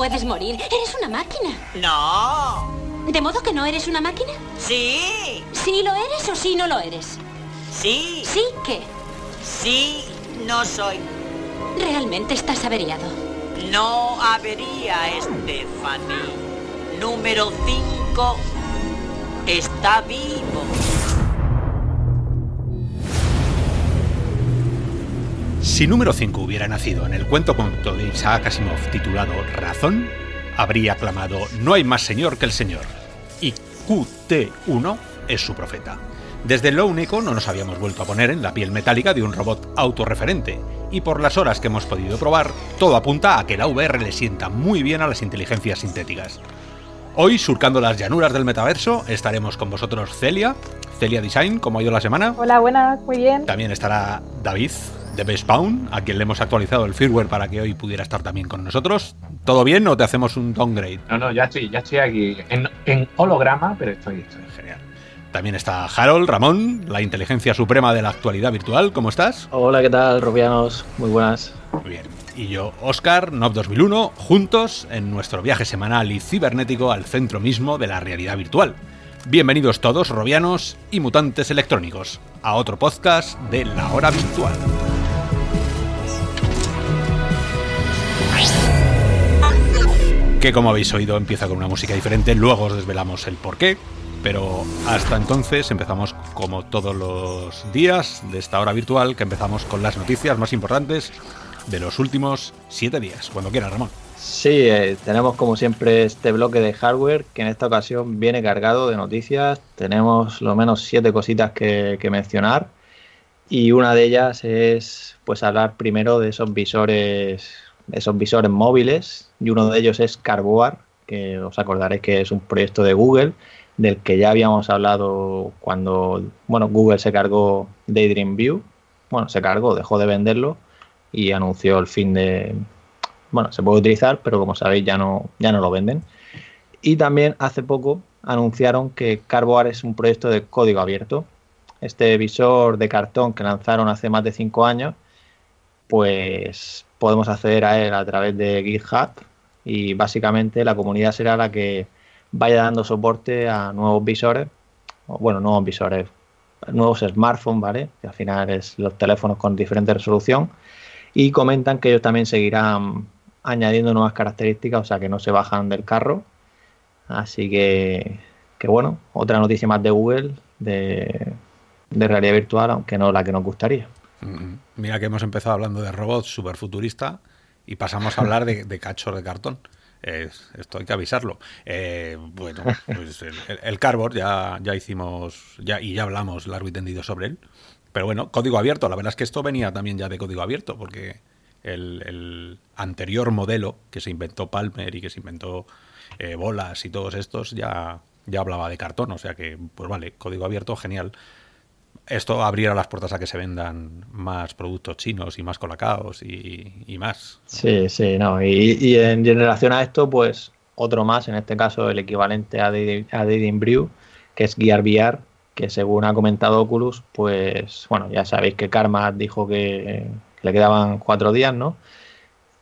puedes morir. Eres una máquina. No. ¿De modo que no eres una máquina? Sí. ¿Sí lo eres o sí no lo eres? Sí. ¿Sí qué? Sí, no soy. Realmente estás averiado. No avería, Stephanie. Número 5 está vivo. Si número 5 hubiera nacido en el cuento conto de Isaac Asimov titulado Razón, habría clamado No hay más señor que el señor. Y QT1 es su profeta. Desde lo único no nos habíamos vuelto a poner en la piel metálica de un robot autorreferente, y por las horas que hemos podido probar, todo apunta a que la VR le sienta muy bien a las inteligencias sintéticas. Hoy, surcando las llanuras del metaverso, estaremos con vosotros Celia, Celia Design, como ha ido la semana. Hola, buenas, muy bien. También estará David, de Bespawn, a quien le hemos actualizado el firmware para que hoy pudiera estar también con nosotros. ¿Todo bien o te hacemos un downgrade? No, no, ya estoy, ya estoy aquí en, en holograma, pero estoy, estoy. Genial. También está Harold, Ramón, la inteligencia suprema de la actualidad virtual. ¿Cómo estás? Hola, ¿qué tal, Rubianos? Muy buenas. Muy bien. Y yo, Oscar, NOV 2001, juntos en nuestro viaje semanal y cibernético al centro mismo de la realidad virtual. Bienvenidos todos, robianos y mutantes electrónicos, a otro podcast de La Hora Virtual. Que como habéis oído empieza con una música diferente, luego os desvelamos el porqué, pero hasta entonces empezamos como todos los días de esta hora virtual, que empezamos con las noticias más importantes de los últimos siete días. Cuando quieras, Ramón. Sí, eh, tenemos como siempre este bloque de hardware que en esta ocasión viene cargado de noticias. Tenemos lo menos siete cositas que, que mencionar y una de ellas es pues hablar primero de esos visores, esos visores móviles y uno de ellos es Carboar, que os acordaréis que es un proyecto de Google del que ya habíamos hablado cuando bueno Google se cargó Daydream View, bueno se cargó, dejó de venderlo y anunció el fin de bueno se puede utilizar pero como sabéis ya no ya no lo venden. Y también hace poco anunciaron que Carboar es un proyecto de código abierto. Este visor de cartón que lanzaron hace más de cinco años pues podemos acceder a él a través de GitHub y básicamente la comunidad será la que vaya dando soporte a nuevos visores, bueno, nuevos visores, nuevos smartphones, ¿vale? Que al final es los teléfonos con diferente resolución. Y comentan que ellos también seguirán añadiendo nuevas características, o sea que no se bajan del carro. Así que, que bueno, otra noticia más de Google de realidad virtual, aunque no la que nos gustaría. Mm, Mira que hemos empezado hablando de robots super futurista y pasamos a hablar de, de cachos de cartón. Eh, esto hay que avisarlo. Eh, bueno, pues el, el Cardboard ya, ya hicimos ya, y ya hablamos largo y tendido sobre él. Pero bueno, código abierto. La verdad es que esto venía también ya de código abierto, porque el, el anterior modelo que se inventó Palmer y que se inventó eh, Bolas y todos estos ya, ya hablaba de cartón. O sea que, pues vale, código abierto, genial. Esto abriera las puertas a que se vendan más productos chinos y más colacaos y, más. Sí, sí, no. Y, en relación a esto, pues otro más, en este caso el equivalente a Dating Brew, que es Gear VR, que según ha comentado Oculus, pues bueno, ya sabéis que Karma dijo que le quedaban cuatro días, ¿no?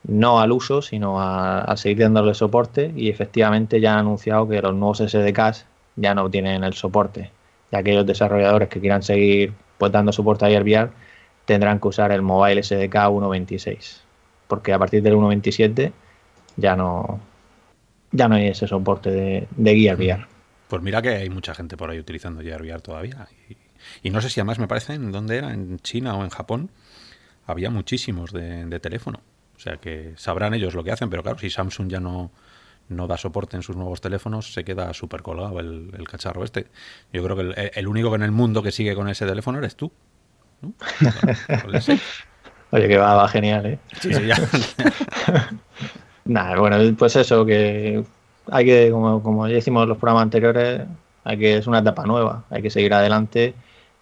No al uso, sino a, a seguir dándole soporte y efectivamente ya han anunciado que los nuevos SDKs ya no tienen el soporte y aquellos desarrolladores que quieran seguir pues, dando soporte a VR tendrán que usar el Mobile SDK 1.26 porque a partir del 1.27 ya no ya no hay ese soporte de, de VR. Pues mira que hay mucha gente por ahí utilizando Gear VR todavía y, no sé si además me parece en dónde era, en China o en Japón había muchísimos de teléfono. O sea que sabrán ellos lo que hacen, pero claro, si Samsung ya no, no da soporte en sus nuevos teléfonos, se queda súper colgado el, el, cacharro este. Yo creo que el, el, único en el mundo que sigue con ese teléfono eres tú. ¿no? Oye, que va, va genial, ¿eh? Sí, sí, ya. Nada, bueno, pues eso, que hay que, como, como ya hicimos en los programas anteriores, hay que es una etapa nueva, hay que seguir adelante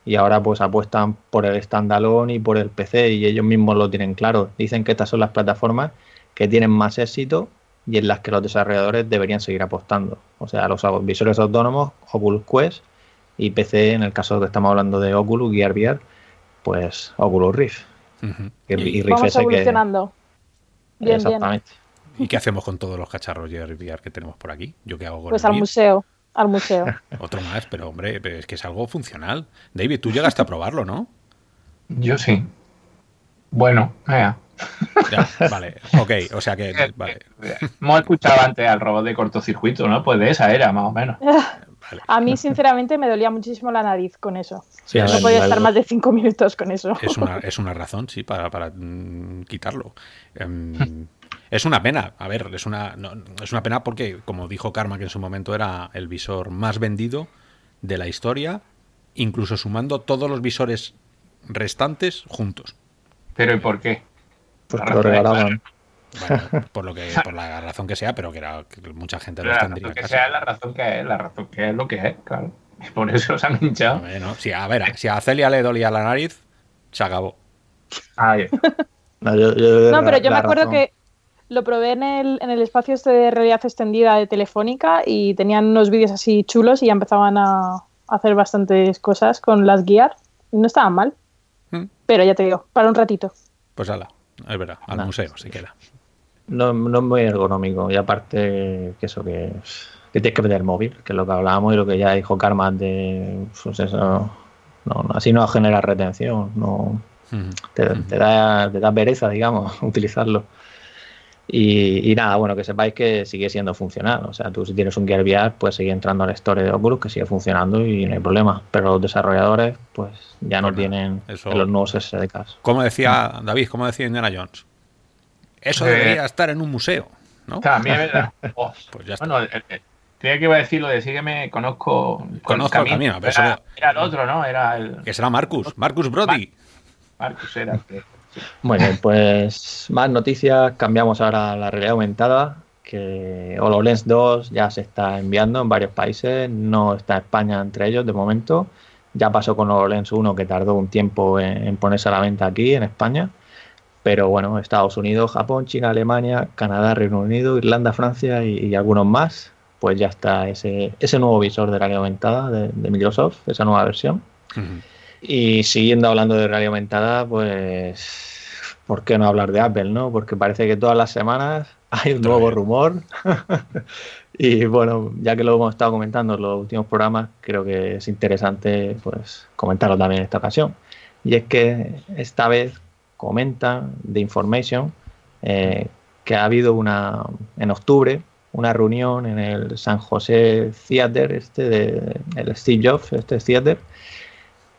y ahora pues apuestan por el standalone y por el PC y ellos mismos lo tienen claro. Dicen que estas son las plataformas que tienen más éxito y en las que los desarrolladores deberían seguir apostando. O sea, los visores autónomos, Oculus Quest y PC, en el caso que estamos hablando de Oculus, Gear VR, pues Oculus Rift. Uh -huh. y, y Rift Vamos evolucionando. Que... Bien, Exactamente. Bien. ¿Y qué hacemos con todos los cacharros Gear VR que tenemos por aquí? ¿Yo qué hago con Pues el al museo, al museo. Otro más, pero hombre, es que es algo funcional. David, tú llegaste a probarlo, ¿no? Yo sí. Bueno, vea. Ya, vale, ok, o sea que, vale, Hemos escuchado antes al robot de cortocircuito, ¿no? Pues de esa era, más o menos. vale. A mí, sinceramente, me dolía muchísimo la nariz con eso. Sí, a no podía estar más de cinco minutos con eso. Es una, es una razón, sí, para, para mm, quitarlo. Em, es una pena, a ver, es una, no, es una pena porque, como dijo Karma, que en su momento era el visor más vendido de la historia, incluso sumando todos los visores restantes juntos. Pero ¿y por qué? Pues te lo regalaban. Bueno, por lo que, por la razón que sea, pero que, era, que mucha gente la tendría que sea es la razón que es, la razón que es lo que es, claro. Y por eso se han hinchado. Bueno, si, a ver, si a Celia le dolía la nariz, se acabó. Ay, No, yo- yo- No, pero yo me acuerdo razón- que lo probé en el, en el espacio este de realidad extendida de Telefónica y tenían unos vídeos así chulos y ya empezaban a hacer bastantes cosas con las guías. No estaban mal, Mm. pero ya te digo, para un ratito. Pues ala, es verdad, al museo se queda. No, no es muy ergonómico. Y aparte, que eso que, que tienes que meter el móvil, que es lo que hablábamos y lo que ya dijo Karma de pues eso, no, así no genera retención, no te da, te da pereza, digamos, utilizarlo. Y, y nada, bueno, que sepáis que sigue siendo funcional. O sea, tú si tienes un Gear VR, pues sigue entrando al store de Oculus, que sigue funcionando y no hay problema. Pero los desarrolladores, pues ya no tienen eso- los nuevos SDKs. Como decía David, como decía Indiana Jones. Eso Eh. debería estar en un museo, ¿no? también es verdad. Oh, Pues ya está. Bueno, el- el- creía que iba a decir lo de sígueme, conozco, Conozco el camino, pero era, eso- era el otro, ¿no? Era el Que será Marcus, Marcus Brody. Marcus, era el que- Muy bien, pues más noticias. Cambiamos ahora a la realidad aumentada, que HoloLens 2 ya se está enviando en varios países, no está España entre ellos de momento. Ya pasó con HoloLens 1 que tardó un tiempo en, ponerse a la venta aquí en España. Pero bueno, Estados Unidos, Japón, China, Alemania, Canadá, Reino Unido, Irlanda, Francia y, algunos más. Pues ya está ese, ese nuevo visor de realidad aumentada de, de Microsoft, esa nueva versión. Y siguiendo hablando de realidad aumentada, pues, ¿por qué no hablar de Apple, no? Porque parece que todas las semanas hay un nuevo rumor. y bueno, ya que lo hemos estado comentando en los últimos programas, creo que es interesante, pues, comentarlo también en esta ocasión. Y es que esta vez comentan de Information eh, que ha habido una, en octubre, una reunión en el San José Theater, este de el Steve Jobs, este Theater,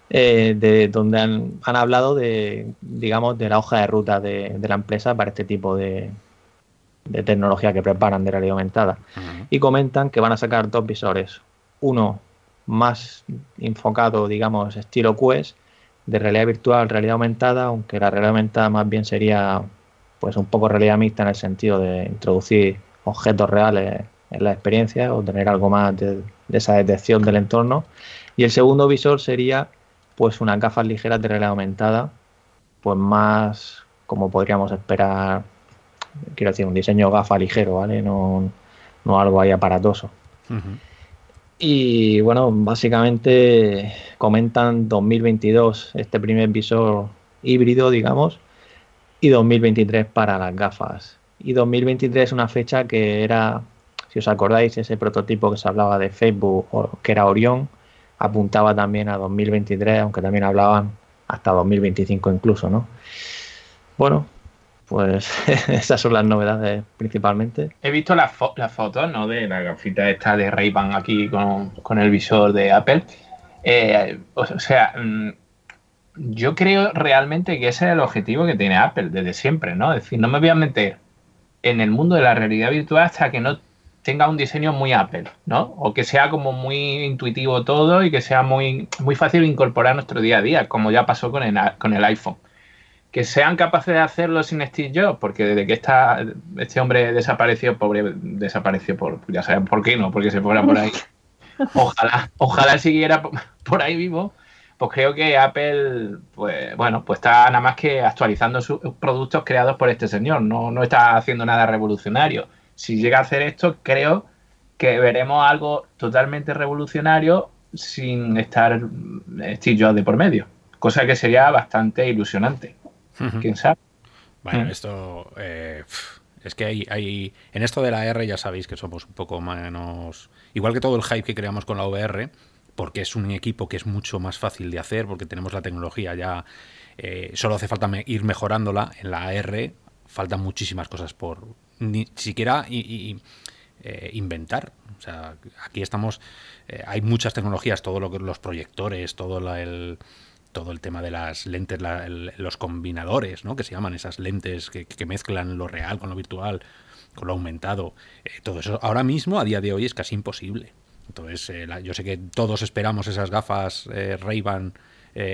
eh, de donde han, han hablado de, digamos, de la hoja de ruta de, de la empresa para este tipo de, de tecnología que preparan de realidad aumentada. Y comentan que van a sacar dos visores. Uno más enfocado, digamos, estilo Quest, de realidad virtual, realidad aumentada, aunque la realidad aumentada más bien sería pues un poco realidad mixta en el sentido de introducir objetos reales en la experiencia o tener algo más de, de esa detección del entorno. Y el segundo visor sería pues unas gafas ligeras de realidad aumentada, pues más como podríamos esperar, quiero decir, un diseño gafa ligero, ¿vale? No, no algo ahí aparatoso. Y bueno, básicamente comentan 2022 este primer visor híbrido, digamos, y 2023 para las gafas. Y 2023 es una fecha que era, si os acordáis, ese prototipo que se hablaba de Facebook, o- que era Orión, apuntaba también a 2023, aunque también hablaban hasta 2025 incluso, ¿no? Bueno, pues esas son las novedades principalmente. He visto las, fo- las fotos, ¿no? De la gafita esta de Ray-Ban aquí con, con el visor de Apple. Eh, o, sea, mm, yo creo realmente que ese es el objetivo que tiene Apple desde siempre, ¿no? Es decir, no me voy a meter en el mundo de la realidad virtual hasta que no tenga un diseño muy Apple, ¿no? O que sea como muy intuitivo todo y que sea muy, muy fácil incorporar a nuestro día a día, como ya pasó con el, con el iPhone que sean capaces de hacerlo sin Steve Jobs, porque desde que esta, este hombre desapareció, pobre, desapareció por, ya saben por qué, no, porque se fuera por ahí. Ojalá, ojalá siguiera por, por ahí vivo. Pues creo que Apple, pues bueno, pues está nada más que actualizando sus productos creados por este señor. No, no está haciendo nada revolucionario. Si llega a hacer esto, creo que veremos algo totalmente revolucionario sin estar Steve Jobs de por medio. Cosa que sería bastante ilusionante. ¿Quién sabe? Bueno, Mm. esto. eh, Es que hay, hay. En esto de la R ya sabéis que somos un poco menos. Igual que todo el hype que creamos con la VR, porque es un equipo que es mucho más fácil de hacer, porque tenemos la tecnología ya. eh, solo hace falta me- ir mejorándola. En la AR faltan muchísimas cosas por ni siquiera eh, inventar. O sea, aquí estamos. eh, hay muchas tecnologías, todo lo que los proyectores, todo la- el todo el tema de las lentes, la- los combinadores, ¿no? Que se llaman esas lentes que, que mezclan lo real con lo virtual, con lo aumentado. Eh, todo eso ahora mismo, a día de hoy, es casi imposible. Entonces, eh, yo sé que todos esperamos esas gafas eh, Ray-Ban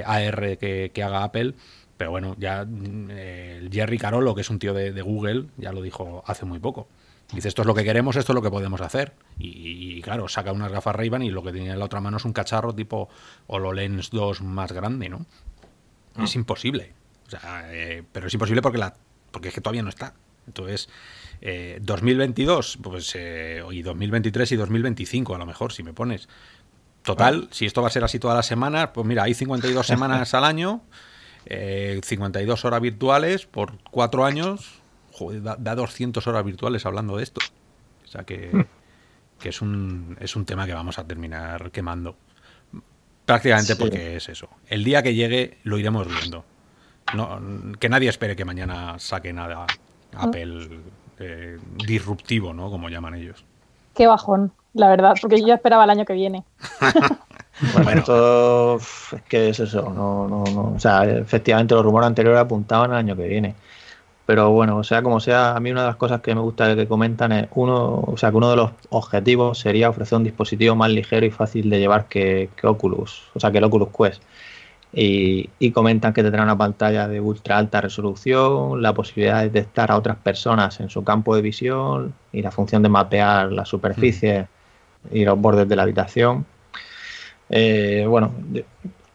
AR que haga Apple, pero bueno, ya eh, el Jerry Carolo, que es un tío de, de Google, ya lo dijo hace muy poco. Dice, esto es lo que queremos, esto es lo que podemos hacer. Y, y, claro, saca unas gafas Ray-Ban y lo que tiene en la otra mano es un cacharro tipo HoloLens 2 más grande, ¿no? Es imposible. O sea, eh, pero es imposible porque, la, porque es que todavía no está. Entonces, eh, 2022, pues, eh, y 2023 y 2025 a lo mejor, si me pones. Total, si esto va a ser así todas las semanas, pues mira, hay 52 semanas al año, eh, 52 horas virtuales por cuatro años, joder, da, da 200 horas virtuales hablando de esto. O sea que, que es, un, es un tema que vamos a terminar quemando. Prácticamente Sí. porque es eso. El día que llegue lo iremos viendo. No, que nadie espere que mañana saque nada Apple eh, disruptivo, ¿no? Como llaman ellos. Qué bajón, la verdad, porque yo ya esperaba el año que viene. Bueno, Bueno. esto es que es eso, no, no, no. O sea, efectivamente los rumores anteriores apuntaban al año que viene. Pero bueno, o sea como sea, a mí una de las cosas que me gusta que comentan es uno, o sea, que uno de los objetivos sería ofrecer un dispositivo más ligero y fácil de llevar que, que Oculus, o sea, que el Oculus Quest. Y, y comentan que tendrá una pantalla de ultra alta resolución, la posibilidad de detectar a otras personas en su campo de visión y la función de mapear las superficies y los bordes de la habitación. Eh, bueno,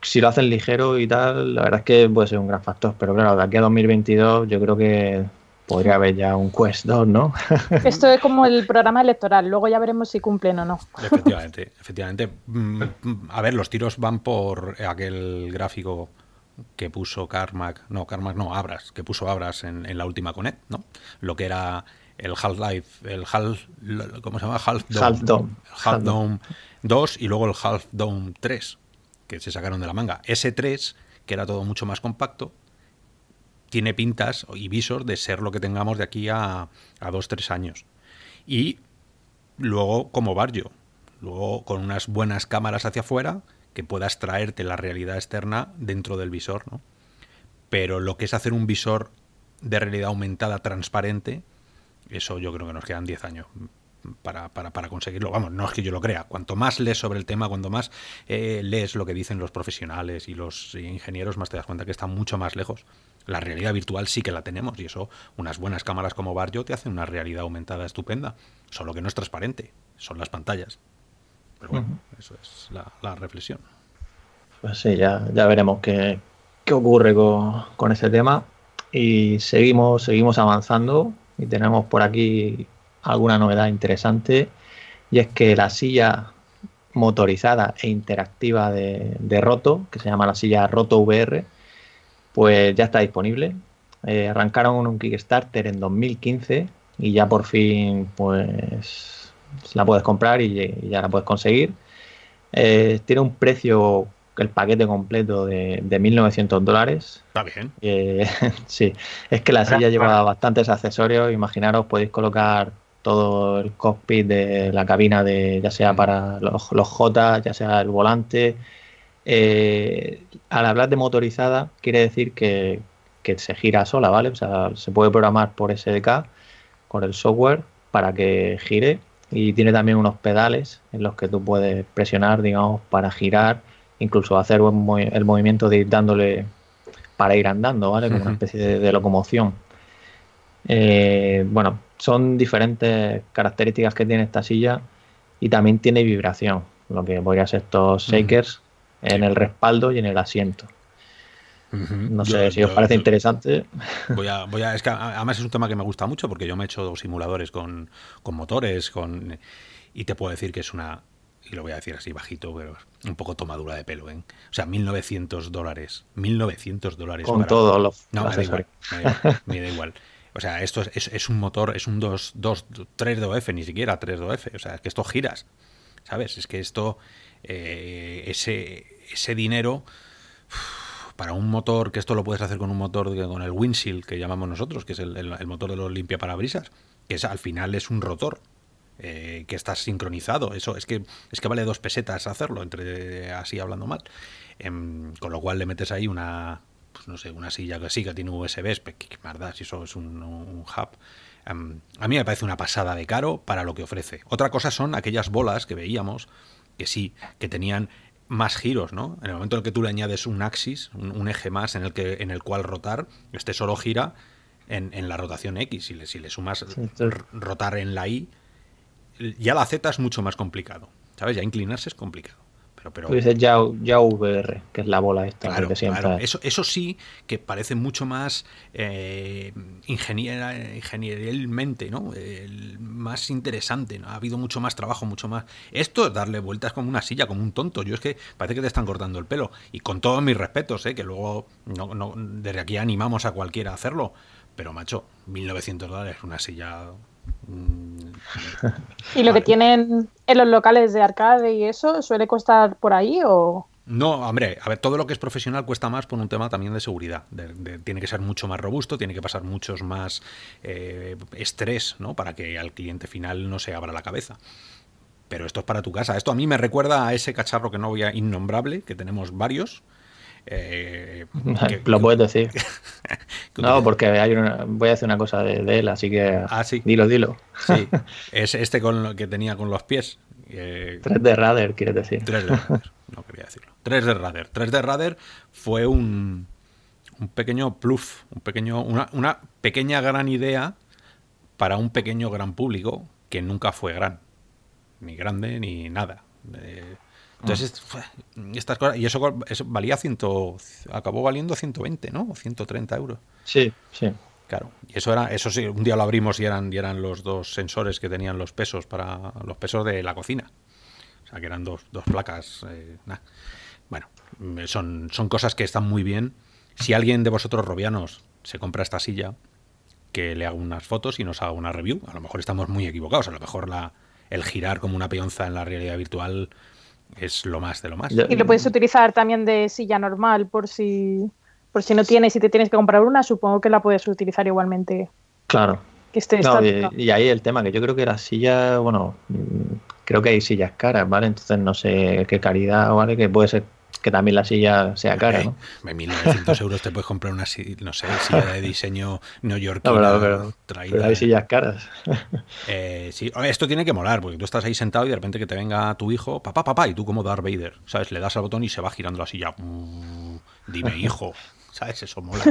si lo hacen ligero y tal, la verdad es que puede ser un gran factor, pero claro, de aquí a 2022 yo creo que podría haber ya un Quest 2, ¿no? Esto es como el programa electoral, luego ya veremos si cumplen o no. Efectivamente, efectivamente. Mm, A ver, los tiros van por aquel gráfico que puso Carmack, no, Carmack no, Abras, que puso Abras en, en la última Connect, ¿no? Lo que era el Half-Life, el Half, ¿cómo se llama? Half Dome. Half Dome. Half Dome 2 y luego el Half Dome 3, que se sacaron de la manga. Ese 3, que era todo mucho más compacto, tiene pintas y visor de ser lo que tengamos de aquí a, a dos, tres años. Y luego como barrio, luego con unas buenas cámaras hacia afuera que puedas traerte la realidad externa dentro del visor, ¿no? Pero lo que es hacer un visor de realidad aumentada transparente, eso yo creo que nos quedan 10 años para, para, para conseguirlo. Vamos, no es que yo lo crea. Cuanto más lees sobre el tema, cuanto más eh, lees lo que dicen los profesionales y los ingenieros, más te das cuenta que está mucho más lejos. La realidad virtual sí que la tenemos y eso, unas buenas cámaras como Barrio te hacen una realidad aumentada estupenda, solo que no es transparente, son las pantallas. Pero bueno, eso es la, la reflexión. Pues sí, ya, ya veremos qué, qué ocurre con, con ese tema. Y seguimos, seguimos avanzando y tenemos por aquí alguna novedad interesante. Y es que la silla motorizada e interactiva de, de Roto, que se llama la silla Roto VR, pues ya está disponible. Eh, arrancaron un Kickstarter en 2015 y ya por fin pues la puedes comprar y, ya la puedes conseguir. Eh, tiene un precio, el paquete completo de, de 1.900 dólares. Está bien. Eh, sí, es que la silla lleva bastantes accesorios. Imaginaros, podéis colocar todo el cockpit de la cabina, de ya sea para los, los J, ya sea el volante. Eh, al hablar de motorizada, quiere decir que, que se gira sola, ¿vale? O sea, se puede programar por SDK con el software para que gire y tiene también unos pedales en los que tú puedes presionar, digamos, para girar, incluso hacer el movimiento de ir dándole para ir andando, ¿vale? Como una especie de, de locomoción. Eh, bueno, son diferentes características que tiene esta silla y también tiene vibración, lo que podría ser estos Ujú. shakers en el respaldo y en el asiento. No Yo- sé si os yo- parece yo- interesante. Voy a, voy a, es que a- además es un tema que me gusta mucho porque yo me he hecho simuladores con, con motores, con y te puedo decir que es una, y lo voy a decir así bajito, pero un poco tomadura de pelo, ¿eh? O sea, 1.900 dólares, 1.900 dólares. Con para- todos los No, me da igual, me da igual, me da igual. O sea, esto es, es- es un motor, es un 2, 2, 3DOF, ni siquiera 3DOF. O sea, es que esto giras. ¿Sabes? Es que esto, eh, ese, ese dinero, para un motor, que esto lo puedes hacer con un motor, con el windshield que llamamos nosotros, que es el, el- el motor de los limpiaparabrisas, que es, al final es un rotor. Eh, que está sincronizado, eso es que es que vale dos pesetas hacerlo, entre así hablando mal. Em, con lo cual le metes ahí una, pues no sé, una silla que sí, que tiene USBs, más da si eso es un, un hub. Em, a mí me parece una pasada de caro para lo que ofrece. Otra cosa son aquellas bolas que veíamos, que sí, que tenían más giros, ¿no? En el momento en el que tú le añades un axis, un, un eje más en el que en el cual rotar, este solo gira en, en la rotación X. Si le, si le sumas rotar en la Y, ya la Z es mucho más complicado. ¿Sabes? Ya inclinarse es complicado. Pero, pero Tú dices ya, ya VR, que es la bola esta Claro. Eso, eso sí que parece mucho más eh, ¿no? El más interesante, ¿no? Ha habido mucho más trabajo, mucho más. Esto es darle vueltas como una silla, como un tonto. Yo es que parece que te están cortando el pelo. Y con todos mis respetos, ¿eh? Que luego no, no- desde aquí animamos a cualquiera a hacerlo. Pero, macho, 1900 dólares una silla. Mm, ¿Y lo Vale. que tienen en los locales de arcade y eso suele costar por ahí o...? No, hombre, a ver, todo lo que es profesional cuesta más por un tema también de seguridad. De- de- tiene que ser mucho más robusto, tiene que pasar muchos más eh, estrés, ¿no? Para que al cliente final no se abra la cabeza. Pero esto es para tu casa. Esto a mí me recuerda a ese cacharro que no voy a innombrable, que tenemos varios. Eh, que- Lo puedes decir. No, porque hay una, voy a decir una cosa de, de él, así que Ah, sí. dilo, dilo. Sí, es este con lo que tenía con los pies. eh, 3D Radar, quieres decir. 3D Radar, no quería decirlo. 3D Radar. 3D Radar fue un, un pequeño pluf, un pequeño, una, una pequeña gran idea para un pequeño gran público que nunca fue gran. Ni grande ni nada. Eh, entonces, estas cosas, y eso, eso valía ciento, acabó valiendo 120, ¿no? O 130 euros. Sí, sí. Claro, y eso era, eso sí, un día lo abrimos y eran, y eran los dos sensores que tenían los pesos para los pesos de la cocina. O sea, que eran dos, dos placas. eh, nah. Bueno, mm, son, son cosas que están muy bien. Si alguien de vosotros, robianos, se compra esta silla, que le haga unas fotos y nos haga una review. A lo mejor estamos muy equivocados. A lo mejor la, el girar como una peonza en la realidad virtual es lo más de lo más. Y lo puedes utilizar también de silla normal por si, por si no tienes y te tienes que comprar una, supongo que la puedes utilizar igualmente Claro. que esté No, y, estática. y ahí el tema, que yo creo que las sillas, bueno, mm, creo que hay sillas caras, ¿vale? Entonces no sé qué calidad, ¿vale? Que puede ser que también la silla sea cara, ¿no? En 1.900 euros te puedes comprar una, no sé, silla de diseño neoyorquino. No, pero, pero- traída. pero hay sillas caras. Eh, sí, esto tiene que molar, porque tú estás ahí sentado y de repente que te venga tu hijo, papá, papá, y tú como Darth Vader, ¿sabes? Le das al botón y se va girando la silla. Mm, dime, hijo, ¿sabes? Eso mola.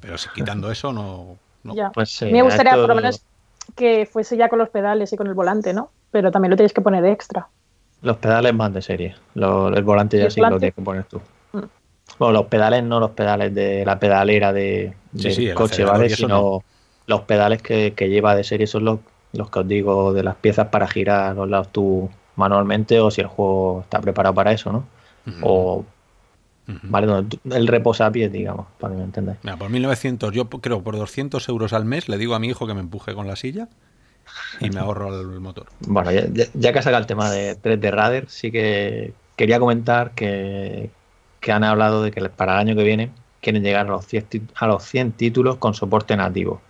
Pero quitando eso, no. no. Ya. Pues sí, me gustaría esto- por lo menos que fuese ya con los pedales y con el volante, ¿no? Pero también lo tienes que poner extra. Los pedales van de serie. Lo- el volante ¿Y ya sí lo tienes que poner tú. Mm. Bueno, los pedales no los pedales de la pedalera de, Sí, del sí, coche, ¿vale? Sino no. los pedales que, que lleva de serie son los, los que os digo de las piezas para girar los lados tú manualmente o si el juego está preparado para eso, ¿no? O. ¿vale? El reposapiés, digamos, para que me entendáis. Mira, por 1.900, yo creo por 200 euros al mes le digo a mi hijo que me empuje con la silla y me ahorro el motor. Bueno, ya, que has sacado el tema de 3D Radar, sí que quería comentar que, que han hablado de que para el año que viene quieren llegar a los 100, tit- a los 100 títulos con soporte nativo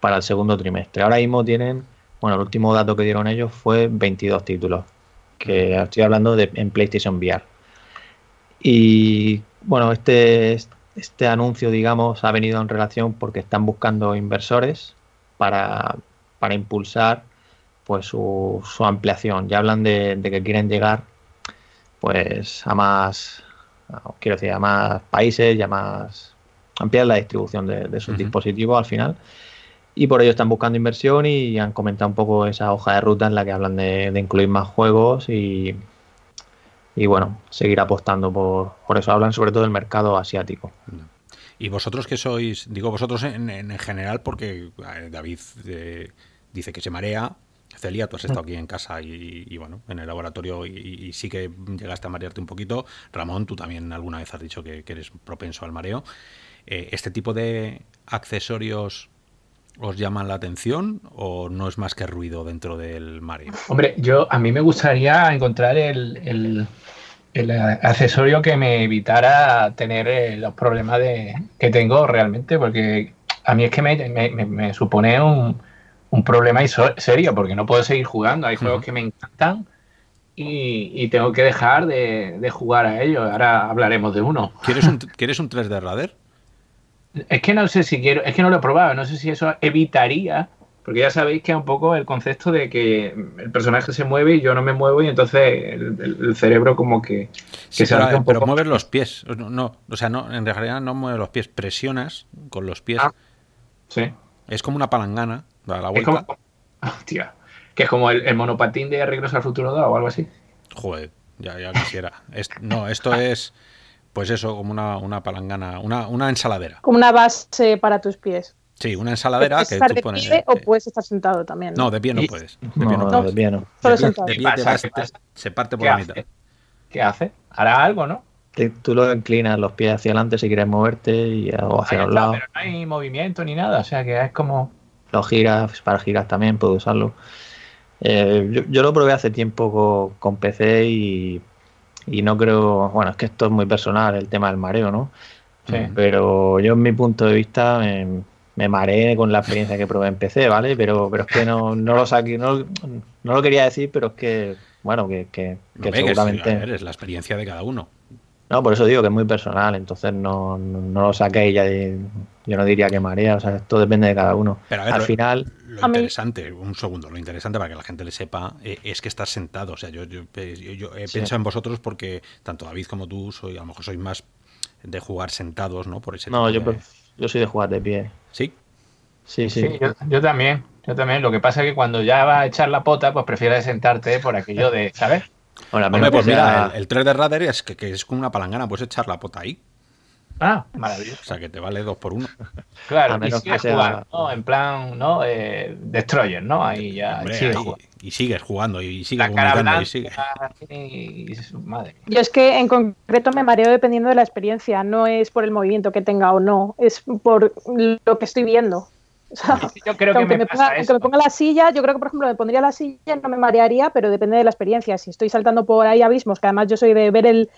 para el segundo trimestre. Ahora mismo tienen, bueno, el último dato que dieron ellos fue 22 títulos, que estoy hablando de en PlayStation VR. Y bueno, este, este anuncio, digamos, ha venido en relación porque están buscando inversores para, para impulsar pues su, su ampliación. Ya hablan de, de que quieren llegar pues a más quiero decir a más países y a más ampliar la distribución de, de sus dispositivos al final. Y por ello están buscando inversión y han comentado un poco esa hoja de ruta en la que hablan de, de incluir más juegos y, y bueno, seguir apostando por, por eso. Hablan sobre todo del mercado asiático. Y vosotros que sois, digo vosotros en, en- en general porque David eh, dice que se marea, Celia, tú has estado aquí en casa y, bueno, en el laboratorio y, sí que llegaste a marearte un poquito. Ramón, tú también alguna vez has dicho que, eres propenso al mareo. Eh, este tipo de accesorios os llaman la atención o no es más que ruido dentro del Mario? Hombre, yo a mí me gustaría encontrar el, el- el accesorio que me evitara tener eh, los problemas de, que tengo realmente, porque a mí es que me, me- me- supone un, un problema serio, porque no puedo seguir jugando. Hay juegos que me encantan y, y tengo que dejar de, de jugar a ellos. Ahora hablaremos de uno. ¿Quieres un, ¿quieres un 3D Radar? Es que no sé si quiero, es que no lo he probado, no sé si eso evitaría, porque ya sabéis que es un poco el concepto de que el personaje se mueve y yo no me muevo y entonces el, el- el cerebro como que, que Sí, se pero, hace un pero poco... mueves los pies. No, no, o sea, no, en realidad no mueves los pies, presionas con los pies. Ah. Sí. Es como una palangana, da la Es vuelta. como, hostia, que es como el, el monopatín de Regreso al Futuro 2 o algo así. Joder, ya, ya quisiera. Es- no, esto es, pues eso, como una, una palangana, una, una ensaladera. Como una base para tus pies. Sí, una ensaladera puedes que estar tú de pones. pie o puedes estar sentado también. No, de pie no puedes. De pie no no, puedes. de pie no. Solo sentado. de ¿Qué pie te pasa? vas- ¿Qué te- pasa? se parte por ¿Qué la hace? mitad. ¿Qué hace? Hará algo, ¿no? Te- Tú lo inclinas los pies hacia adelante si quieres moverte y, o hacia los lados. pero no hay movimiento ni nada, o sea que es como... Los giras, para giras también puedo usarlo. Eh, yo, yo lo probé hace tiempo co- con, PC y, y no creo, bueno, es que esto es muy personal, el tema del mareo, ¿no? Sí. Pero yo en mi punto de vista me, me mareé con la experiencia que probé en PC, ¿vale? Pero, pero es que no, no lo saqué, no, no lo quería decir, pero es que, bueno, que, que, No seguramente... ver, es la experiencia de cada uno. No, por eso digo que es muy personal, entonces no, no, no lo saqué ya de- yo no diría que marea, o sea, esto depende de cada uno. Pero a ver, Al lo- final, Lo interesante, un segundo, lo interesante para que la gente le sepa eh, es que estás sentado. O sea, yo, yo, eh, yo- yo he Sí. pensado en vosotros porque tanto David como tú soy, a lo mejor sois más de jugar sentados, ¿no? Por ese no, tipo yo, de- yo soy de jugar de pie. Sí, Sí, sí. Sí, yo, yo también, yo también. Lo que pasa es que cuando ya vas a echar la pota, pues prefieres sentarte por aquello de, ¿sabes? Bueno, Hombre, pues mira, el, el 3 de Radar es que, que es como una palangana, puedes echar la pota ahí. Ah, maravilloso. O sea, que te vale dos por uno. Claro, A y menos sigues que sea- jugando, ¿no? En plan, ¿no? Eh, Destroyer, ¿no? Ahí ya Hombre, sigues jugando. y sigues jugando y sigues La cara vomitando blanca y sigues. y, y- madre mía. Yo es que en concreto me mareo dependiendo de la experiencia, no es por el movimiento que tenga o no, es por lo que estoy viendo. O sea, Yo creo que me, me pasa ponga, aunque me ponga la silla, yo creo que por ejemplo me pondría la silla y no me marearía, pero depende de la experiencia. Si estoy saltando por ahí abismos, que además yo soy de ver el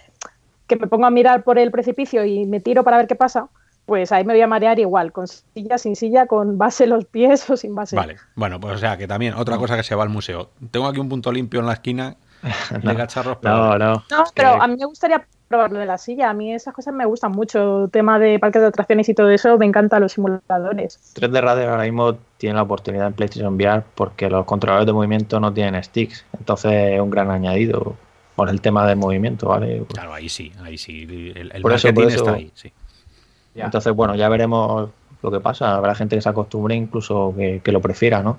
que me pongo a mirar por el precipicio y me tiro para ver qué pasa, pues ahí me voy a marear igual, con silla, sin silla, con base en los pies o sin base. Vale, bueno, pues o sea, que también otra cosa que se va al museo. Tengo aquí un punto limpio en la esquina de cacharros, pero No, no. No, pero a mí me gustaría probarlo de la silla. A mí esas cosas me gustan mucho. Tema de parques de atracciones y todo eso, me encantan los simuladores. 3D Radar ahora mismo tiene la oportunidad en PlayStation VR porque los controladores de movimiento no tienen sticks. Entonces es un gran añadido por el tema del movimiento, ¿vale? claro, ahí sí, ahí sí. El, el Por eso, por eso- está ahí, sí. Ya. Entonces, bueno, ya veremos lo que pasa. Habrá gente que se acostumbre incluso que, que lo prefiera, ¿no?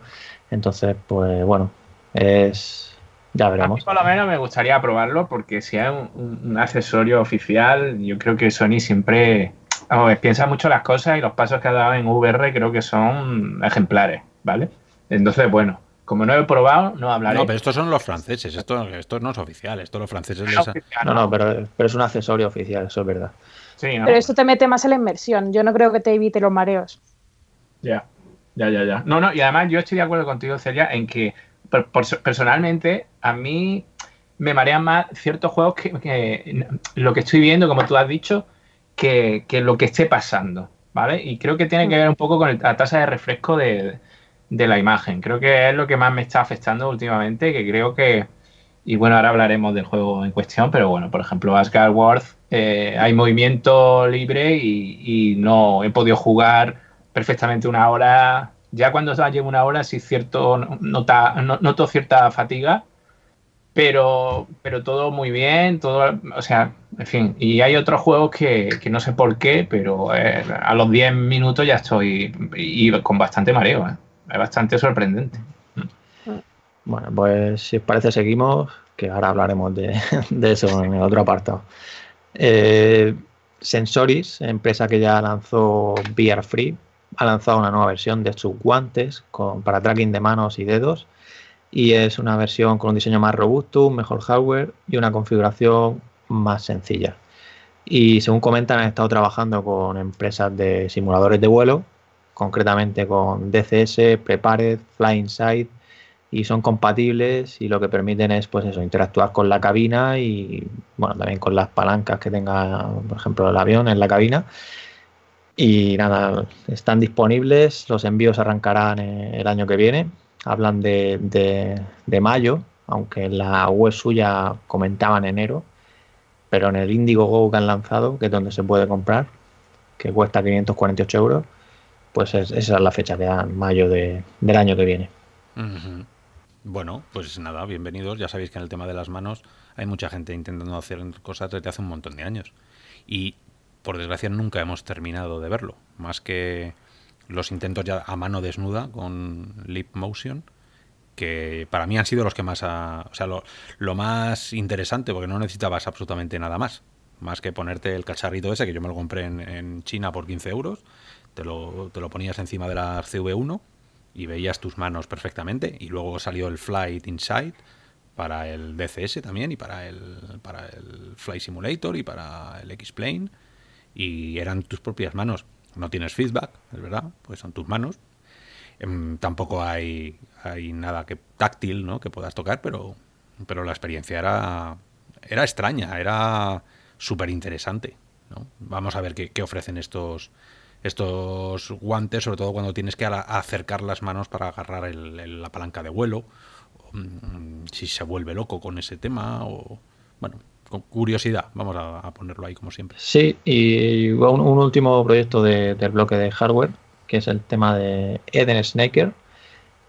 Entonces, pues bueno, es... Ya A mí veremos. por lo menos me gustaría probarlo porque si es un, un- un accesorio oficial, yo creo que Sony siempre vamos, a ver, piensa mucho las cosas y los pasos que ha dado en VR creo que son ejemplares, ¿vale? Entonces, bueno, como no he probado, no hablaré. No, pero estos son los franceses, esto, esto no es oficial, esto los franceses les... No, no, pero, pero es un accesorio oficial, eso es verdad. Sí, ¿no? Pero esto te mete más en la inmersión. Yo no creo que te evite los mareos. Ya, ya, ya, ya. No, no, y además yo estoy de acuerdo contigo, Celia, en que por- personalmente a mí me marean más ciertos juegos que, que lo que estoy viendo, como tú has dicho, que, que lo que esté pasando, ¿vale? Y creo que tiene que ver un poco con el- la tasa de refresco de, de la imagen. Creo que es lo que más me está afectando últimamente, que creo que... Y bueno, ahora hablaremos del juego en cuestión, pero bueno, por ejemplo, Asgard World, eh, hay movimiento libre y, y no he podido jugar perfectamente una hora. Ya cuando llevo una hora, sí cierto, nota, no- noto cierta fatiga, pero, pero todo muy bien, todo, o sea, en fin. Y hay otros juegos que, que no sé por qué, pero eh, a los 10 minutos ya estoy y con bastante mareo, ¿eh? Es bastante sorprendente. Bueno, pues si os parece seguimos, que ahora hablaremos de, eso en el otro apartado. Eh, Sensoris, empresa que ya lanzó VR Free, ha lanzado una nueva versión de sus guantes para tracking de manos y dedos y es una versión con un diseño más robusto, un mejor hardware y una configuración más sencilla. Y según comentan, han estado trabajando con empresas de simuladores de vuelo concretamente con DCS, Prepared, Fly Inside y son compatibles y lo que permiten es pues eso, interactuar con la cabina y bueno, también con las palancas que tenga, por ejemplo, el avión en la cabina. Y nada, están disponibles, los envíos arrancarán eh, el año que viene, hablan de, de, de mayo, aunque en la web suya comentaban enero, pero en el Indiegogo que han lanzado, que es donde se puede comprar, que cuesta 548 euros, pues es, esa es la fecha que dan, mayo de, del año que viene. Bueno, pues nada, bienvenidos. Ya sabéis que en el tema de las manos hay mucha gente intentando hacer cosas desde hace un montón de años. Y por desgracia nunca hemos terminado de verlo. Más que los intentos ya a mano desnuda con Lip Motion, que para mí han sido los que más... ha- o sea, lo, lo más interesante, porque no necesitabas absolutamente nada más. Más que ponerte el cacharrito ese, que yo me lo compré en, en China por 15 euros. Te lo, te lo ponías encima de la CV1 y veías tus manos perfectamente. Y luego salió el Flight Inside para el DCS también y para el, para el Flight Simulator y para el X-Plane. Y eran tus propias manos. No tienes feedback, es verdad, pues son tus manos. Em, tampoco hay, hay nada que táctil ¿no? que puedas tocar, pero, pero la experiencia era, era extraña, era súper interesante. ¿no? Vamos a ver qué, qué ofrecen estos, estos guantes, sobre todo cuando tienes que acercar las manos para agarrar el- la palanca de vuelo, mm, si se vuelve loco con ese tema, o bueno, con curiosidad, vamos a, ponerlo ahí como siempre. Sí, y un, último proyecto de- del bloque de hardware, que es el tema de Eden Snaker,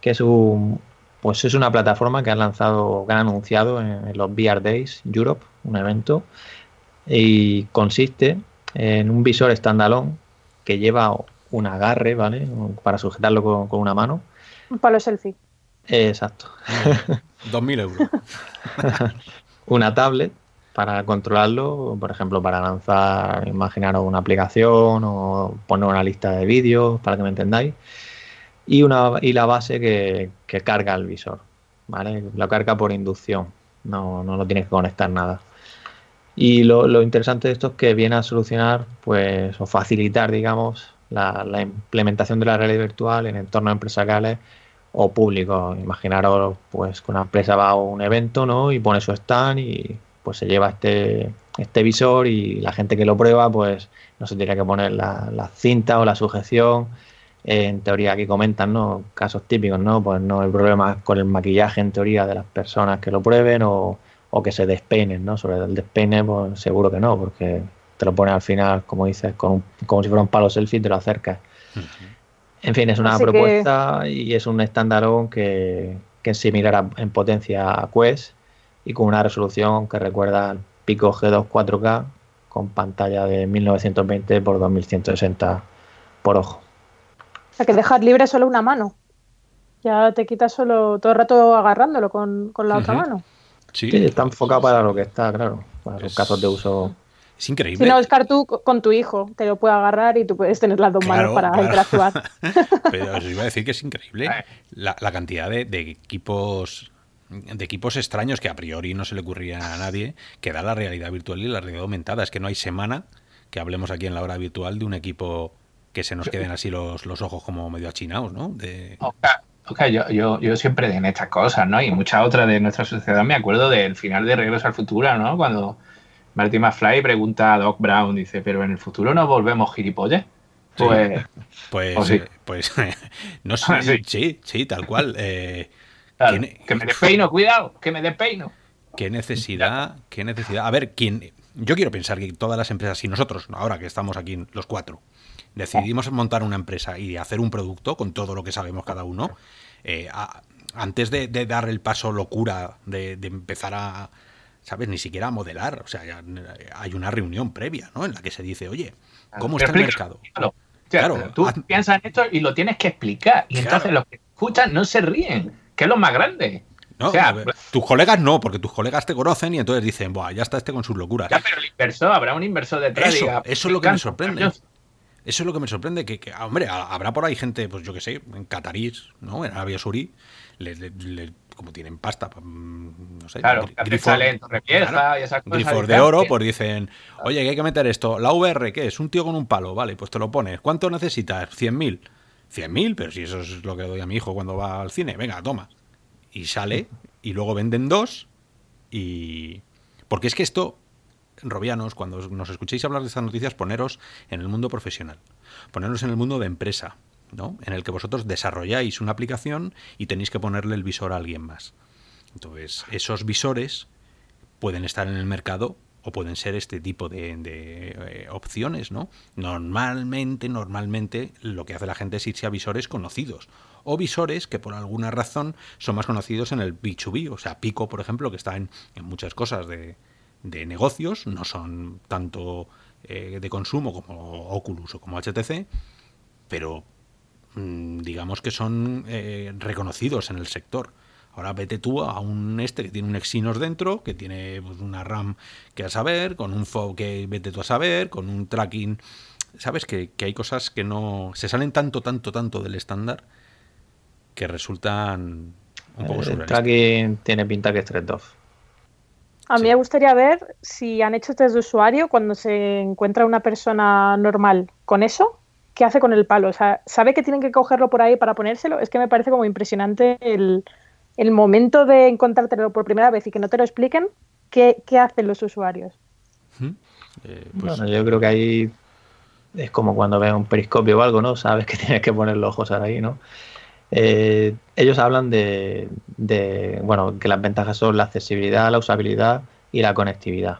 que es un pues es una plataforma que han lanzado, que han anunciado en los VR Days Europe, un evento, y consiste en un visor standalone que lleva un agarre, ¿vale? Para sujetarlo con, con una mano. Un palo selfie. Exacto. 2.000 euros. una tablet para controlarlo, por ejemplo, para lanzar, imaginaros una aplicación o poner una lista de vídeos, para que me entendáis, y, una, y la base que, que carga el visor, ¿vale? Lo carga por inducción, no, no lo tienes que conectar nada. Y lo, lo interesante de esto es que viene a solucionar, pues, o facilitar, digamos, la, la implementación de la realidad virtual en entornos empresariales o públicos. Imaginaros, pues, que una empresa va a un evento, ¿no? Y pone su stand y pues se lleva este, este visor y la gente que lo prueba, pues no se tiene que poner la, la cinta o la sujeción. En teoría aquí comentan, ¿no? Casos típicos, ¿no? Pues no hay problema con el maquillaje en teoría de las personas que lo prueben o, o que se despeinen, ¿no? Sobre el despeine, pues seguro que no, porque te lo pones al final, como dices, con un- como si fuera un palo selfie y te lo acercas. En fin, es una Así que- propuesta y es un standalone que, que es similar a- en potencia a Quest y con una resolución que recuerda al Pico G2 4K con pantalla de 1920 por 2160 por ojo. O sea, que dejar libre solo una mano. Ya te quitas solo todo el rato agarrándolo con, con la otra mano. Sí, Sí, está enfocado para lo que está, claro, para los Es- casos de uso. es Si increíble. no, Oscar, tú co- con tu hijo te lo puede agarrar y tú puedes tener las dos Claro, manos para claro. interactuar. Pero os iba a decir que es increíble la, la cantidad de, de equipos de equipos extraños que a priori no se le ocurría a nadie que da la realidad virtual y la realidad aumentada. Es que no hay semana que hablemos aquí en la hora virtual de un equipo que se nos queden así los, los ojos como medio achinados, ¿no? De, Oscar, Oscar, yo, yo, yo siempre en estas cosas, ¿no? Y muchas otras de nuestra sociedad me acuerdo del final de Regreso al Futuro, ¿no? Cuando Marty McFly pregunta a Doc Brown, dice, pero en el futuro no volvemos gilipollas. Sí. Pues, Pues, Oh, sí. pues no sé, Sí. sí, sí, tal cual. Eh, claro, ¿quién- que me despeino, cuidado, que me despeino. ¿Qué necesidad? ¿Qué necesidad? A ver, ¿quién? Yo quiero pensar que todas las empresas, si nosotros, ahora que estamos aquí los cuatro, decidimos montar una empresa y hacer un producto con todo lo que sabemos cada uno, eh, a- antes de, de dar el paso locura de, de empezar a, ¿sabes? Ni siquiera a modelar. O sea, ya hay una reunión previa, ¿no? En la que se dice, oye, ¿cómo está el mercado? explícalo. O sea, Claro, tú haz- piensas en esto y lo tienes que explicar. Y Claro. entonces los que escuchan no se ríen, que es lo más grande. ¿No? O sea, A ver, tus colegas no, porque tus colegas te conocen y entonces dicen, Buah, ya está este con sus locuras. ya, pero el inversor, habrá un inversor detrás. Eso, diga, eso es lo que me "Encanta, sorprende. maravilloso". Eso es lo que me sorprende, que, que, hombre, ha- habrá por ahí gente, pues yo que sé, en Catarís, ¿no? En Arabia Saurí, le- le- le- como tienen pasta, pa- mm, no sé, Claro, gri- que hace grifos- chale en Torrevieja claro, y esas cosas. de oro, pues dicen, oye, que hay que meter esto. La VR, ¿qué es? Un tío con un palo, vale, pues te lo pones. ¿Cuánto necesitas? 100.000. 100.000, pero si eso es lo que doy a mi hijo cuando va al cine, venga, toma. Y sale, y luego venden dos, y... Porque es que esto, Robianos, cuando nos escuchéis hablar de estas noticias, poneros en el mundo profesional, poneros en el mundo de empresa, ¿no? En el que vosotros desarrolláis una aplicación y tenéis que ponerle el visor a alguien más. Entonces, esos visores pueden estar en el mercado o pueden ser este tipo de, eh, opciones, ¿no? Normalmente, normalmente lo que hace la gente es irse a visores conocidos o visores que por alguna razón son más conocidos en el B2B, o sea, Pico, por ejemplo, que está en muchas cosas de, de, negocios, no son tanto eh, de consumo como Oculus o como HTC, pero mmm, digamos que son eh, reconocidos en el sector. Ahora vete tú a un este que tiene un Exynos dentro, que tiene pues, una RAM que a saber, con un FOB que vete tú a saber, con un tracking. Sabes que, que, hay cosas que no. se salen tanto, tanto, tanto del estándar que resultan un poco El tracking tiene pinta que es thread A mí me gustaría ver si han hecho test de usuario cuando se encuentra una persona normal con eso. ¿Qué hace con el palo? O sea, ¿sabe que tienen que cogerlo por ahí para ponérselo? Es que me parece como impresionante el, el momento de encontrártelo por primera vez y que no te lo expliquen, ¿qué, qué hacen los usuarios? Eh, pues... Bueno, yo creo que ahí es como cuando ves un periscopio o algo, ¿no? Sabes que tienes que poner los ojos ahí, ¿no? Eh, ellos hablan de, de, bueno, que las ventajas son la accesibilidad, la usabilidad y la conectividad.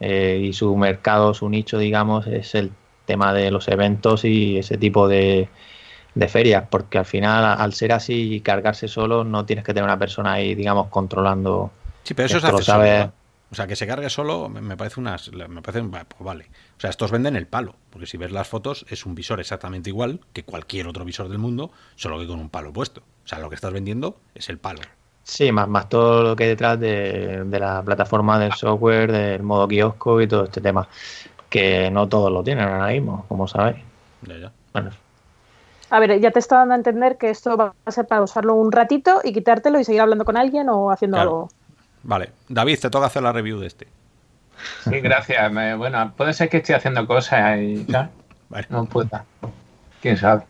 Eh, y su mercado, su nicho, digamos, es el tema de los eventos y ese tipo de, de ferias, porque al final, al ser así y cargarse solo, no tienes que tener una persona ahí, digamos, controlando. Sí, pero eso es accesorio. O sea, que se cargue solo me parece unas. Me parece. Pues vale. O sea, estos venden el palo. Porque si ves las fotos, es un visor exactamente igual que cualquier otro visor del mundo, solo que con un palo puesto. O sea, lo que estás vendiendo es el palo. Sí, más, más todo lo que hay detrás de, de la plataforma del software, del modo kiosco y todo este tema. Que no todos lo tienen ahora mismo, como sabéis. Ya, ya. Bueno, a ver, ya te está dando a entender que esto va a ser para usarlo un ratito y quitártelo y seguir hablando con alguien o haciendo Claro. algo. Vale. David, te toca hacer la review de este. Sí, gracias. Me- bueno, puede ser que esté haciendo cosas y ¿sabes? Vale. no pueda. ¿Quién sabe?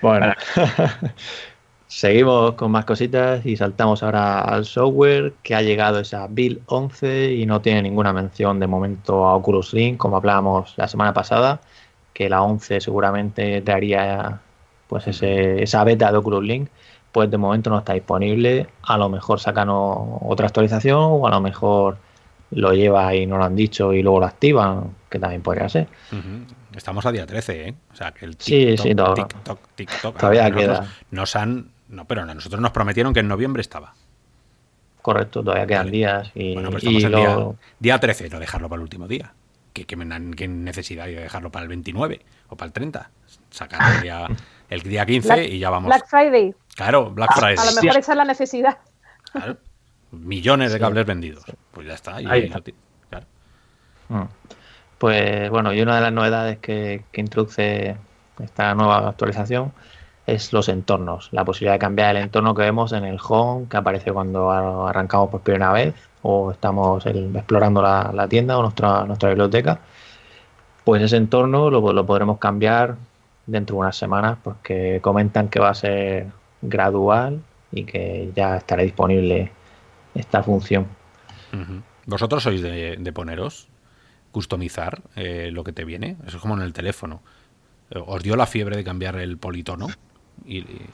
Bueno, seguimos con más cositas y saltamos ahora al software que ha llegado esa Build 11 y no tiene ninguna mención de momento a Oculus Link, como hablábamos la semana pasada, que la 11 seguramente traería pues ese, esa beta de Oculus Link, pues de momento no está disponible. A lo mejor sacan o- otra actualización o a lo mejor lo lleva y no lo han dicho y luego lo activan, que también podría ser. Estamos a día 13, ¿eh? O sea, que el Sí, TikTok, sí, todo- TikTok, TikTok, todavía queda. Nos han. No, pero a nosotros nos prometieron que en noviembre estaba. Correcto, todavía quedan Vale. días y, Bueno, pero y estamos en lo- día, día 13, no dejarlo para el último día. ¿Qué, qué, qué necesidad hay de dejarlo para el 29 o para el 30? Sacar el día, el día 15 Black- y ya vamos. Black Friday. Claro, Black Friday. A lo mejor esa es la necesidad. Claro. Millones de cables vendidos. Pues ya está. y- Ahí está. claro. Mm. Pues bueno, y una de las novedades que, que introduce esta nueva actualización es los entornos, la posibilidad de cambiar el entorno que vemos en el home que aparece cuando arrancamos por primera vez o estamos el- explorando la, la tienda o nuestra, nuestra biblioteca. Pues ese entorno lo, lo podremos cambiar dentro de unas semanas porque comentan que va a ser gradual y que ya estará disponible esta función. ¿Vosotros sois de, de poneros, customizar eh, lo que te viene? Eso es como en el teléfono. Eh, ¿Os dio la fiebre de cambiar el politono? Y, y-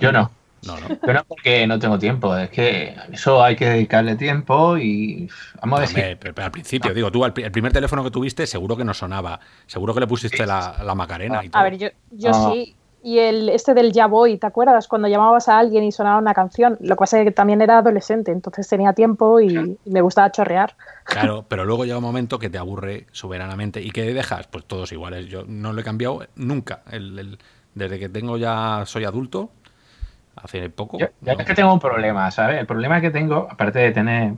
Yo no. no, no. Yo no porque no tengo tiempo. Es que eso hay que dedicarle tiempo y vamos a decir. Hombre, pero- pero al principio, digo, tú el primer teléfono que tuviste seguro que no sonaba. Seguro que le pusiste la, la Macarena y todo. A ver, yo, yo Ah. sí. Y el este del Ya Voy, ¿te acuerdas? Cuando llamabas a alguien y sonaba una canción. Lo que pasa es que también era adolescente, entonces tenía tiempo y, y me gustaba chorrear. Claro, pero luego llega un momento que te aburre soberanamente y que dejas, pues todos iguales. Yo no lo he cambiado nunca. El- el- desde que tengo ya soy adulto, hace poco. Yo, yo no. es que tengo un problema, ¿sabes? El problema que tengo, aparte de tener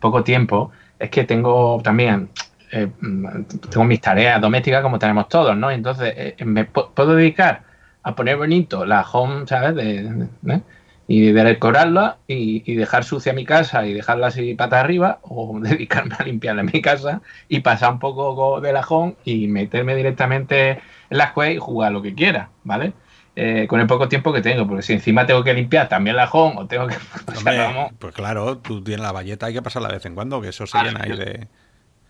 poco tiempo, es que tengo también, eh, mm, tengo mis tareas domésticas como tenemos todos, ¿no? Entonces, eh, me pu- puedo dedicar a poner bonito la home, ¿sabes? De, de- ¿eh? Y de decorarla y, y dejar sucia mi casa y dejarla así patas arriba, o dedicarme a limpiar mi casa y pasar un poco de la home y meterme directamente en la Quest y jugar lo que quiera, ¿vale? eh, con el poco tiempo que tengo, porque si encima tengo que limpiar también la home o tengo que... o sea, Hombre, pues claro, tú tienes la valleta, hay que pasarla de vez en cuando, que eso se Ah, llena ahí de...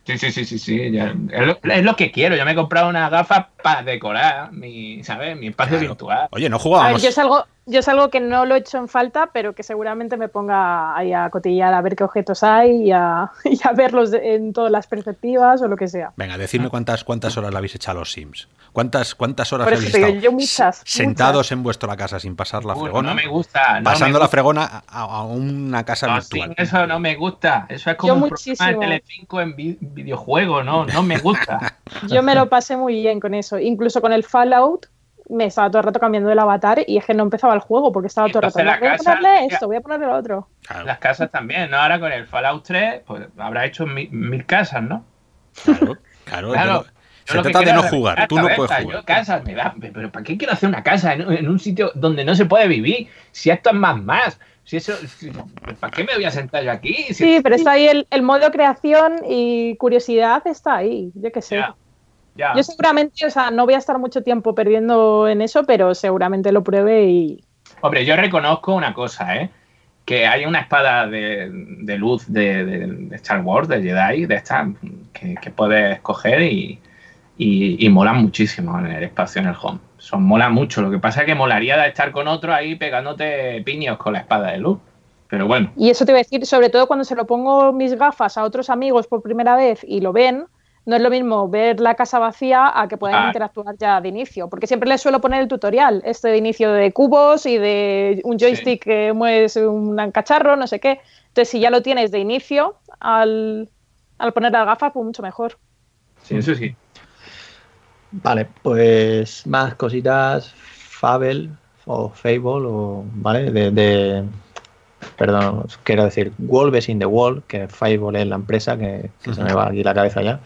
Sí, sí, sí, sí, sí. ya- es, lo, es lo que quiero. Yo me he comprado unas gafas para decorar mi, ¿sabes? Mi espacio Claro. virtual. Oye, no A ver, jugábamos... yo es algo, yo es algo que no lo he hecho en falta, pero que seguramente me ponga ahí a cotillar a ver qué objetos hay y a, y a verlos de- en todas las perspectivas o lo que sea. Venga, decidme cuántas, cuántas horas le habéis echado a los Sims. ¿Cuántas, cuántas horas Por eso habéis estado yo muchas, sentados muchas. en vuestra casa sin pasar la Uy, fregona? no me gusta. No pasando me la fregona a, a una casa No, virtual. sí, eso no me gusta. Eso es como Yo un muchísimo. programa de Telecinco en vi- videojuego. No, no me gusta. Yo me lo pasé muy bien con eso. Incluso con el Fallout me estaba todo el rato cambiando el avatar y es que no empezaba el juego porque estaba todo el rato. Voy a casa- ponerle esto, voy a ponerle lo otro. Claro, Las casas también, ¿no? Ahora con el Fallout 3, pues habrá hecho mil, mil casas, ¿no? claro, claro, Claro. Se trata de no jugar, tú no puedes jugar. Yo casas me da, pero ¿para qué quiero hacer una casa en, en un sitio donde no se puede vivir? Si esto es más más. Si eso, si- ¿para qué me voy a sentar yo aquí? Si- Sí, pero está ahí el, el modo creación y curiosidad está ahí, yo qué sé. Ya, ya. Yo seguramente, o sea, no voy a estar mucho tiempo perdiendo en eso, pero seguramente lo pruebe y... Hombre, yo reconozco una cosa, ¿eh? Que hay una espada de, de luz de, de- de Star Wars, de Jedi, de esta, que, que puedes coger y, y, y molan muchísimo en el espacio, en el home. Son mola mucho. Lo que pasa es que molaría de estar con otro ahí pegándote piños con la espada de luz. Pero bueno, Y eso te iba a decir, sobre todo cuando se lo pongo mis gafas a otros amigos por primera vez y lo ven, no es lo mismo ver la casa vacía a que puedan Ah. interactuar ya de inicio, porque siempre les suelo poner el tutorial, este de inicio de cubos y de un joystick que mueves un cacharro, no sé qué. Entonces, si ya lo tienes de inicio, al, al poner las gafas, pues mucho mejor. sí, eso sí. Vale, pues más cositas. Fable o Fable, o, ¿vale? De, de- perdón, quiero decir Wolves in the Wall, que Fable es la empresa, que, que se me va aquí la cabeza ya.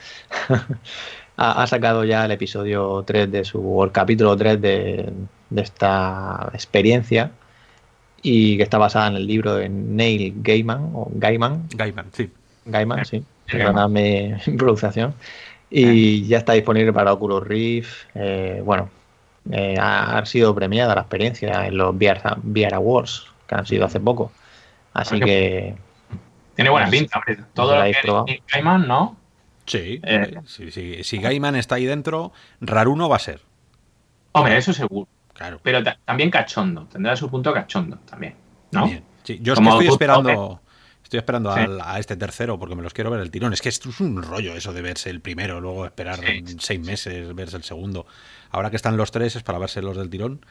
ha, ha sacado ya el episodio 3 de su, o el capítulo 3 de, de esta experiencia y que está basada en el libro de Neil Gaiman, o Gaiman, Gaiman, sí. Gaiman, sí, perdonadme mi pronunciación. Y ya está disponible para Oculus Rift. eh, bueno, eh, ha, ha sido premiada la experiencia en los VR, VR Awards, que han sido hace poco. Así que Tiene buena Pues, pinta, hombre. Todo lo que es Gaiman, ¿no? Sí, Eh. sí, sí. Si Gaiman está ahí dentro, Raruno va a ser. Hombre, eso seguro. Claro. Pero ta- también cachondo. Tendrá su punto cachondo también, ¿no? Bien. Sí, yo es que estoy esperando, estoy esperando Sí. al- a este tercero porque me los quiero ver el tirón. Es que esto es un rollo eso de verse el primero, luego esperar Sí. seis meses, verse el segundo. Ahora que están los tres es para verse los del tirón.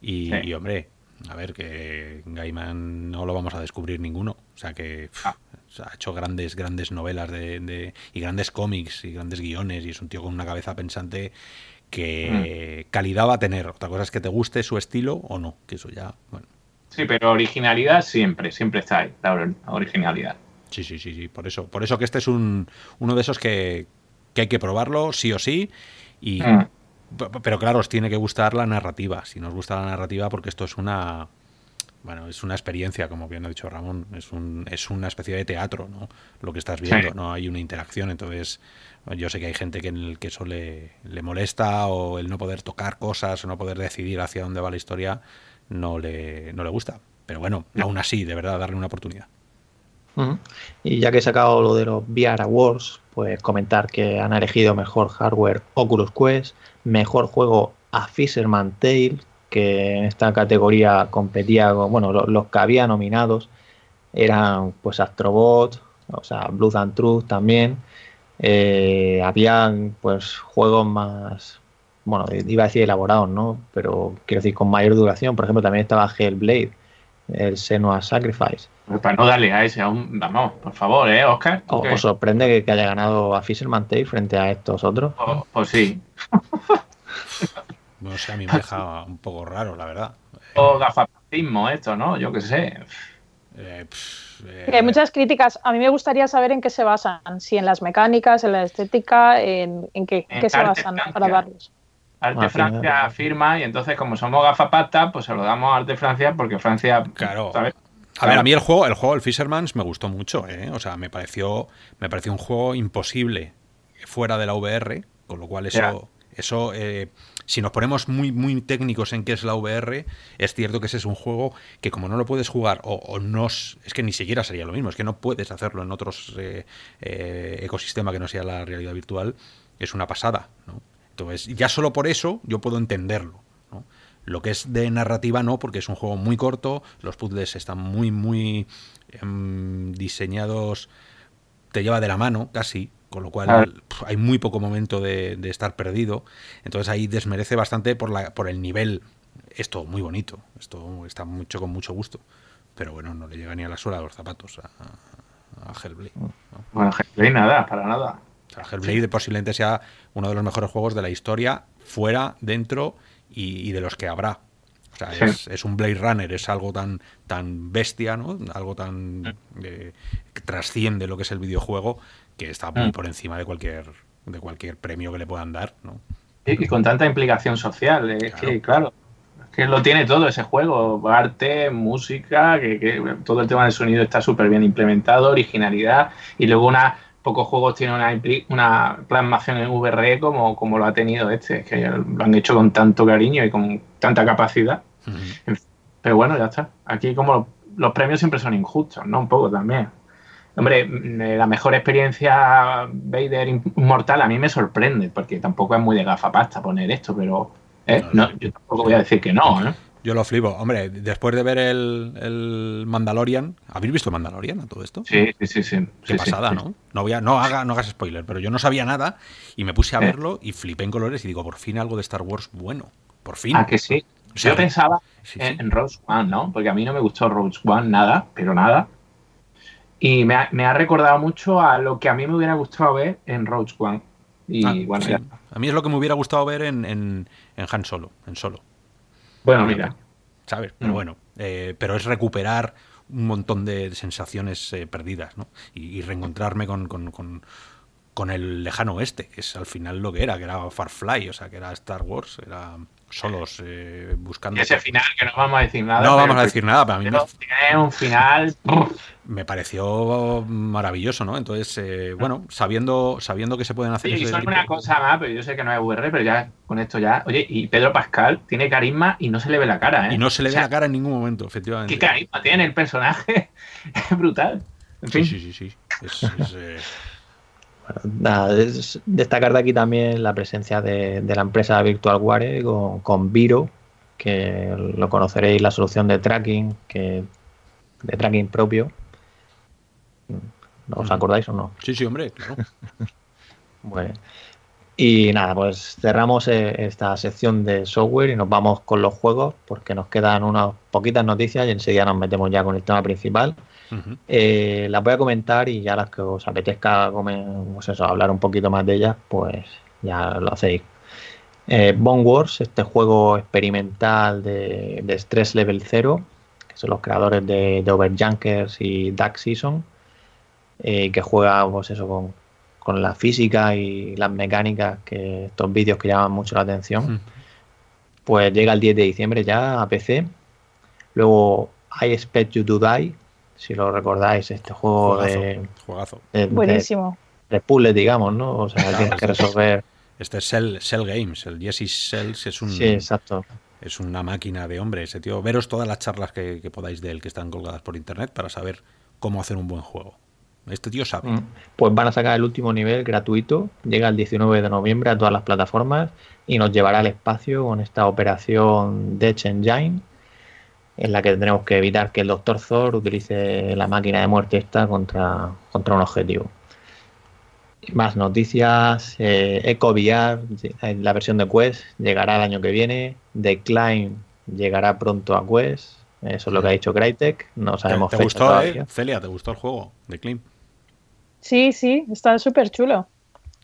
Y, Sí. y, hombre, a ver, que Gaiman no lo vamos a descubrir ninguno. O sea que Ah. ha hecho grandes, grandes novelas de, de- y grandes cómics y grandes guiones y es un tío con una cabeza pensante que Mm. calidad va a tener. Otra cosa es que te guste su estilo o no, que eso ya, bueno. Sí, pero originalidad siempre, siempre está ahí, la or- originalidad. Sí, sí, sí, sí. Por eso, por eso que este es un, uno de esos que, que hay que probarlo, sí o sí. Y, Mm. Pero claro, os tiene que gustar la narrativa. Si nos gusta la narrativa, porque esto es una. Bueno, es una experiencia, como bien ha dicho Ramón. Es, un, es una especie de teatro, ¿no? Lo que estás viendo, Sí. no hay una interacción. Entonces, yo sé que hay gente que en el que eso le, le molesta o el no poder tocar cosas o no poder decidir hacia dónde va la historia no le, no le gusta. Pero bueno, aún así, de verdad, darle una oportunidad. Y ya que he sacado lo de los VR Awards, pues comentar que han elegido mejor hardware Oculus Quest, mejor juego a Fisherman Tale, que en esta categoría competía con, bueno, lo- los, que había nominados eran pues Astrobot, o sea, Blood and Truth también. Eh, habían pues juegos más, bueno, iba a decir elaborados, ¿no? Pero quiero decir con mayor duración. Por ejemplo, también estaba Hellblade, el Senua Sacrifice. Pues para no darle a ese, aún, vamos, por favor, ¿eh, Oscar? ¿Tú ¿Os, sorprende que, que haya ganado a Fisherman Tale frente a estos otros? Pues- pues sí. No sé, a mí me deja un poco raro, la verdad. O gafapatismo esto, ¿no? Yo qué sé. Eh, pff, eh, hay muchas críticas. A mí me gustaría saber en qué se basan. Si en las mecánicas, en la estética, en, en qué, En qué se basan para darlos. Arte Ah, Francia final. firma y entonces como somos gafapastas, pues se lo damos a Arte Francia porque Francia, Claro. ¿sabes? A ver, a mí el juego, el juego, el Fisherman's, me gustó mucho, ¿eh? O sea, me pareció, me pareció un juego imposible fuera de la VR, con lo cual eso. Eso, eh, si nos ponemos muy, muy técnicos en qué es la VR, es cierto que ese es un juego que como no lo puedes jugar, o, no, es que ni siquiera sería lo mismo, es que no puedes hacerlo en otros eh, eh, ecosistemas que no sea la realidad virtual, es una pasada. ¿no? Entonces, ya solo por eso yo puedo entenderlo. Lo que es de narrativa no, porque es un juego muy corto, los puzzles están muy, muy em, diseñados, te lleva de la mano casi, con lo cual hay muy poco momento de, estar perdido. Entonces ahí desmerece bastante por, la, por el nivel. Esto muy bonito, esto está mucho con mucho gusto, pero bueno, no le llega ni a la suela de los zapatos a, Hellblade. Bueno, Hellblade nada, para nada. Hellblade posiblemente sea uno de los mejores juegos de la historia, fuera, dentro y, de los que habrá. O sea, es, un Blade Runner, es algo tan, tan bestia, ¿no? Algo tan eh, que trasciende lo que es el videojuego, que está muy mm. por encima de cualquier, de cualquier premio que le puedan dar, ¿no? Y, con tanta implicación social, es que, claro, es que lo tiene todo ese juego, arte, música, que, todo el tema del sonido está súper bien implementado, originalidad, y luego una pocos juegos tienen una, una plasmación en VRE como, como lo ha tenido este, que lo han hecho con tanto cariño y con tanta capacidad. Pero bueno, ya está. Aquí como los, premios siempre son injustos, ¿no? Un poco también. Hombre, mm, la mejor experiencia Vader Inmortal a mí me sorprende, porque tampoco es muy de gafapasta poner esto, pero ¿eh? no, yo tampoco voy a decir que no, ¿eh? Yo lo flipo. Hombre, después de ver el, el Mandalorian, ¿habéis visto Mandalorian a todo esto? Sí, sí, sí. Qué pasada, ¿no? No, voy a, no, haga, no hagas spoiler, pero yo no sabía nada y me puse a verlo y flipé en colores y digo, por fin algo de Star Wars bueno. Por fin. Ah, que sí. yo pensaba en, en, Rogue One, ¿no? Porque a mí no me gustó Rogue One nada, pero nada. Y me ha, me ha, recordado mucho a lo que a mí me hubiera gustado ver en Rogue One. Y ah, bueno, A mí es lo que me hubiera gustado ver en, en, en Han Solo, en Solo. Bueno, mira. ¿Sabes? Pero mm. bueno, eh, pero es recuperar un montón de sensaciones eh, perdidas, ¿no? Y, reencontrarme con, con, con, el lejano oeste, que es al final lo que era, que era Farfly, o sea, que era Star Wars, era solos eh, buscando. ese final, que no vamos a decir nada. No vamos a decir nada, pero a mí me... un final. Me pareció maravilloso, ¿no? Entonces, eh, bueno, sabiendo, sabiendo que se pueden hacer. Sí, y solo una cosa más, pero yo sé que no es VR, pero ya con esto ya. Oye, y Pedro Pascal tiene carisma y no se le ve la cara, ¿eh? Y no se le ve la cara en ningún momento, efectivamente. ¿Qué carisma tiene el personaje? es brutal. sí, sí, sí, sí. Es, eh, destacar de aquí también la presencia de, la empresa VirtualWare con, con, Viro, que lo conoceréis, la solución de tracking, que de tracking propio. ¿Os acordáis o no? Sí, sí, hombre. bueno. Y nada, pues cerramos eh, esta sección de software y nos vamos con los juegos porque nos quedan unas poquitas noticias y enseguida nos metemos ya con el tema principal. Eh, las voy a comentar y ya las que os apetezca pues hablar un poquito más de ellas, pues ya lo hacéis. Eh, Bone Wars, este juego experimental de, Stress Level 0, que son los creadores de, de Overjunkers y Dark Season, eh, que juega pues eso con, la física y las mecánicas, que estos vídeos que llaman mucho la atención. Pues llega el 10 de diciembre ya a PC. Luego I Expect You to Die, si lo recordáis, este juego de, juegazo. Buenísimo. De, puzzle, digamos, ¿no? O sea, tienes que resolver. Este es Cell, Cell Games, el Jesse Cells es un. Sí, exacto. Es una máquina de hombre, ese tío. Veros todas las charlas que, podáis de él que están colgadas por internet para saber cómo hacer un buen juego. Este tío sabe. Mm. Pues van a sacar el último nivel gratuito, llega el 19 de noviembre a todas las plataformas y nos llevará al espacio con esta operación Death Engine en la que tendremos que evitar que el Doctor Thor utilice la máquina de muerte esta contra, contra un objetivo. Más noticias, eh, EcoVR, la versión de Quest, llegará el año que viene, Decline llegará pronto a Quest, eso es lo que ha dicho Crytek, no sabemos ¿Te, te gustó, eh? Celia, ¿te gustó el juego de Sí, sí, está súper chulo.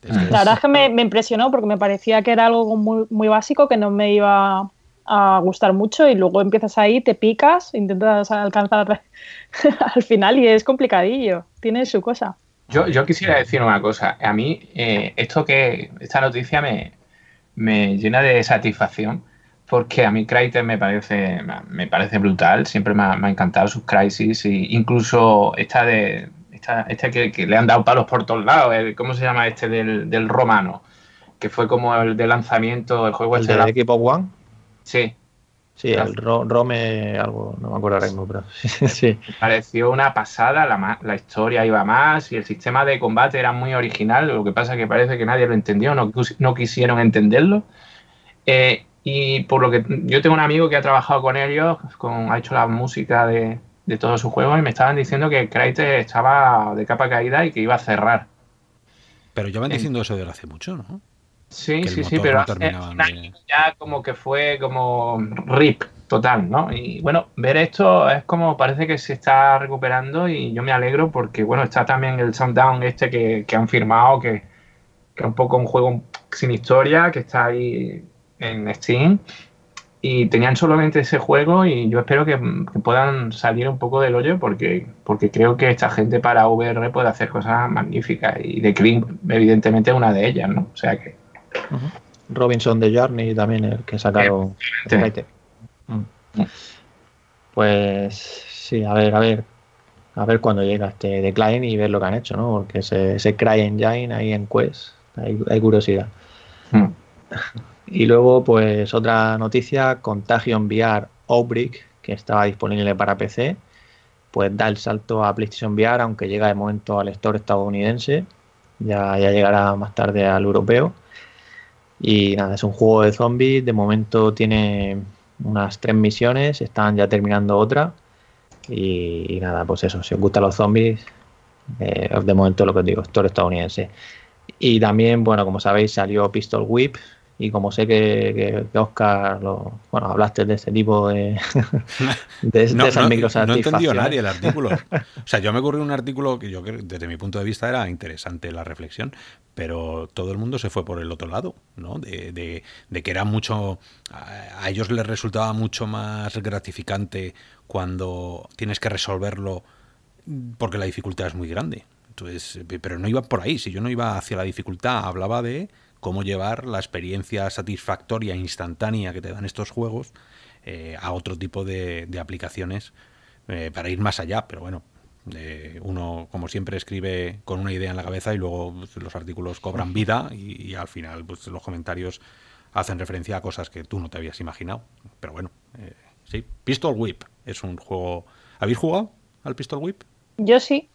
La verdad es que me, impresionó porque me parecía que era algo muy, muy básico que no me iba a gustar mucho y luego empiezas ahí, te picas, intentas alcanzar al final y es complicadillo, tiene su cosa. Yo, yo quisiera decir una cosa, a mí eh, esto que, esta noticia me, me llena de satisfacción porque a mí Crytek me parece, me parece brutal, siempre me ha, encantado sus crisis e incluso esta de esta, este que, le han dado palos por todos lados, ¿cómo se llama este del, del romano? que fue como el de lanzamiento, el juego ¿El este de la- equipo One? Sí, Sí, el Ro- Rome, algo, no me acuerdo ahora mismo, pero sí. pareció una pasada, la, ma- la historia iba más y el sistema de combate era muy original, lo que pasa es que parece que nadie lo entendió, no, no quisieron entenderlo. Eh, y por lo que yo tengo un amigo que ha trabajado con ellos, con, ha hecho la música de, de todos sus juegos y me estaban diciendo que Crytek estaba de capa caída y que iba a cerrar. Pero llevan En- diciendo eso desde hace mucho, ¿no? Sí, sí, sí, pero no hace un año ya como que fue como rip total, ¿no? Y bueno, ver esto es como parece que se está recuperando y yo me alegro porque, bueno, está también el Sundown este que, que han firmado, que, que es un poco un juego sin historia, que está ahí en Steam. Y tenían solamente ese juego y yo espero que, que puedan salir un poco del hoyo porque, porque creo que esta gente para VR puede hacer cosas magníficas y The Cream evidentemente es una de ellas, ¿no? O sea que... Robinson de Journey también, el que sacaron. Sí. Crytek. Mm. Pues sí, a ver, a ver. A ver cuando llega este Decline y ver lo que han hecho, ¿no? Porque ese, ese Cry Engine ahí en Quest, hay, hay curiosidad. Mm. Y luego, pues otra noticia, Contagion VR Outbreak, que estaba disponible para PC, pues da el salto a PlayStation VR, aunque llega de momento al store estadounidense, ya, ya llegará más tarde al europeo. Y nada, es un juego de zombies, de momento tiene unas tres misiones, están ya terminando otra. Y, nada, pues eso, si os gustan los zombies, eh, de momento lo que os digo, store estadounidense. Y también, bueno, como sabéis, salió Pistol Whip. Y como sé que, que, Oscar, lo, bueno, hablaste de este tipo de, de, No, de esas no, no entendió nadie el artículo. O sea, yo me ocurrió un artículo que yo creo, desde mi punto de vista era interesante la reflexión, pero todo el mundo se fue por el otro lado, ¿no? De, de- de que era mucho, a, ellos les resultaba mucho más gratificante cuando tienes que resolverlo porque la dificultad es muy grande. Entonces, pero no iba por ahí, si yo no iba hacia la dificultad, hablaba de cómo llevar la experiencia satisfactoria, instantánea que te dan estos juegos eh, a otro tipo de, de aplicaciones eh, para ir más allá. Pero bueno, eh, uno, como siempre, escribe con una idea en la cabeza y luego pues, los artículos cobran vida y, y al final pues, los comentarios hacen referencia a cosas que tú no te habías imaginado. Pero bueno, eh, sí. Pistol Whip es un juego... ¿Habéis jugado al Pistol Whip? Yo sí.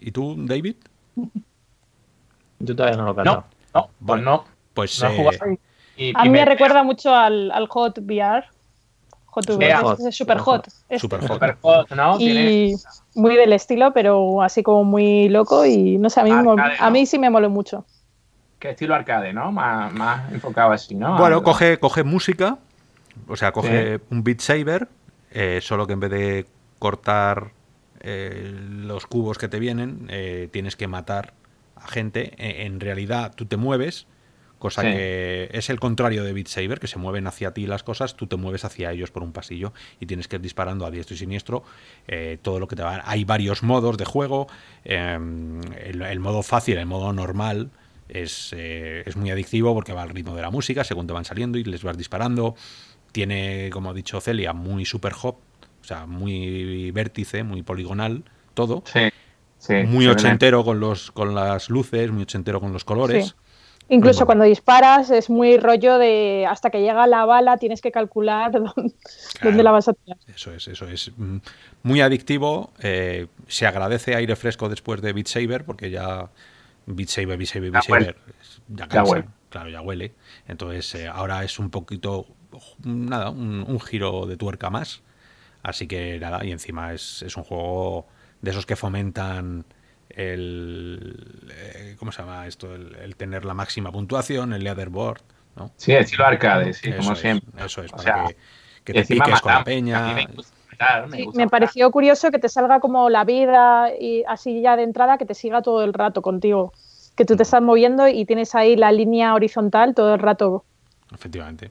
¿Y tú, David? Yo todavía no lo he No. No, pues no. Pues No he eh, y- y- A y mí me recuerda mucho al, al Hot VR. Hot VR, Hot, es super hot. Este. Super hot. Super hot, ¿no? Y muy del estilo, pero así como muy loco y no sé, a mí, me- Arcade, a ¿no? mí sí me moló mucho. que estilo arcade, ¿no? Más, más enfocado así, ¿no? Bueno, coge, coge música, o sea, coge un Beat Saber, eh, solo que en vez de cortar eh, los cubos que te vienen, eh, tienes que matar gente. Eh, en realidad, tú te mueves, cosa Sí. que es el contrario de Beat Saber, que se mueven hacia ti las cosas, tú te mueves hacia ellos por un pasillo y tienes que ir disparando a diestro y siniestro eh, todo lo que te va. Hay varios modos de juego, eh, el, el modo fácil, el modo normal. Es, eh, es muy adictivo porque va al ritmo de la música según te van saliendo y les vas disparando. Tiene, como ha dicho Celia, muy super hop, o sea, muy vértice, muy poligonal, todo. Sí, sí. muy ochentero con, los, con las luces, muy ochentero con los colores. Sí. Incluso Bueno. cuando disparas es muy rollo de hasta que llega la bala tienes que calcular dónde, dónde la vas a tirar. Eso es, eso es. Mm, Muy adictivo. eh, se agradece aire fresco después de Beat Saber, porque ya Beat Saber, Beat Saber, Beat Ya. Saber, Ya cansa. huele. Claro, ya huele. Entonces eh, ahora es un poquito, nada, un, un giro de tuerca más. Así que nada, y encima es, es un juego de esos que fomentan el... eh, ¿Cómo se llama esto? El, el tener la máxima puntuación, el leaderboard, ¿no? Sí, estilo arcade, sí, Eso como es, siempre. Eso es, O para sea, que, que te piques con la peña. me gusta me Sí, pareció curioso que te salga como la vida y así ya de entrada, que te siga todo el rato contigo. Que tú te estás moviendo y tienes ahí la línea horizontal todo el rato. Efectivamente.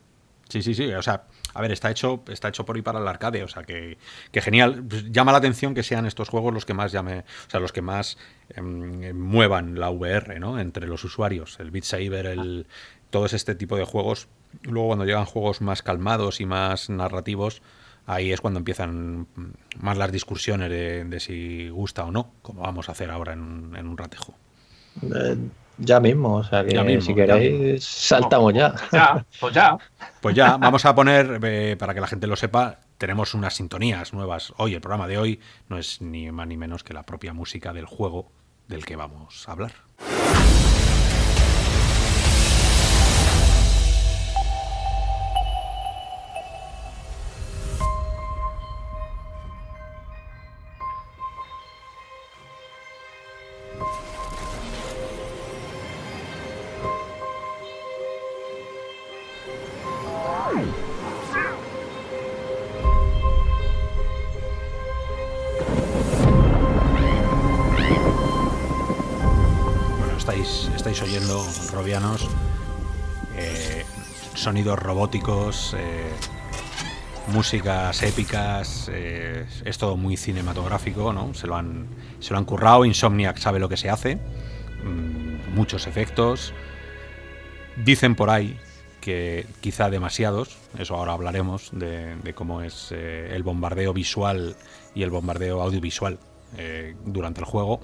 Sí, sí, sí. O sea, a ver, está hecho, está hecho por y para el arcade. O sea, que, que genial. Pues llama la atención que sean estos juegos los que más llame, o sea, los que más em, muevan la VR, ¿no? Entre los usuarios. El Beat Saber, el, todos este tipo de juegos. Luego, cuando llegan juegos más calmados y más narrativos, ahí es cuando empiezan más las discusiones de, de si gusta o no, como vamos a hacer ahora en, en un ratejo. Eh, Ya mismo, o sea que Ya mismo, si ya queréis, saltamos ya. Ya, pues ya. Pues ya, vamos a poner, eh, para que la gente lo sepa, tenemos unas sintonías nuevas. Hoy, el programa de hoy, no es ni más ni menos que la propia música del juego del que vamos a hablar. Robóticos, eh, músicas épicas, eh, es todo muy cinematográfico, ¿no? Se lo, han, se lo han currado, Insomniac sabe lo que se hace, mm, muchos efectos. Dicen por ahí que quizá demasiados, eso ahora hablaremos de, cómo es eh, el bombardeo visual y el bombardeo audiovisual durante el juego.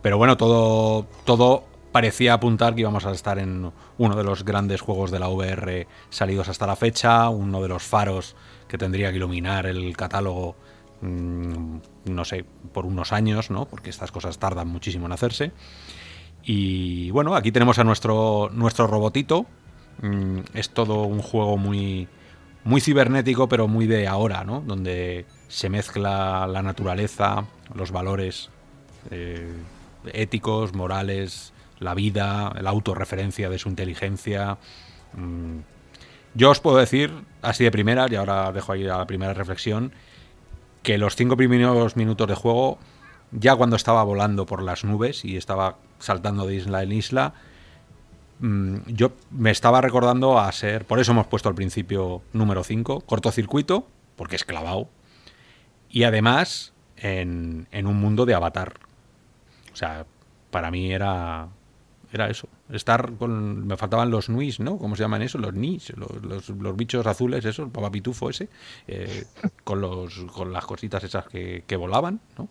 Pero bueno, todo, todo parecía apuntar que íbamos a estar en uno de los grandes juegos de la VR salidos hasta la fecha, uno de los faros que tendría que iluminar el catálogo, mm, no sé, por unos años, ¿no? Porque estas cosas tardan muchísimo en hacerse. Y bueno, aquí tenemos a nuestro, nuestro robotito. Mm, Es todo un juego muy, muy cibernético, pero muy de ahora, ¿no? Donde se mezcla la naturaleza, los valores eh, éticos, morales, la vida, la autorreferencia de su inteligencia. Mm, Yo os puedo decir, así de primera, y ahora dejo ahí la primera reflexión, que los cinco primeros minutos de juego, ya cuando estaba volando por las nubes y estaba saltando de isla en isla, mm, yo me estaba recordando a ser, por eso hemos puesto al principio número 5, cortocircuito, porque es clavado, y además en, en un mundo de avatar. O sea, para mí era, era eso. Estar con. Me faltaban los nuis, ¿no? ¿Cómo se llaman eso? Los nis, los, los- los bichos azules, eso, el papapitufo ese, eh, con, los, con las cositas esas que, que volaban, ¿no?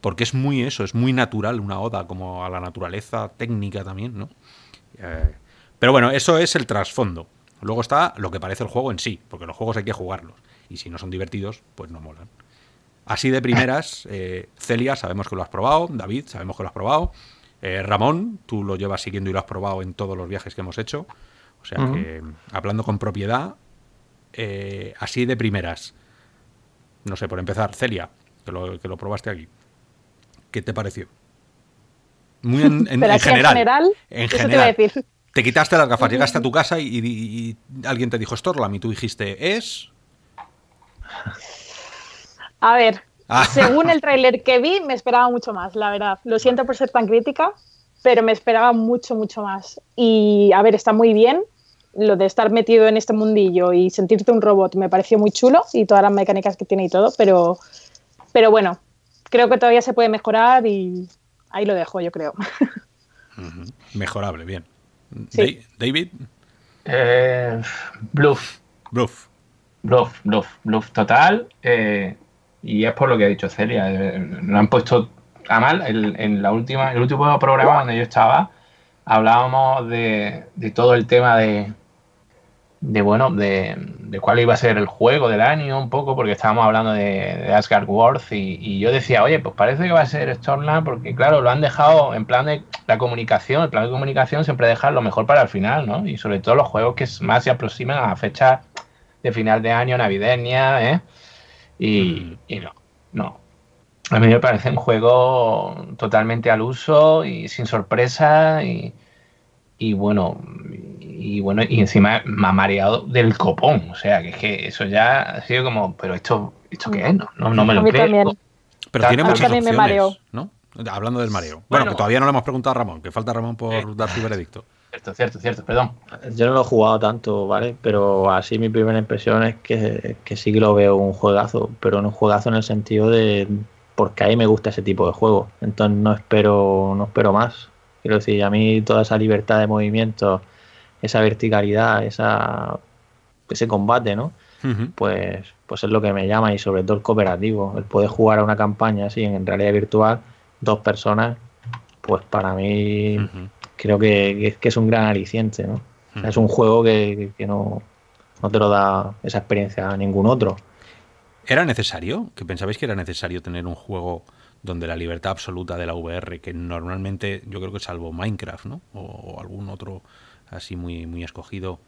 Porque es muy eso, es muy natural, una oda como a la naturaleza técnica también, ¿no? Eh, pero bueno, eso es el trasfondo. Luego está lo que parece el juego en sí, porque los juegos hay que jugarlos. Y si no son divertidos, pues no molan. Así de primeras, eh, Celia, sabemos que lo has probado, David, sabemos que lo has probado, eh, Ramón, tú lo llevas siguiendo y lo has probado en todos los viajes que hemos hecho. O sea que, hablando con propiedad, eh, así de primeras, no sé, por empezar, Celia, que lo, que lo probaste aquí, ¿qué te pareció? Muy en, en- en así en general. general, en eso te iba a general. decir. Te quitaste las gafas, llegaste a tu casa y, y- y alguien te dijo Storlam y tú dijiste, ¿es? A ver, Ah. según el tráiler que vi, me esperaba mucho más, la verdad. Lo siento por ser tan crítica, pero me esperaba mucho, mucho más. Y a ver, está muy bien. Lo de estar metido en este mundillo y sentirte un robot me pareció muy chulo y todas las mecánicas que tiene y todo, pero, pero bueno, creo que todavía se puede mejorar y ahí lo dejo, yo creo. Mejorable, bien. Sí. Da- David, Eh, bluff, Bluff. bluff, bluff, bluff total. eh, y es por lo que ha dicho Celia. eh, lo han puesto a mal. El, en la última, el último programa donde yo estaba, hablábamos de, de todo el tema de, de bueno, de, de cuál iba a ser el juego del año, un poco, porque estábamos hablando de, Asgard Wars y, y yo decía, oye, pues parece que va a ser Stormland, porque claro, lo han dejado en plan de la comunicación, el plan de comunicación siempre deja lo mejor para el final, ¿no? Y sobre todo los juegos que más se aproximan a fechas de final de año, navideña, ¿eh? Y, y no, no. A mí me parece un juego totalmente al uso y sin sorpresa y, y bueno, y bueno, y encima me ha mareado del copón. O sea, que es que eso ya ha sido como, pero esto, ¿esto qué es? No, no, no me lo creo. también. Pero tiene muchas me opciones. ¿no? Hablando del mareo. Bueno, Bueno. que todavía no le hemos preguntado a Ramón, que falta Ramón por Eh. dar su veredicto. Cierto, cierto, cierto, perdón. Yo no lo he jugado tanto, ¿vale? Pero así mi primera impresión es que, que sí que lo veo un juegazo, pero no un juegazo en el sentido de porque a mí me gusta ese tipo de juego. Entonces no espero, no espero más. Quiero decir, a mí toda esa libertad de movimiento, esa verticalidad, esa, ese combate, ¿no? Pues, pues es lo que me llama y sobre todo el cooperativo. El poder jugar a una campaña así en realidad virtual, dos personas, pues para mí. Creo que, que es un gran aliciente, ¿no? Hmm. Es un juego que, que no, no te lo da esa experiencia a ningún otro. ¿Era necesario? ¿Que pensabais que era necesario tener un juego donde la libertad absoluta de la VR, que normalmente yo creo que salvo Minecraft, ¿no? O, o algún otro así muy, muy escogido,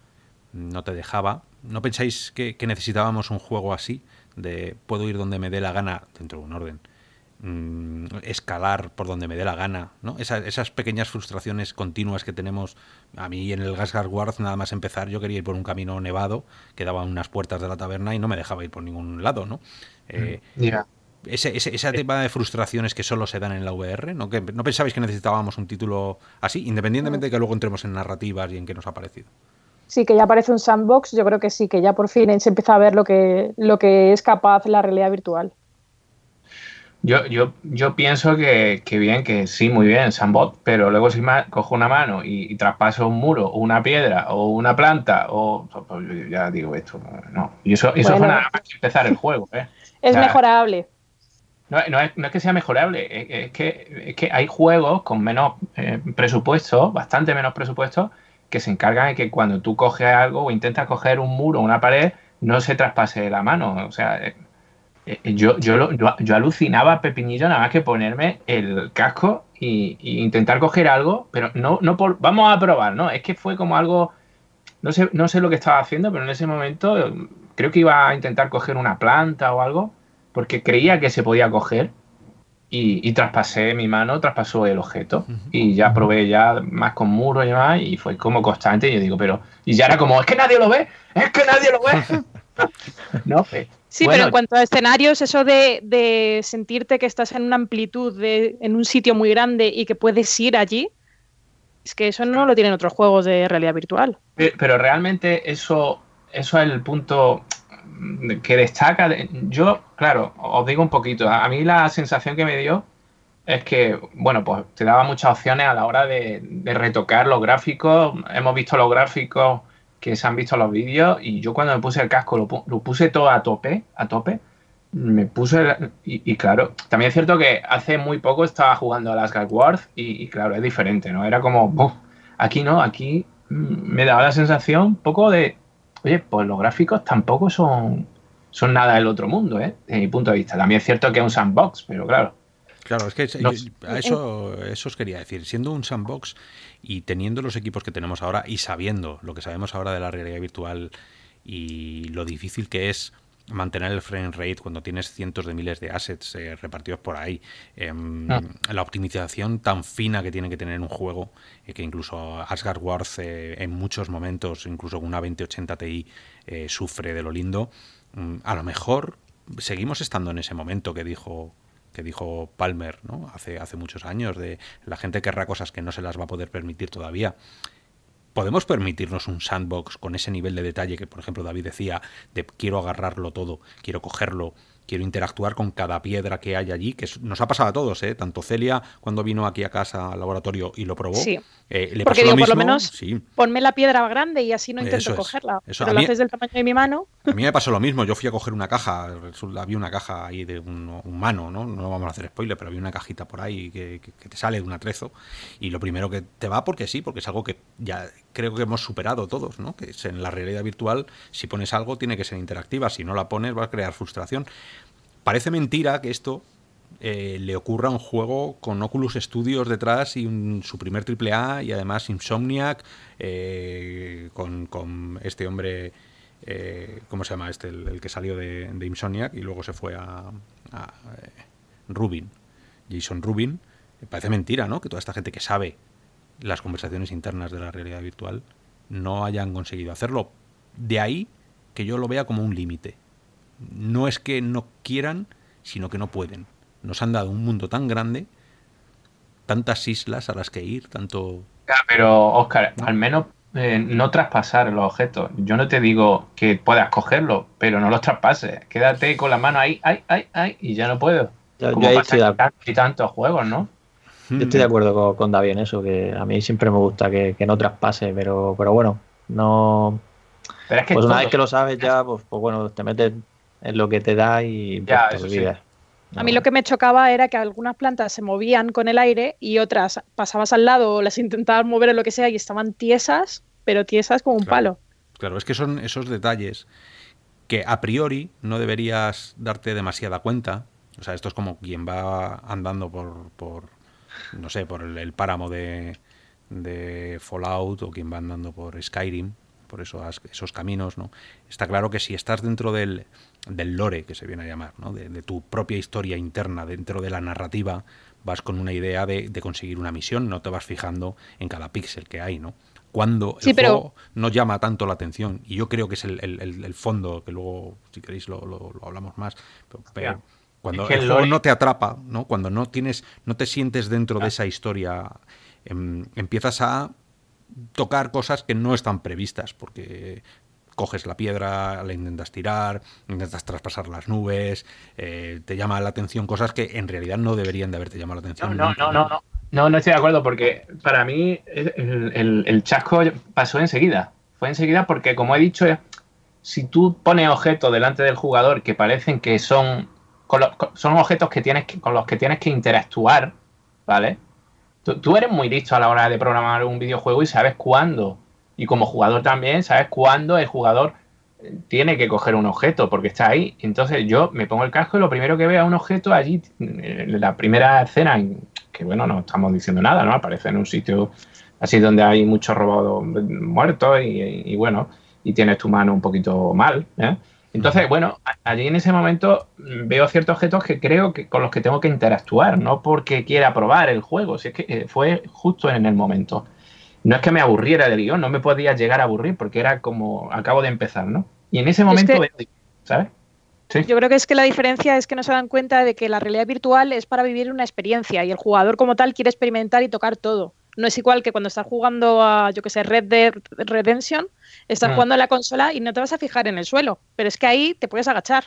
no te dejaba. ¿No pensáis que, que necesitábamos un juego así? De puedo ir donde me dé la gana, dentro de un orden, mm, escalar por donde me dé la gana, ¿no? Esa- esas pequeñas frustraciones continuas que tenemos. A mí en el Gasgar Wars, nada más empezar, yo quería ir por un camino nevado que daba unas puertas de la taberna y no me dejaba ir por ningún lado, ¿no? Eh, Ya. ese, ese, ese tema de frustraciones que solo se dan en la VR, ¿no? Que, ¿No pensabais que necesitábamos un título así, independientemente de que luego entremos en narrativas y en qué nos ha parecido? Sí, que ya aparece un sandbox, yo creo que sí, que ya por fin se empieza a ver lo que, lo que es capaz la realidad virtual. Yo, yo, yo pienso que, que bien, que sí, muy bien, Sandbot, pero luego si cojo una mano y, y traspaso un muro, o una piedra, o una planta, o pues yo ya digo esto, no. Y eso, eso Bueno. fue nada más que empezar el juego, ¿eh? Es O sea, mejorable. No, no es, no es que sea mejorable, es, es que, es que hay juegos con menos eh, presupuesto, bastante menos presupuesto, que se encargan de que cuando tú coges algo o intentas coger un muro una pared, no se traspase la mano. O sea, eh, yo, yo, lo- yo, yo alucinaba, Pepinillo, nada más que ponerme el casco y, y intentar coger algo, pero no, no por, vamos a probar, ¿no? Es que fue como algo, no sé, no sé lo que estaba haciendo, pero en ese momento eh, creo que iba a intentar coger una planta o algo, porque creía que se podía coger y, y traspasé mi mano, traspasó el objeto y ya probé ya más con muros y demás y fue como constante y yo digo, pero, y ya era como, es que nadie lo ve, es que nadie lo ve. no, pues, Sí, bueno, pero en cuanto a escenarios, eso de, de sentirte que estás en una amplitud, de, en un sitio muy grande y que puedes ir allí, es que eso no lo tienen otros juegos de realidad virtual. Pe- Pero realmente eso, eso es el punto que destaca. de- Yo, claro, os digo un poquito. A a mí la sensación que me dio es que, bueno, pues te daba muchas opciones a la hora de, de retocar los gráficos. Hemos visto los gráficos que se han visto los vídeos y yo cuando me puse el casco lo, pu- lo puse todo a tope, a tope. Me puse el- y, y claro, también es cierto que hace muy poco estaba jugando a las Wars y, y claro, es diferente, ¿no? Era como, "Buf, aquí no, aquí mm, me daba la sensación un poco de, oye, pues los gráficos tampoco son, son nada del otro mundo, ¿eh? Desde mi punto de vista. También es cierto que es un sandbox, pero claro. Claro, es que yo- a eso, eso os quería decir. Siendo un sandbox y teniendo los equipos que tenemos ahora y sabiendo lo que sabemos ahora de la realidad virtual y lo difícil que es mantener el frame rate cuando tienes cientos de miles de assets eh, repartidos por ahí, em, Ah. la optimización tan fina que tiene que tener un juego, eh, que incluso Asgard Wars eh, en muchos momentos, incluso con una 2080 Ti, eh, sufre de lo lindo, mm, a lo mejor seguimos estando en ese momento que dijo que dijo Palmer ¿no? hace, hace muchos años, de la gente querrá cosas que no se las va a poder permitir todavía. ¿Podemos permitirnos un sandbox con ese nivel de detalle que, por ejemplo, David decía, de quiero agarrarlo todo, quiero cogerlo, quiero interactuar con cada piedra que hay allí, que nos ha pasado a todos, ¿eh? Tanto Celia, cuando vino aquí a casa al laboratorio y lo probó, Sí. Eh, le Porque pasó digo, lo por lo menos Sí, Ponme la piedra grande y así no Eso intento es, cogerla. eso. Pero A lo mí- haces del tamaño de mi mano. A mí me pasó lo mismo, yo fui a coger una caja, había una caja ahí de un humano, ¿no? No vamos a hacer spoiler, pero había una cajita por ahí que, que- que te sale de un atrezo y lo primero que te va porque sí, porque es algo que ya creo que hemos superado todos, ¿no? Que es en la realidad virtual, si pones algo tiene que ser interactiva, si no la pones va a crear frustración. Parece mentira que esto eh, le ocurra un juego con Oculus Studios detrás y un- su primer triple A y además Insomniac eh, con, este hombre eh, ¿cómo se llama este? El, que salió de, Insomniac y luego se fue a, a, eh, Rubin Jason Rubin parece mentira ¿no? que toda esta gente que sabe las conversaciones internas de la realidad virtual no hayan conseguido hacerlo de ahí que yo lo vea como un límite no es que no quieran, sino que no pueden. Nos han dado un mundo tan grande, tantas islas a las que ir, tanto... Ya, Pero, Oscar, al menos eh, no traspasar los objetos. Yo no te digo que puedas cogerlos, pero no los traspases. Quédate con la mano ahí, ay, ay, ay, y ya no puedo. Yo, Como yo ahí pasa estoy de y tantos juegos, ¿no? yo estoy de acuerdo con, con David en eso, que a mí siempre me gusta que, que no traspase, pero, pero bueno, no. Pero es que Pues una todo- vez que lo sabes ya, pues, pues bueno, te metes en lo que te da y Ya, pues, te eso sí. A mí lo que me chocaba era que algunas plantas se movían con el aire y otras pasabas al lado o las intentabas mover o lo que sea y estaban tiesas, pero tiesas como un Claro. palo. Claro, es que son esos detalles que a priori no deberías darte demasiada cuenta. O sea, esto es como quien va andando por, por no sé, por el, el páramo de, de Fallout o quien va andando por Skyrim, por eso esos caminos, ¿no? Está claro que si estás dentro del, del lore, que se viene a llamar, ¿no? De, de tu propia historia interna, dentro de la narrativa, vas con una idea de, de conseguir una misión, no te vas fijando en cada píxel que hay, ¿no? Cuando el Sí, pero- juego no llama tanto la atención, y yo creo que es el, el- el- el fondo, que luego, si queréis, lo, lo- lo hablamos más, pero, cuando Es que el el juego lore- no te atrapa, ¿no? Cuando no tienes, no te sientes dentro de esa historia, em, empiezas a tocar cosas que no están previstas, porque coges la piedra, la intentas tirar, intentas traspasar las nubes, eh, te llama la atención cosas que en realidad no deberían de haberte llamado la atención. no, nunca, no, no, no. No, no estoy de acuerdo porque para mí el, el- el chasco pasó enseguida. Fue enseguida porque, como he dicho, si tú pones objetos delante del jugador que parecen que son, con los- con- son objetos que tienes que- con los que tienes que interactuar, ¿vale? Tú, tú eres muy listo a la hora de programar un videojuego y sabes cuándo. Y como jugador también, sabes cuándo el jugador tiene que coger un objeto porque está ahí. Entonces yo me pongo el casco y lo primero que veo es un objeto allí, en la primera escena, en- que bueno, no estamos diciendo nada, ¿no? Aparece en un sitio así donde hay muchos robots muertos y, y bueno, y tienes tu mano un poquito mal, ¿eh? Entonces, bueno, allí en ese momento veo ciertos objetos que creo que con los que tengo que interactuar, no porque quiera probar el juego, si es que eh, fue justo en el momento. No es que me aburriera del guion, no me podía llegar a aburrir porque era como acabo de empezar, ¿no? Y en ese momento, que- veo, ¿sabes? Sí. Yo creo que es que la diferencia es que no se dan cuenta de que la realidad virtual es para vivir una experiencia y el jugador como tal quiere experimentar y tocar todo. No es igual que cuando estás jugando a, yo que sé, Red Dead Redemption, estás Mm. jugando en la consola y no te vas a fijar en el suelo, pero es que ahí te puedes agachar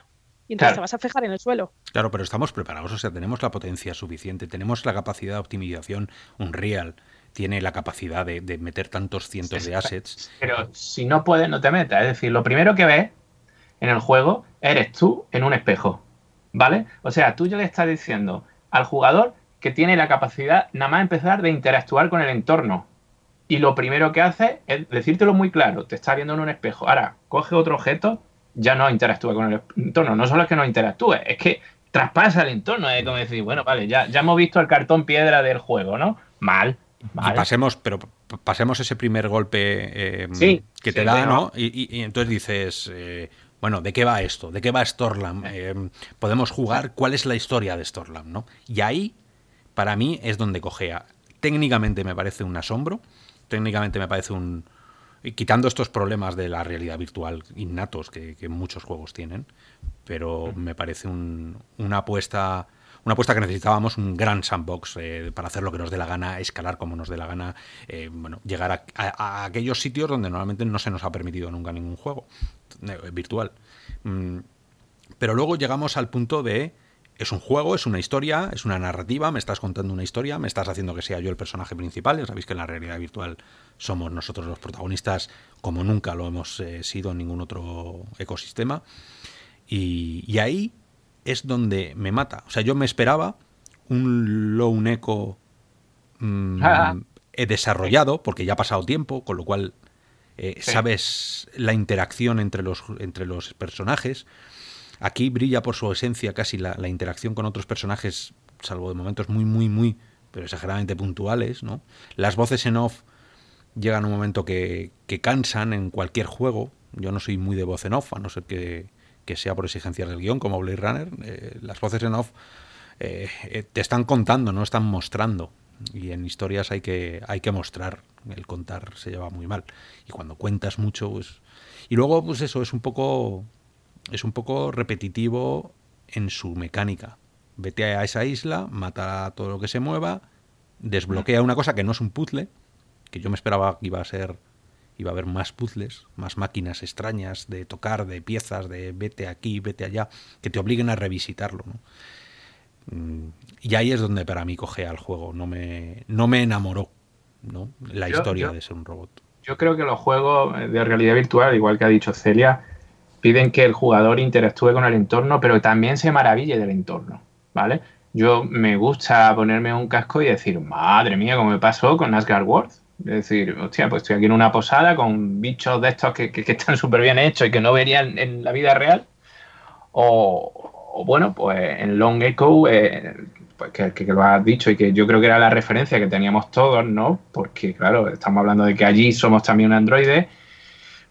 y entonces Claro. te vas a fijar en el suelo. Claro, pero estamos preparados, o sea, tenemos la potencia suficiente, tenemos la capacidad de optimización Unreal, tiene la capacidad de, de meter tantos cientos de assets. Pero si no puedes, no te metas. Es decir, lo primero que ves en el juego eres tú en un espejo. ¿Vale? O sea, tú ya le estás diciendo al jugador que tiene la capacidad nada más empezar de interactuar con el entorno. Y lo primero que hace es decírtelo muy claro. Te está viendo en un espejo. Ahora, coge otro objeto, ya no interactúa con el entorno. No solo es que no interactúe, es que traspasa el entorno. Es como decir, bueno, vale, ya, ya hemos visto el cartón piedra del juego, ¿no? Mal. Y pasemos, pero pasemos ese primer golpe eh, Sí, que te sí, da. ¿no? Y, y- y entonces dices, eh, bueno, ¿de qué va esto? ¿De qué va Storlam? Eh, podemos jugar, ¿cuál es la historia de Storlam? ¿no? Y ahí, para mí, es donde cojea. Técnicamente me parece un asombro, técnicamente me parece un... Quitando estos problemas de la realidad virtual innatos que, que muchos juegos tienen, pero me parece un- una apuesta una apuesta que necesitábamos, un gran sandbox eh, para hacer lo que nos dé la gana, escalar como nos dé la gana, eh, bueno, llegar a, aquellos sitios donde normalmente no se nos ha permitido nunca ningún juego eh, virtual. Mm, pero luego llegamos al punto de es un juego, es una historia, es una narrativa, me estás contando una historia, me estás haciendo que sea yo el personaje principal. Ya sabéis que en la realidad virtual somos nosotros los protagonistas como nunca lo hemos sido en ningún otro ecosistema. Y ahí es donde me mata. O sea, yo me esperaba un Lone Echo mm, Ah. he desarrollado, porque ya ha pasado tiempo, con lo cual eh, Sí. sabes la interacción entre los, entre los personajes. Aquí brilla por su esencia casi la, la interacción con otros personajes, salvo de momentos muy, muy, muy, pero exageradamente puntuales, ¿no? Las voces en off llegan a un momento que, que cansan en cualquier juego. Yo no soy muy de voz en off, a no ser que, que sea por exigencias del guion, como Blade Runner. Eh, las voces en off eh, eh, te están contando, no están mostrando. Y en historias hay que, hay que mostrar. El contar se lleva muy mal. Y cuando cuentas mucho, pues. Y luego, pues eso, es un poco. Es un poco repetitivo en su mecánica. Vete a esa isla, mata a todo lo que se mueva, desbloquea una cosa que no es un puzzle, que yo me esperaba que iba a ser. Iba a haber más puzzles, más máquinas extrañas de tocar, de piezas, de vete aquí, vete allá, que te obliguen a revisitarlo. ¿no? Mm, Y ahí es donde para mí cogea el juego, no me, no me enamoró ¿no? la Yo- historia yo- de ser un robot. Yo creo que los juegos de realidad virtual, igual que ha dicho Celia, piden que el jugador interactúe con el entorno, pero también se maraville del entorno. ¿vale? Yo me gusta ponerme un casco y decir, madre mía, ¿cómo me pasó con Asgard World? Es decir, hostia, pues estoy aquí en una posada con bichos de estos que, que, están súper bien hechos y que no verían en la vida real. O, bueno, pues en Long Echo, eh, pues que, que, lo has dicho y que yo creo que era la referencia que teníamos todos, ¿no? Porque, claro, estamos hablando de que allí somos también un androide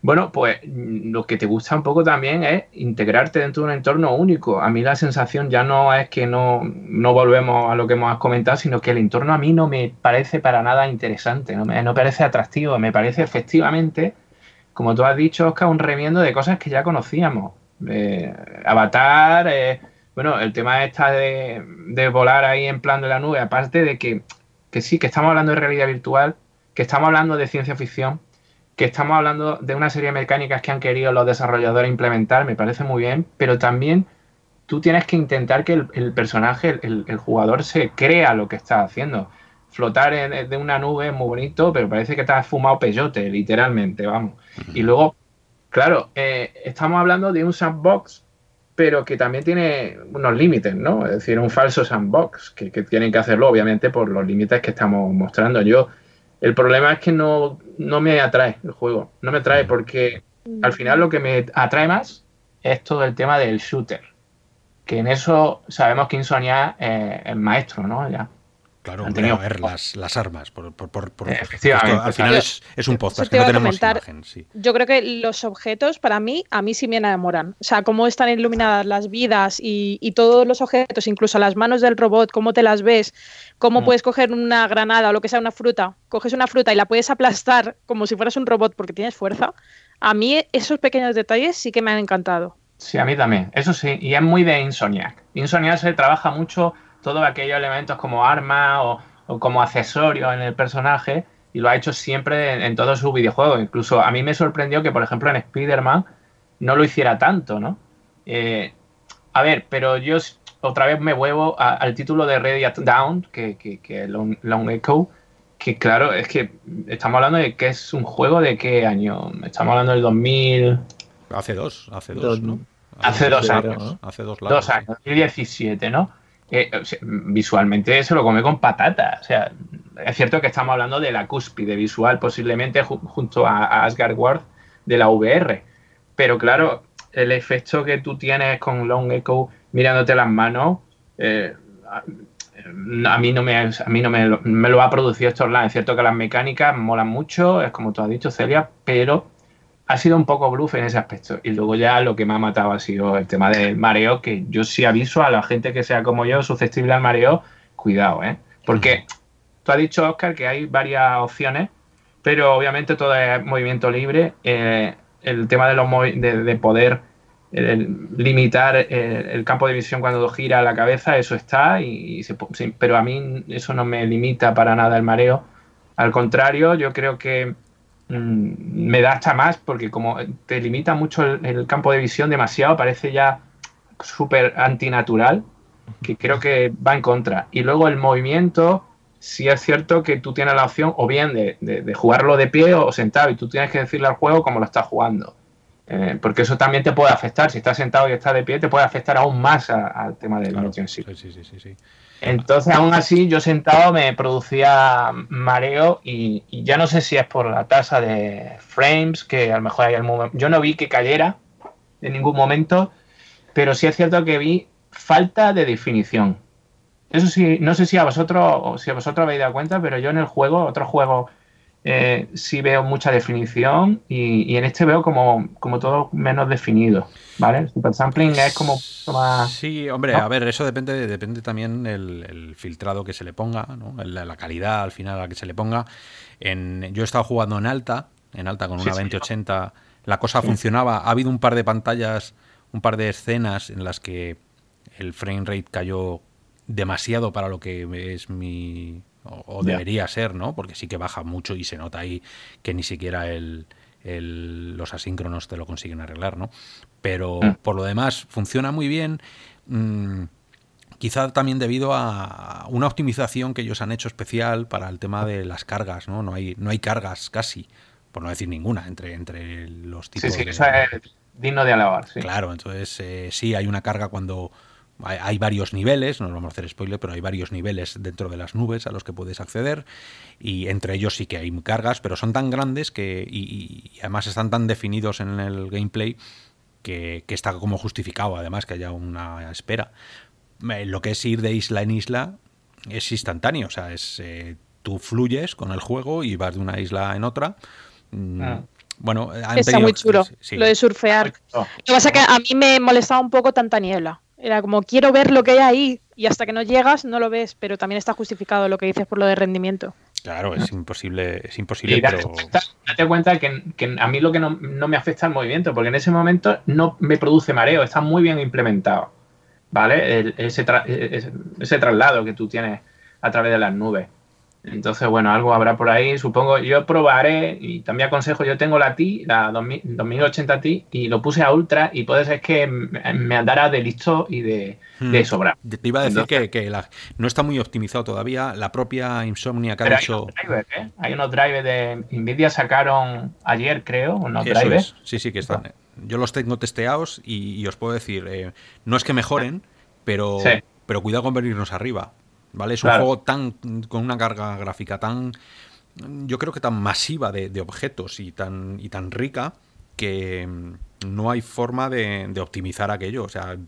bueno, pues lo que te gusta un poco también es integrarte dentro de un entorno único. A mí la sensación ya no es que no, no volvemos a lo que hemos comentado, sino que el entorno a mí no me parece para nada interesante, no me no parece atractivo, me parece efectivamente, como tú has dicho, Oscar, un remiendo de cosas que ya conocíamos. Eh, Avatar, eh, bueno, el tema esta de, de, volar ahí en plan de la nube, aparte de que, que sí, que estamos hablando de realidad virtual, que estamos hablando de ciencia ficción, que estamos hablando de una serie de mecánicas que han querido los desarrolladores implementar, me parece muy bien, pero también tú tienes que intentar que el, personaje, el, jugador, se crea lo que está haciendo. Flotar en, de una nube es muy bonito, pero parece que te has fumado peyote, literalmente, vamos. Y luego, claro, eh, estamos hablando de un sandbox, pero que también tiene unos límites, ¿no? Es decir, un falso sandbox, que, que tienen que hacerlo, obviamente, por los límites que estamos mostrando. Yo el problema es que no, me atrae el juego. No me atrae porque al final lo que me atrae más es todo el tema del shooter. Que en eso sabemos que Insomnia eh, es maestro, ¿no? Ya. Claro, a ver las, las armas. Por, por, por, al final es, es, un podcast que no tenemos imagen. Sí. Yo creo que los objetos, para mí, a mí sí me enamoran. O sea, cómo están iluminadas las vidas y, y todos los objetos, incluso las manos del robot, cómo te las ves, cómo mm. puedes coger una granada o lo que sea, una fruta, coges una fruta y la puedes aplastar como si fueras un robot porque tienes fuerza. A mí esos pequeños detalles sí que me han encantado. Sí, a mí también. Eso sí, y es muy de Insomniac. Insomniac se trabaja mucho todos aquellos elementos como arma o, como accesorios en el personaje y lo ha hecho siempre en, todos sus videojuegos. Incluso a mí me sorprendió que, por ejemplo, en Spider-Man no lo hiciera tanto, ¿no? Eh, a ver, pero yo otra vez me huevo al título de Ready at Down, que, que, Long, Long, Echo, que claro, es que estamos hablando de que es un juego de qué año. Estamos hablando del 2000. Hace dos, hace dos, ¿no? Hace, dos años. Hace dos, dos años, 2017, ¿no? Visualmente se lo come con patata. O sea, es cierto que estamos hablando de la cúspide visual, posiblemente junto a, Asgard World de la VR. Pero claro, el efecto que tú tienes con Long Echo mirándote las manos, eh, a mí no me a mí no me, me lo ha producido esto online. Es cierto que las mecánicas molan mucho, es como tú has dicho, Celia, pero ha sido un poco bluff en ese aspecto. Y luego ya lo que me ha matado ha sido el tema del mareo, que yo sí aviso a la gente que sea como yo, susceptible al mareo, cuidado, ¿eh? Porque tú has dicho, Oscar, que hay varias opciones, pero obviamente todo es movimiento libre. Eh, el tema de, los de, poder eh, limitar eh, el, campo de visión cuando gira la cabeza, eso está, y, pero a mí eso no me limita para nada el mareo. Al contrario, yo creo que Mm, me da hasta más porque como te limita mucho el, campo de visión demasiado, parece ya súper antinatural, que creo que va en contra. Y luego el movimiento, si es cierto que tú tienes la opción o bien de, jugarlo de pie o sentado y tú tienes que decirle al juego cómo lo estás jugando. Eh, porque eso también te puede afectar. Si estás sentado y estás de pie, te puede afectar aún más al tema del claro. sí. Sí, sí, sí, entonces, aún así, yo sentado me producía mareo y, ya no sé si es por la tasa de frames, que a lo mejor hay el momento. Yo no vi que cayera en ningún momento, pero sí es cierto que vi falta de definición. Eso sí, no sé si a vosotros, si a vosotros habéis dado cuenta, pero yo en el juego, otro juego eh, sí veo mucha definición y, en este veo como, como, todo menos definido, ¿vale? El super sampling es como más... Sí, hombre, a ver, eso depende, depende también el, filtrado que se le ponga, ¿no? la, calidad al final a la que se le ponga. En, yo he estado jugando en alta, en alta con una 2080, la cosa funcionaba. Ha habido un par de pantallas, un par de escenas en las que el frame rate cayó demasiado para lo que es mi, o, debería ser, ¿no? Porque sí que baja mucho y se nota ahí que ni siquiera el, los asíncronos te lo consiguen arreglar, ¿no? Pero mm. por lo demás funciona muy bien. Mm, quizá también debido a una optimización que ellos han hecho especial para el tema de las cargas, ¿no? No hay, no hay cargas casi, por no decir ninguna, entre, entre los tipos. Sí, sí, eso es digno de alabar. Sí. Claro, entonces eh, sí hay una carga cuando hay, hay varios niveles, no nos vamos a hacer spoiler, pero hay varios niveles dentro de las nubes a los que puedes acceder y entre ellos sí que hay cargas, pero son tan grandes que y, y además están tan definidos en el gameplay que, que está como justificado además que haya una espera. Lo que es ir de isla en isla es instantáneo, o sea, es eh, tú fluyes con el juego y vas de una isla en otra. Mm, Ah. Bueno, han Está tenido- muy chulo. sí. Lo de surfear. Lo que pasa es que a mí me molestaba un poco tanta niebla. Era como, quiero ver lo que hay ahí. Y hasta que no llegas, no lo ves. Pero también está justificado lo que dices por lo de rendimiento. Claro, es imposible, es imposible, Y date, pero cuenta, date cuenta que, que a mí lo que no, no me afecta el movimiento, porque en ese momento no me produce mareo, está muy bien implementado, ¿vale? El- ese, tra- ese, ese traslado que tú tienes a través de las nubes. Entonces, bueno, algo habrá por ahí, supongo. Yo probaré y también aconsejo, yo tengo la Ti, la 2000 2080 Ti, y lo puse a Ultra y puede ser que me andara de listo y de, de Hmm. sobra. te iba a decir Entonces- que, que la- no está muy optimizado todavía. La propia Insomnia que ha hay dicho... unos drivers, ¿eh? Hay unos drivers de Nvidia sacaron ayer, creo, unos Eso drivers. es. Sí, sí, que están. Yo los tengo testeados y, y os puedo decir, eh, no es que mejoren, pero, Sí. pero cuidado con venirnos arriba. ¿Vale? Es un Claro. juego tan con una carga gráfica tan yo creo que tan masiva de, de objetos y tan y tan rica que mm, no hay forma de, de optimizar aquello. O sea,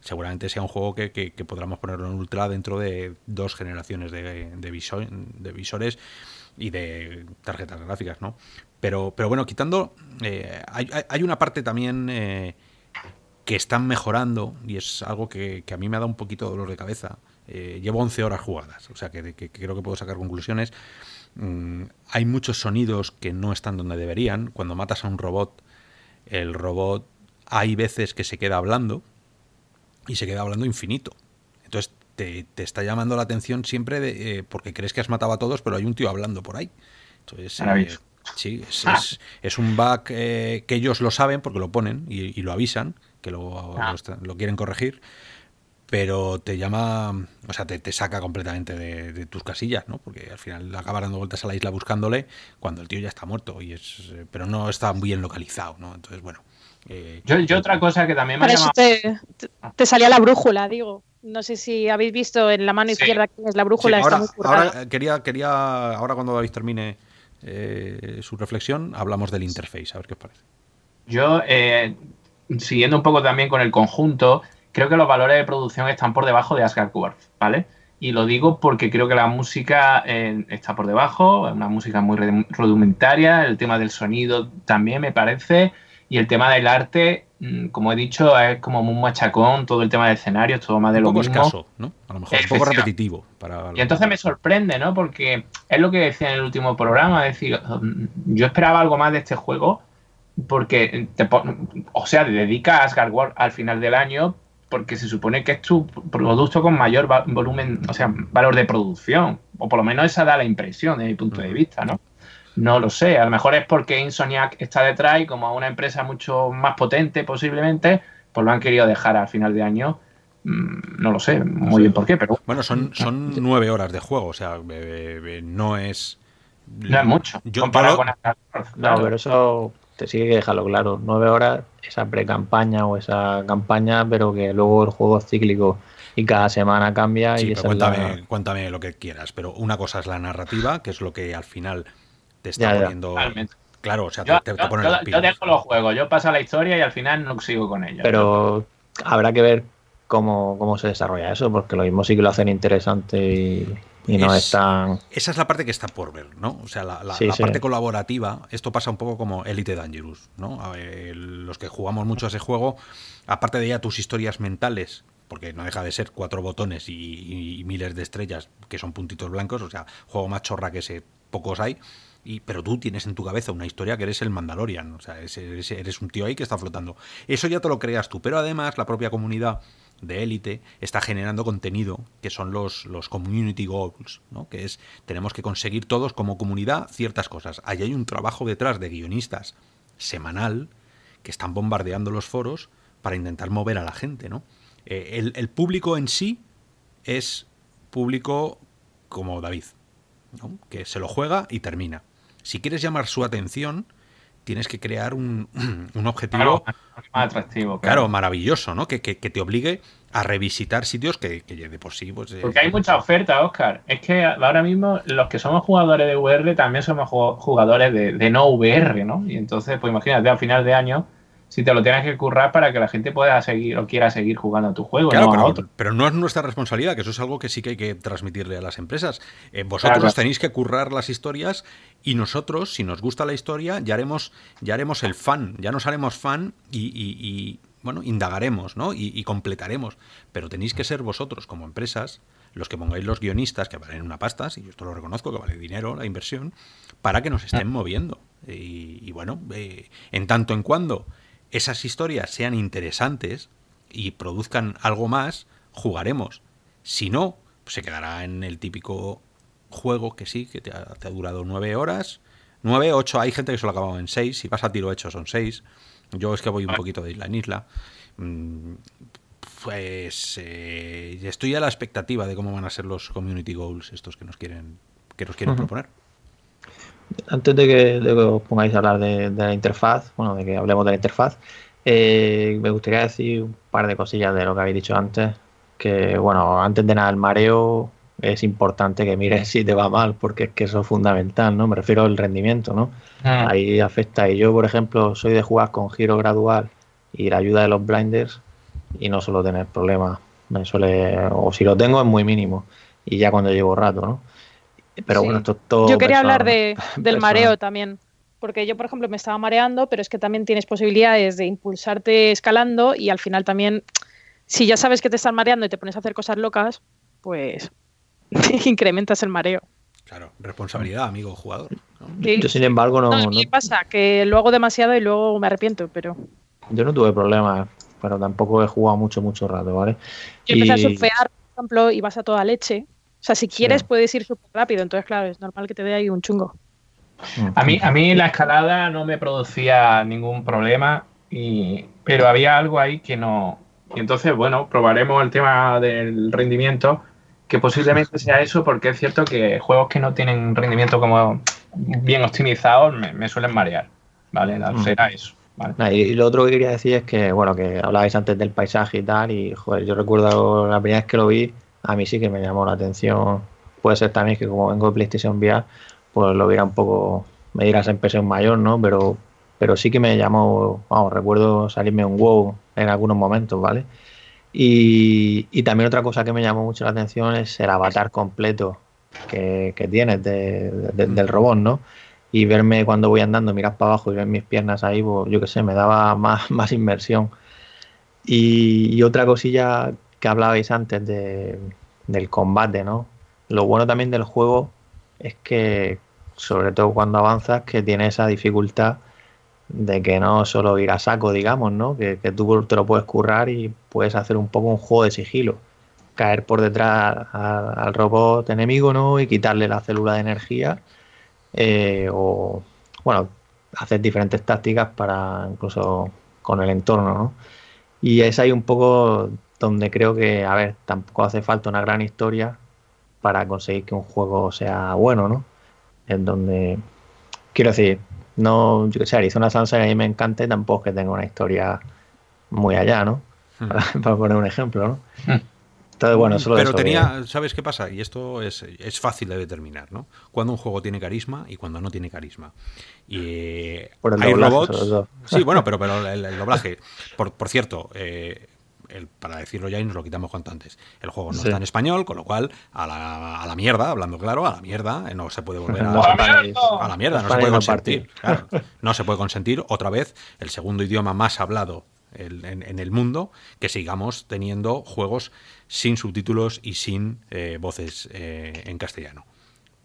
seguramente sea un juego que, que- que podamos ponerlo en ultra dentro de dos generaciones de, de, visor- de visores y de tarjetas gráficas, ¿no? Pero, pero bueno, quitando. eh, hay, hay- una parte también eh, que están mejorando y es algo que, que a mí me ha dado un poquito de dolor de cabeza. Eh, llevo 11 horas jugadas, o sea que, que- que creo que puedo sacar conclusiones. Mm, hay muchos sonidos que no están donde deberían. Cuando matas a un robot, el robot hay veces que se queda hablando y se queda hablando infinito. Entonces te, te está llamando la atención siempre de, eh, porque crees que has matado a todos, pero hay un tío hablando por ahí. Entonces, eh, sí, es, Ah. es- es un bug eh, que ellos lo saben porque lo ponen y, y lo avisan, que lo, Ah. lo lo quieren corregir, pero te llama, o sea, te, te saca completamente de, de tus casillas, ¿no? Porque al final acaba dando vueltas a la isla buscándole cuando el tío ya está muerto, y es, eh, pero no está bien localizado, ¿no? Entonces, bueno. eh, Yo, yo otra cosa que también me ha Para eso llamado... te, te- te salía la brújula, digo. No sé si habéis visto en la mano Sí. izquierda que es la Sí, brújula. está ahora, muy ahora, eh, quería, quería, ahora cuando David termine eh, su reflexión, hablamos del interface, a ver qué os parece. Yo, eh, siguiendo un poco también con el conjunto, creo que los valores de producción están por debajo de Asgard World, ¿vale? Y lo digo porque creo que la música eh, está por debajo, es una música muy rudimentaria, el tema del sonido también me parece, y el tema del arte, mm, como he dicho, es como muy machacón, todo el tema de escenarios, todo más de Un lo poco mismo. escaso, ¿no? A lo mejor un poco repetitivo. Para Y entonces me sorprende, ¿no? Porque es lo que decía en el último programa, es decir, yo esperaba algo más de este juego, porque, te o sea, te dedica a Asgard World al final del año, porque se supone que es tu producto con mayor va- volumen, o sea, valor de producción, o por lo menos esa da la impresión desde mi punto de vista, ¿no? No lo sé, a lo mejor es porque Insomniac está detrás y como una empresa mucho más potente posiblemente, pues lo han querido dejar al final de año. Mm, No lo sé muy bien por qué, pero Bueno, son, son nueve horas de juego, o sea, eh, eh, no es. No es mucho. Yo- comparado yo- con No, claro. pero eso te sigue que dejarlo claro. Nueve horas, esa pre-campaña o esa campaña, pero que luego el juego es cíclico y cada semana cambia Sí, y pero esa es la- cuéntame, cuéntame lo que quieras, pero una cosa es la narrativa, que es lo que al final te está Ya, ya. poniendo. Totalmente. Claro, o sea, Yo, te, te yo- pone yo- las yo dejo los juegos, yo paso la historia y al final no sigo con ellos. Pero habrá que ver cómo, cómo se desarrolla eso, porque lo mismo sí que lo hacen interesante y, y no Es- es tan... Esa es la parte que está por ver, ¿no? O sea, la, la- Sí, la sí. parte colaborativa, esto pasa un poco como Elite Dangerous, ¿no? Ver, los que jugamos mucho a ese juego, aparte de ya tus historias mentales, porque no deja de ser cuatro botones y, y- y miles de estrellas que son puntitos blancos, o sea, juego más chorra que ese, pocos hay. Y, pero tú tienes en tu cabeza una historia que eres el Mandalorian, o sea, eres- eres un tío ahí que está flotando. Eso ya te lo creas tú, pero además la propia comunidad de élite está generando contenido que son los, los community goals, ¿no? que es tenemos que conseguir todos como comunidad ciertas cosas. Ahí hay un trabajo detrás de guionistas semanal que están bombardeando los foros para intentar mover a la gente. ¿no? Eh, el, el público en sí es público como David, ¿no? que se lo juega y termina. Si quieres llamar su atención, tienes que crear un, un objetivo Claro, más atractivo. claro, maravilloso, ¿no? Que, que- que te obligue a revisitar sitios que, que de por sí, pues. eh, Porque hay mucha oferta, Oscar. Es que ahora mismo los que somos jugadores de VR también somos ju- jugadores de, de no VR, ¿no? Y entonces, pues imagínate, a final de año, si te lo tienes que currar para que la gente pueda seguir o quiera seguir jugando a tu juego, Claro, no a pero, otro. pero no es nuestra responsabilidad, que eso es algo que sí que hay que transmitirle a las empresas. Eh, vosotros Claro. tenéis que currar las historias y nosotros, si nos gusta la historia, ya haremos, ya haremos el fan, ya nos haremos fan y, y- y, bueno, indagaremos, ¿no? Y, y completaremos. Pero tenéis que ser vosotros, como empresas, los que pongáis los guionistas, que valen una pasta, si yo esto lo reconozco, que vale dinero la inversión, para que nos estén moviendo. Y, y bueno, eh, en tanto en cuando esas historias sean interesantes y produzcan algo más, jugaremos. Si no, pues se quedará en el típico juego que sí, que te ha, te ha durado nueve horas. Nueve, ocho, hay gente que se lo ha acabado en seis. Si vas a tiro hecho son seis. Yo es que voy un poquito de isla en isla. Mm, Pues eh, estoy a la expectativa de cómo van a ser los community goals estos que nos quieren que nos quieren proponer. Antes de que, de que os pongáis a hablar de, de la interfaz, bueno, de que hablemos de la interfaz, eh, me gustaría decir un par de cosillas de lo que habéis dicho antes. Que, bueno, antes de nada, el mareo es importante que mires si te va mal, porque es que eso es fundamental, ¿no? Me refiero al rendimiento, ¿no? Mm. Ahí afecta. Y yo, por ejemplo, soy de jugar con giro gradual y la ayuda de los blinders y no suelo tener problemas. Me suele, o si lo tengo es muy mínimo y ya cuando llevo rato, ¿no? Pero Sí. bueno, esto es todo. Yo quería personal, hablar de, del Personal. mareo también. Porque yo, por ejemplo, me estaba mareando, pero es que también tienes posibilidades de impulsarte escalando y al final también, si ya sabes que te estás mareando y te pones a hacer cosas locas, pues incrementas el mareo. Claro, responsabilidad, amigo jugador. ¿no? Sí. Yo, sin embargo, no, No, pasa que lo hago demasiado y luego me arrepiento, pero yo no tuve problemas, pero tampoco he jugado mucho, mucho rato, ¿vale? yo empecé a surfear, por ejemplo, y vas a toda leche. O sea, si quieres Sí. puedes ir súper rápido, entonces claro, es normal que te dé ahí un chungo. A mí, a mí la escalada no me producía ningún problema, y, pero había algo ahí que no. Y entonces, bueno, probaremos el tema del rendimiento, que posiblemente sea eso, porque es cierto que juegos que no tienen rendimiento como bien optimizados me, me suelen marear. ¿Vale? Mm. Será eso. ¿vale? Nah, y, y lo otro que quería decir es que, bueno, que hablabais antes del paisaje y tal, y joder, yo recuerdo la primera vez que lo vi, a mí sí que me llamó la atención. Puede ser también que como vengo de PlayStation VR, pues lo viera un poco, me dirás en impresión mayor, ¿no? Pero, pero sí que me llamó, vamos, recuerdo salirme un wow en algunos momentos, ¿vale? Y, y también otra cosa que me llamó mucho la atención es el avatar completo que, que tienes de- de- del robot, ¿no? y verme cuando voy andando, mirar para abajo y ver mis piernas ahí, pues yo qué sé, me daba más, más inversión. Y, y otra cosilla que hablabais antes de, del combate, ¿no? Lo bueno también del juego es que, sobre todo cuando avanzas, que tiene esa dificultad de que no solo ir a saco, digamos, ¿no? Que, tú te lo puedes currar y puedes hacer un poco un juego de sigilo. Caer por detrás al robot enemigo, ¿no? Y quitarle la célula de energía eh, o bueno, hacer diferentes tácticas para incluso con el entorno, ¿no? Y es ahí un poco donde creo que, a ver, tampoco hace falta una gran historia para conseguir que un juego sea bueno, ¿no? Es donde, quiero decir, no, yo que sé, Arizona Sunshine a mí me encanta y tampoco es que tenga una historia muy allá, ¿no? Hmm. Para, para poner un ejemplo, ¿no? Entonces, bueno, solo Pero eso que- tenía, ¿sabes qué pasa? Y esto es, es fácil de determinar, ¿no? Cuando un juego tiene carisma y cuando no tiene carisma. Y eh, Por el hay doblaje, robots. Sí, bueno, pero, pero el, el doblaje. Por, por cierto, eh, el- para decirlo ya y nos lo quitamos cuanto antes. El juego no Sí. está en español, con lo cual, a la, a la mierda, hablando claro, a la mierda, eh, no se puede volver a, No ¡A la mierda! a la mierda, no se puede consentir. Claro, no se puede consentir otra vez el segundo idioma más hablado el- en, en el mundo que sigamos teniendo juegos sin subtítulos y sin eh, voces eh, en castellano.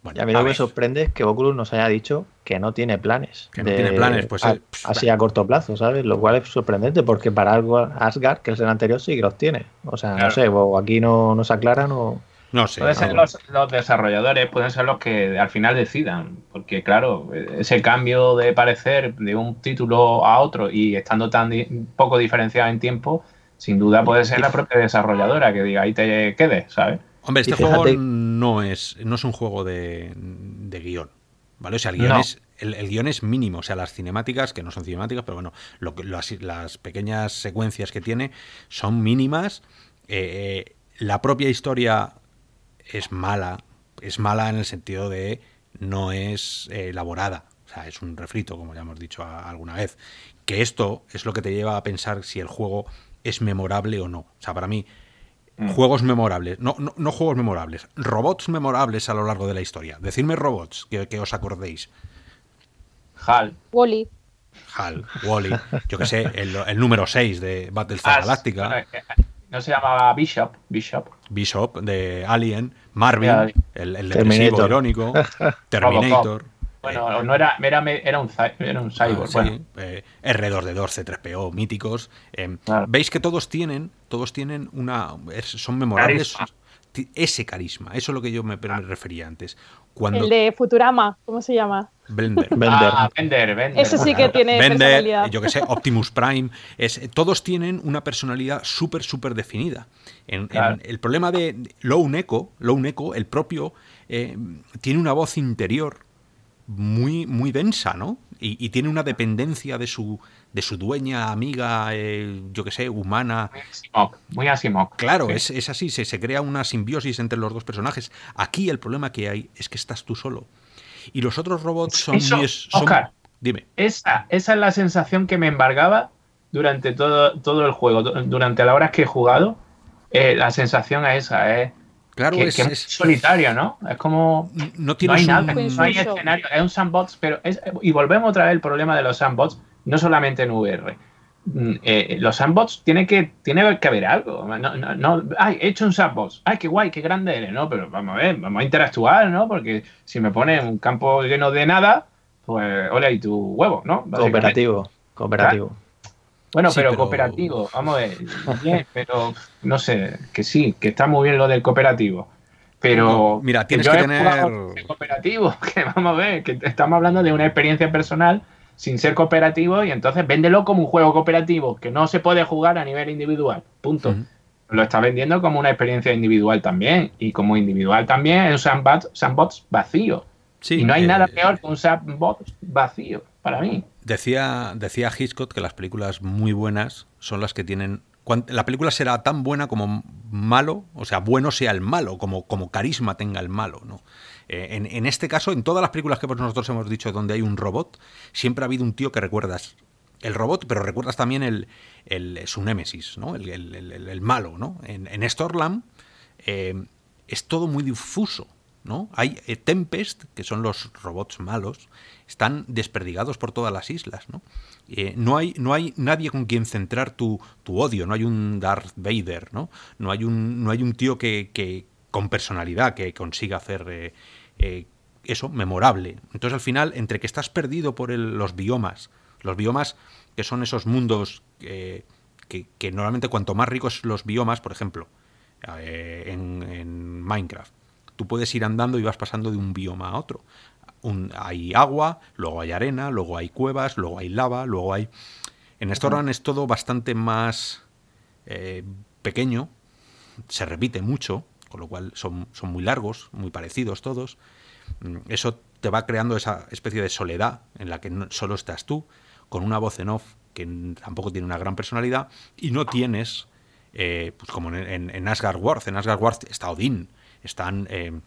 Bueno, Y a mí a lo que me sorprende es que Oculus nos haya dicho que no tiene planes. Que no tiene planes, pues, a- eh, pff, así a corto plazo, ¿sabes? Lo cual es sorprendente porque para algo Asgard, que es el anterior, sí que los tiene. O sea, Claro. no sé, o aquí no, no se aclaran o. no sé. Pueden ser los, los desarrolladores, pueden ser los que al final decidan, porque claro, ese cambio de parecer de un título a otro y estando tan di- poco diferenciado en tiempo, sin duda puede ser la propia desarrolladora que diga ahí te quedes, ¿sabes? Hombre, este fíjate- juego no es, no es un juego de, de guion. ¿Vale? O sea, el guion No. es, el, el guion es mínimo, o sea, las cinemáticas, que no son cinemáticas, pero bueno, lo las, las pequeñas secuencias que tiene son mínimas. Eh, eh, la propia historia es mala, es mala en el sentido de no es eh, elaborada, o sea, es un refrito, como ya hemos dicho a- alguna vez. Que esto es lo que te lleva a pensar si el juego es memorable o no. O sea, para mí, juegos memorables, no, no, no juegos memorables, robots memorables a lo largo de la historia. Decidme robots que, que os acordéis. HAL. Wally. HAL, Wally, yo que sé, el, el número 6 de Battlestar Ah, Galactica, bueno, eh, No se llamaba Bishop. Bishop. Bishop de Alien, Marvin, el, el depresivo Terminator. irónico, Terminator. Bueno, no era, era, era un, era un Eh, ah, cyborg. sí, bueno, eh, R2D2, C3PO, míticos. eh, Claro. Veis que todos tienen, todos tienen una. son memorables. Carisma. Ese carisma, eso es lo que yo me, me refería antes. Cuando El de Futurama, ¿cómo se llama? Blender. Bender. Ah, Bender, Bender. Ese sí que tiene Bender, personalidad. yo que sé, Optimus Prime, es, todos tienen una personalidad súper, súper definida. En, en Claro. el problema de Lone Echo, Lone Echo, el propio, eh, tiene una voz interior muy, muy densa, ¿no? Y, y tiene una dependencia de su, de su dueña, amiga, eh, yo que sé, humana. Muy Asimov. Muy Asimov. Claro, Sí. es, es así, se, se crea una simbiosis entre los dos personajes. Aquí el problema que hay es que estás tú solo. Y los otros robots son Eso, son- Oscar. dime. Esa, esa es la sensación que me embargaba durante todo, todo el juego. Du- Durante las horas que he jugado, eh, la sensación es esa. Es Claro, que, es, que es es- solitario, ¿no? Es como... no hay nada, un- Pues no hay eso. escenario, es un sandbox, pero es, y volvemos otra vez al problema de los sandbox, no solamente en VR. Mm, eh, los sandbox tiene que, tiene que haber algo. No, no, no, ay, he hecho un sandbox. Ay, qué guay, qué grande eres, ¿no? Pero vamos a ver, vamos a interactuar, ¿no? Porque si me pones un campo lleno de nada, pues ole ahí tu huevo, ¿no? Cooperativo. Cooperativo. Bueno, Sí, pero, pero- cooperativo, vamos a ver, bien, pero no sé, que sí, que está muy bien lo del cooperativo. Pero No, mira, tienes yo que tener- cooperativo, que vamos a ver, que estamos hablando de una experiencia personal sin ser cooperativo y entonces véndelo como un juego cooperativo que no se puede jugar a nivel individual. Punto. Lo está vendiendo como una experiencia individual también y como individual también es un sandbox, sandbox vacío. Sí, y no hay eh, nada peor que un sandbox vacío para mí. Decía, decía Hitchcock que las películas muy buenas son las que tienen. La película será tan buena como malo, o sea, bueno sea el malo, como, como carisma tenga el malo, ¿no? Eh, en, en este caso, en todas las películas que nosotros hemos dicho donde hay un robot, siempre ha habido un tío que recuerdas el robot, pero recuerdas también el, el- su némesis, ¿no? El, el- el- malo, ¿no? En, en Stormland eh, es todo muy difuso, ¿no? Hay eh, Tempest, que son los robots malos, están desperdigados por todas las islas, ¿no? Eh, no, hay, no hay nadie con quien centrar tu, tu odio, no hay un Darth Vader, ¿no? No hay un, no hay un tío que, que con personalidad que consiga hacer eh, eh, eso memorable. Entonces al final, entre que estás perdido por el- los biomas, los biomas que son esos mundos que, que normalmente cuanto más ricos los biomas, por ejemplo, en, en Minecraft, tú puedes ir andando y vas pasando de un bioma a otro. Un- hay agua, luego hay arena, luego hay cuevas, luego hay lava, luego hay... En Stormland es todo bastante más eh, pequeño, se repite mucho, con lo cual son, son muy largos, muy parecidos todos. Mm, Eso te va creando esa especie de soledad en la que no- solo estás tú, con una voz en off que tampoco tiene una gran personalidad, y no tienes, eh, pues como en, en, en Asgard World, en Asgard World está Odín, están... eh,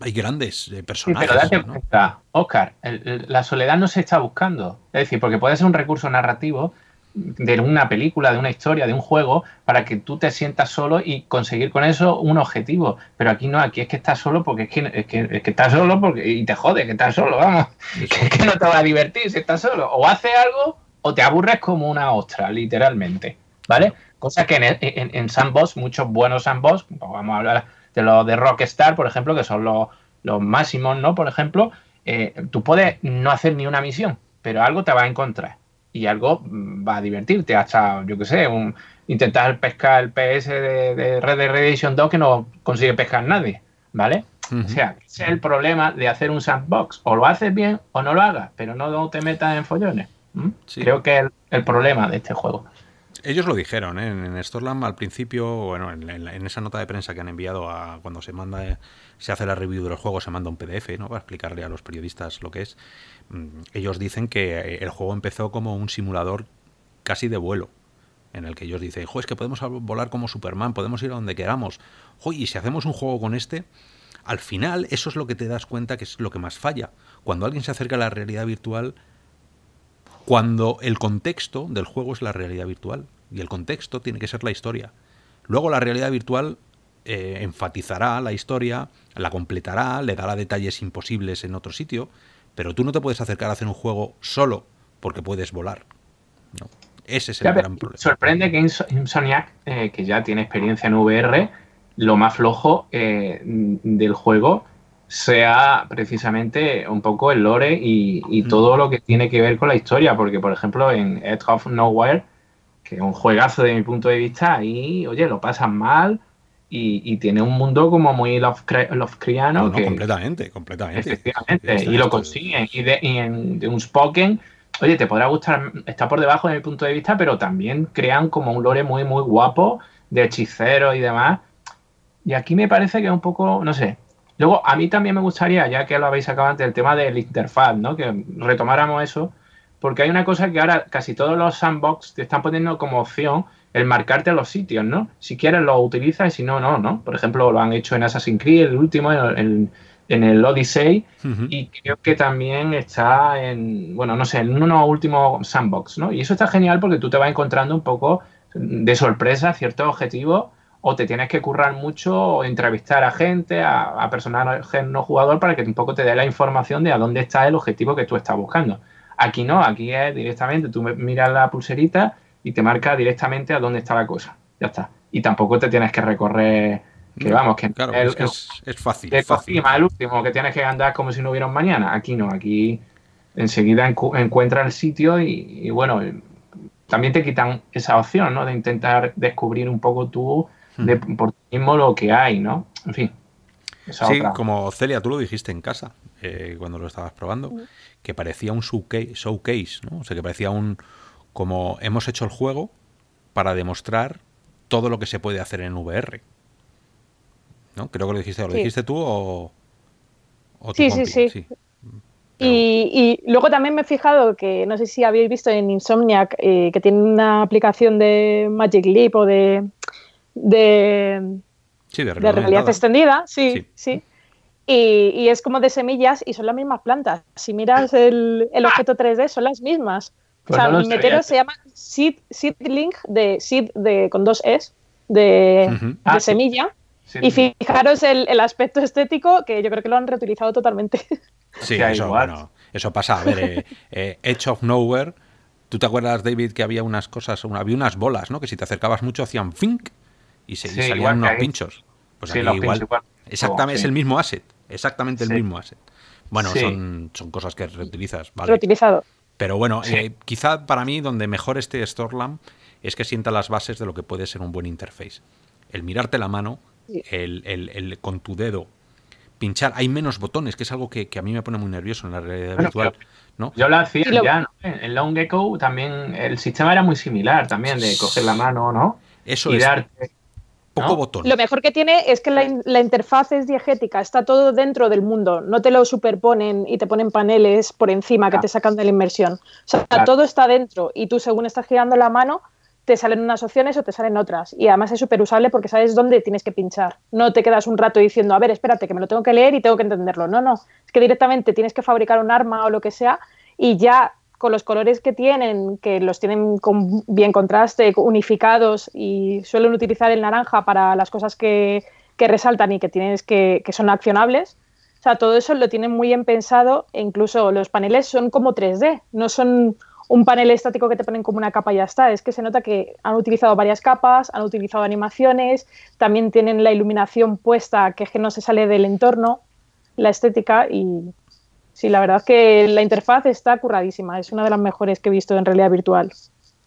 hay grandes eh, Sí, personajes. pero date ¿no? cuenta, Oscar, el- el- la soledad no se está buscando. Es decir, porque puede ser un recurso narrativo de una película, de una historia, de un juego, para que tú te sientas solo y conseguir con eso un objetivo. Pero aquí no, aquí es que estás solo porque es que, es que, es que estás solo porque, y te jode que estás solo, vamos. Que, que no te va a divertir si estás solo. O haces algo o te aburres como una ostra, literalmente. ¿Vale? Cosa que en, en, en sandbox, muchos buenos sandbox, pues vamos a hablar de los de Rockstar, por ejemplo, que son los, los máximos, ¿no? Por ejemplo, eh, tú puedes no hacer ni una misión, pero algo te va a encontrar y algo mm, va a divertirte. Hasta, yo qué sé, un, intentar pescar el PS de, de Red Dead Redemption 2 que no consigue pescar nadie, ¿vale? O sea, ese es el problema de hacer un sandbox. O lo haces bien o no lo hagas, pero no te metas en follones. Creo que es el, el problema de este juego. Ellos lo dijeron, ¿eh? en Storlam al principio, bueno, en, en, esa nota de prensa que han enviado a cuando se manda, se hace la review de los juegos, se manda un PDF, ¿no? Para explicarle a los periodistas lo que es. Mm, ellos dicen que el juego empezó como un simulador casi de vuelo, en el que ellos dicen, jo, es que podemos volar como Superman, podemos ir a donde queramos. Y si hacemos un juego con este, al final eso es lo que te das cuenta que es lo que más falla. Cuando alguien se acerca a la realidad virtual, cuando el contexto del juego es la realidad virtual y el contexto tiene que ser la historia. Luego la realidad virtual eh, enfatizará la historia, la completará, le dará detalles imposibles en otro sitio, pero tú no te puedes acercar a hacer un juego solo porque puedes volar. Ese es el gran problema. Sorprende que Insomniac, eh, que ya tiene experiencia en VR, lo más flojo eh, del juego sea precisamente un poco el lore y, todo lo que tiene que ver con la historia, porque por ejemplo en Edge of Nowhere, que es un juegazo de mi punto de vista, ahí, oye, lo pasan mal y, tiene un mundo como muy Lovecraftiano. No, completamente, completamente. Efectivamente, y lo consiguen. Y, de, en de un Spoken, oye, te podrá gustar, está por debajo de mi punto de vista, pero también crean como un lore muy, muy guapo de hechiceros y demás. Y aquí me parece que es un poco, no sé, Luego, a mí también me gustaría, ya que lo habéis sacado antes, el tema del interfaz, ¿no? Que retomáramos eso, porque hay una cosa que ahora casi todos los sandbox te están poniendo como opción el marcarte los sitios, ¿no? Si quieres lo utilizas y si no, no, ¿no? Por ejemplo, lo han hecho en Assassin's Creed, el último, en, el Odyssey, y creo que también está en, bueno, no sé, en uno último sandbox, ¿no? Y eso está genial porque tú te vas encontrando un poco de sorpresa ciertos objetivos o te tienes que currar mucho o entrevistar a gente, a, personal no jugador para que un poco te dé la información de a dónde está el objetivo que tú estás buscando. Aquí no, aquí es directamente, tú miras la pulserita y te marca directamente a dónde está la cosa. Ya está. Y tampoco te tienes que recorrer, que vamos, que claro, es, es, fácil. Es fácil. el último, que tienes que andar como si no hubiera un mañana. Aquí no, aquí enseguida encuentras el sitio y, y bueno, también te quitan esa opción, ¿no? De intentar descubrir un poco tú de por ti mismo lo que hay, ¿no? En fin. Sí, como Celia, tú lo dijiste en casa eh, cuando lo estabas probando, que parecía un showcase, ¿no? O sea, que parecía un. como hemos hecho el juego para demostrar todo lo que se puede hacer en VR. ¿No? Creo que lo dijiste, ¿lo dijiste tú o.? sí, sí, sí, Y, luego también me he fijado que, no sé si habéis visto en Insomniac, eh, que tiene una aplicación de Magic Leap o de, de, realidad, extendida, sí, sí. Y, es como de semillas y son las mismas plantas. Si miras el, objeto 3D, son las mismas. o pues sea, mi metero se llama seed, Seedling, de seed de, con dos Es, de, ah, semilla. Y fijaros el, aspecto estético, que yo creo que lo han reutilizado totalmente. Sí, eso, bueno, eso pasa. A ver, eh, eh, Edge of Nowhere, ¿tú te acuerdas, David, que había unas cosas, había unas bolas, ¿no? Que si te acercabas mucho hacían fink y, se, salían unos pinchos. Pues igual, exactamente, es el mismo asset, exactamente el mismo asset. Bueno, son, son cosas que reutilizas. Vale. Reutilizado. Pero bueno, eh, quizá para mí donde mejor esté Storlam es que sienta las bases de lo que puede ser un buen interface. El mirarte la mano, el, el, con tu dedo pinchar. Hay menos botones, que es algo que, a mí me pone muy nervioso en la realidad virtual. ¿no? Yo lo hacía ya, ¿no? En Long Echo también el sistema era muy similar también, de coger la mano, ¿no? Eso es. Poco botón. Lo mejor que tiene es que la, interfaz es diegética, está todo dentro del mundo, no te lo superponen y te ponen paneles por encima que te sacan de la inmersión. O sea, todo está dentro y tú según estás girando la mano te salen unas opciones o te salen otras. Y además es súper usable porque sabes dónde tienes que pinchar. No te quedas un rato diciendo, a ver, espérate, que me lo tengo que leer y tengo que entenderlo. No, no. Es que directamente tienes que fabricar un arma o lo que sea y ya con los colores que tienen, que los tienen con bien contraste, unificados y suelen utilizar el naranja para las cosas que, resaltan y que, tienes que, son accionables. O sea, todo eso lo tienen muy bien pensado e incluso los paneles son como 3D, no son un panel estático que te ponen como una capa y ya está. Es que se nota que han utilizado varias capas, han utilizado animaciones, también tienen la iluminación puesta que, es que no se sale del entorno, la estética y, Sí, la verdad es que la interfaz está curradísima, es una de las mejores que he visto en realidad virtual.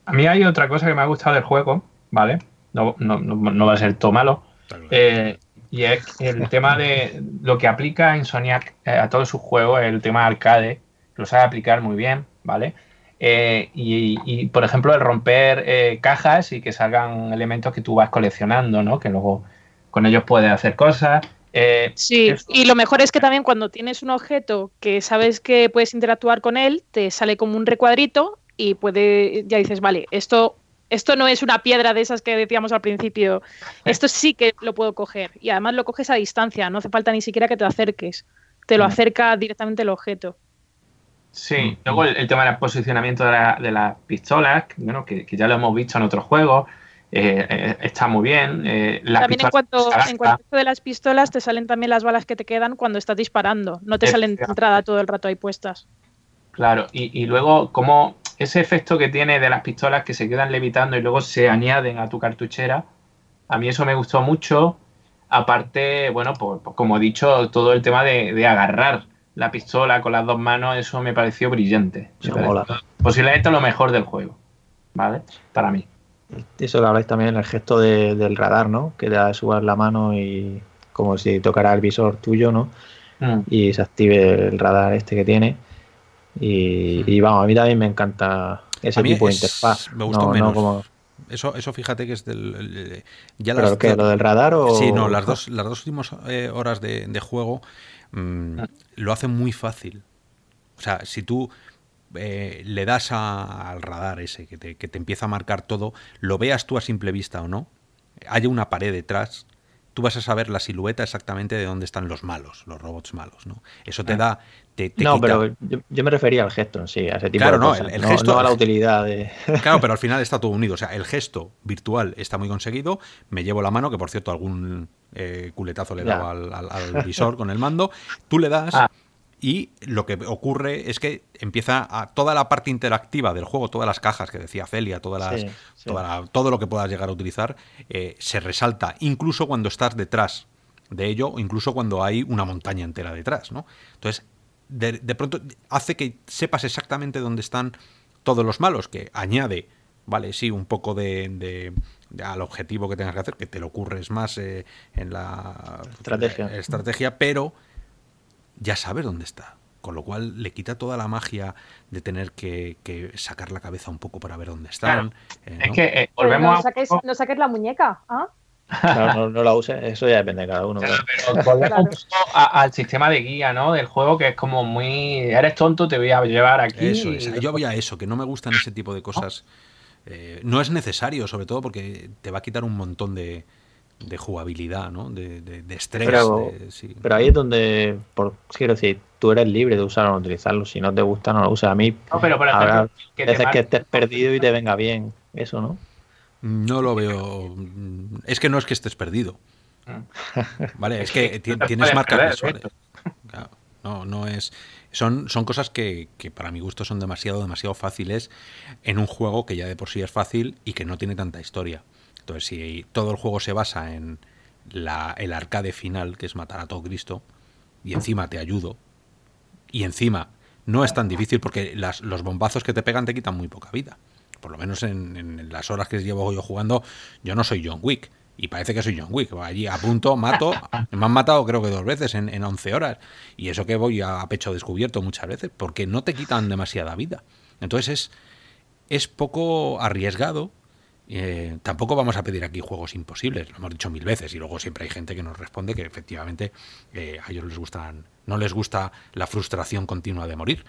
A mí hay otra cosa que me ha gustado del juego, ¿vale? No, va a ser todo malo. Eh, y es el tema de lo que aplica en Sonic eh, a todos sus juegos, el tema arcade, lo sabe aplicar muy bien, ¿vale? Eh, y, y, por ejemplo, el romper eh, cajas y que salgan elementos que tú vas coleccionando, ¿no? Que luego con ellos puedes hacer cosas. Eh, Sí, y lo mejor es que también cuando tienes un objeto que sabes que puedes interactuar con él, te sale como un recuadrito y puede, ya dices, vale, esto, esto no es una piedra de esas que decíamos al principio, esto sí que lo puedo coger. Y además lo coges a distancia, no hace falta ni siquiera que te acerques, te lo Mm. acerca directamente el objeto. Sí, luego el, el tema del posicionamiento de, la- de las pistolas, bueno, que, que ya lo hemos visto en otros juegos, eh, eh, está muy bien. eh, las También en cuanto, en cuanto a esto de las pistolas, te salen también las balas que te quedan cuando estás disparando, no te salen de entrada todo el rato ahí puestas. Claro, y, y luego como ese efecto que tiene de las pistolas que se quedan levitando y luego se añaden a tu cartuchera, a mí eso me gustó mucho. Aparte, bueno, pues, pues como he dicho, todo el tema de, de agarrar la pistola con las dos manos, eso me pareció brillante. Me pareció. Posiblemente lo mejor del juego, ¿vale? Para mí. Eso que habláis también, el gesto de- del radar, ¿no? Que da subas la mano y como si tocara el visor tuyo, ¿no? Mm. Y se active el radar este que tiene. Y, y vamos, a mí también me encanta ese tipo de interfaz. me gustó no, no menos. como, Eso, eso fíjate que es del. el- ya ¿Pero las- qué? ¿Lo del radar o...? Sí, no, las dos, las dos últimas eh, horas de, de juego mm, lo hace muy fácil. O sea, si tú eh, le das a- al radar ese que te, que te empieza a marcar todo, lo veas tú a simple vista o no, haya una pared detrás, tú vas a saber la silueta exactamente de dónde están los malos, los robots malos, ¿no? Eso te da... Te, te No, quita- pero yo, yo me refería al gesto en sí, a ese tipo Claro, de no, cosas. el- el no, gesto- no a la utilidad de... Claro, pero al final está todo unido. O sea, el gesto virtual está muy conseguido. Me llevo la mano, que por cierto, algún eh, culetazo le he dado al, al- al visor con el mando. Tú le das. Ah. Y lo que ocurre es que empieza a toda la parte interactiva del juego, todas las cajas que decía Celia, todas las, Sí, sí. toda la- todo lo que puedas llegar a utilizar, eh, se resalta, incluso cuando estás detrás de ello, o incluso cuando hay una montaña entera detrás, ¿no? Entonces, de, de pronto hace que sepas exactamente dónde están todos los malos, que añade, vale, sí, un poco de, de- al objetivo que tengas que hacer, que te lo ocurres más eh, en la Estrategia. estrategia, pero ya sabes dónde está. Con lo cual le quita toda la magia de tener que, que sacar la cabeza un poco para ver dónde están. eh, Es ¿no? que eh, volvemos no a. saques, no saques la muñeca. ¿ah? No, no la uses, eso ya depende de cada uno. Claro, claro. pero volvemos Claro. un poco a- al sistema de guía, ¿no? Del juego que es como muy. Eres tonto, te voy a llevar aquí. Eso es. Yo voy a eso, que no me gustan ese tipo de cosas. Eh, no es necesario, sobre todo porque te va a quitar un montón de, de jugabilidad, ¿no? De, de- de estrés. Pero, de- sí. pero ahí es donde, por, quiero decir, tú eres libre de usar o no utilizarlo. Si no te gusta, no lo usas. A mí, No, pero por ejemplo, habrá que te veces que estés perdido y te venga bien eso, ¿no? No lo veo. Es que no es que estés perdido. Vale, es que tienes marcas perder, visuales. Claro, no, no es. Son, son cosas que, que para mi gusto son demasiado, demasiado fáciles en un juego que ya de por sí es fácil y que no tiene tanta historia. Entonces, si todo el juego se basa en la, el arcade final, que es matar a todo Cristo, y encima te ayudo, y encima no es tan difícil porque las- los bombazos que te pegan te quitan muy poca vida. Por lo menos en, en las horas que llevo yo jugando, yo no soy John Wick. Y parece que soy John Wick. Allí a punto, mato. Me han matado creo que dos veces en, en 11 horas. Y eso que voy a pecho descubierto muchas veces. Porque no te quitan demasiada vida. Entonces es, es poco arriesgado. Eh, tampoco vamos a pedir aquí juegos imposibles, lo hemos dicho mil veces y luego siempre hay gente que nos responde que efectivamente eh, a ellos les gustan, no les gusta la frustración continua de morir,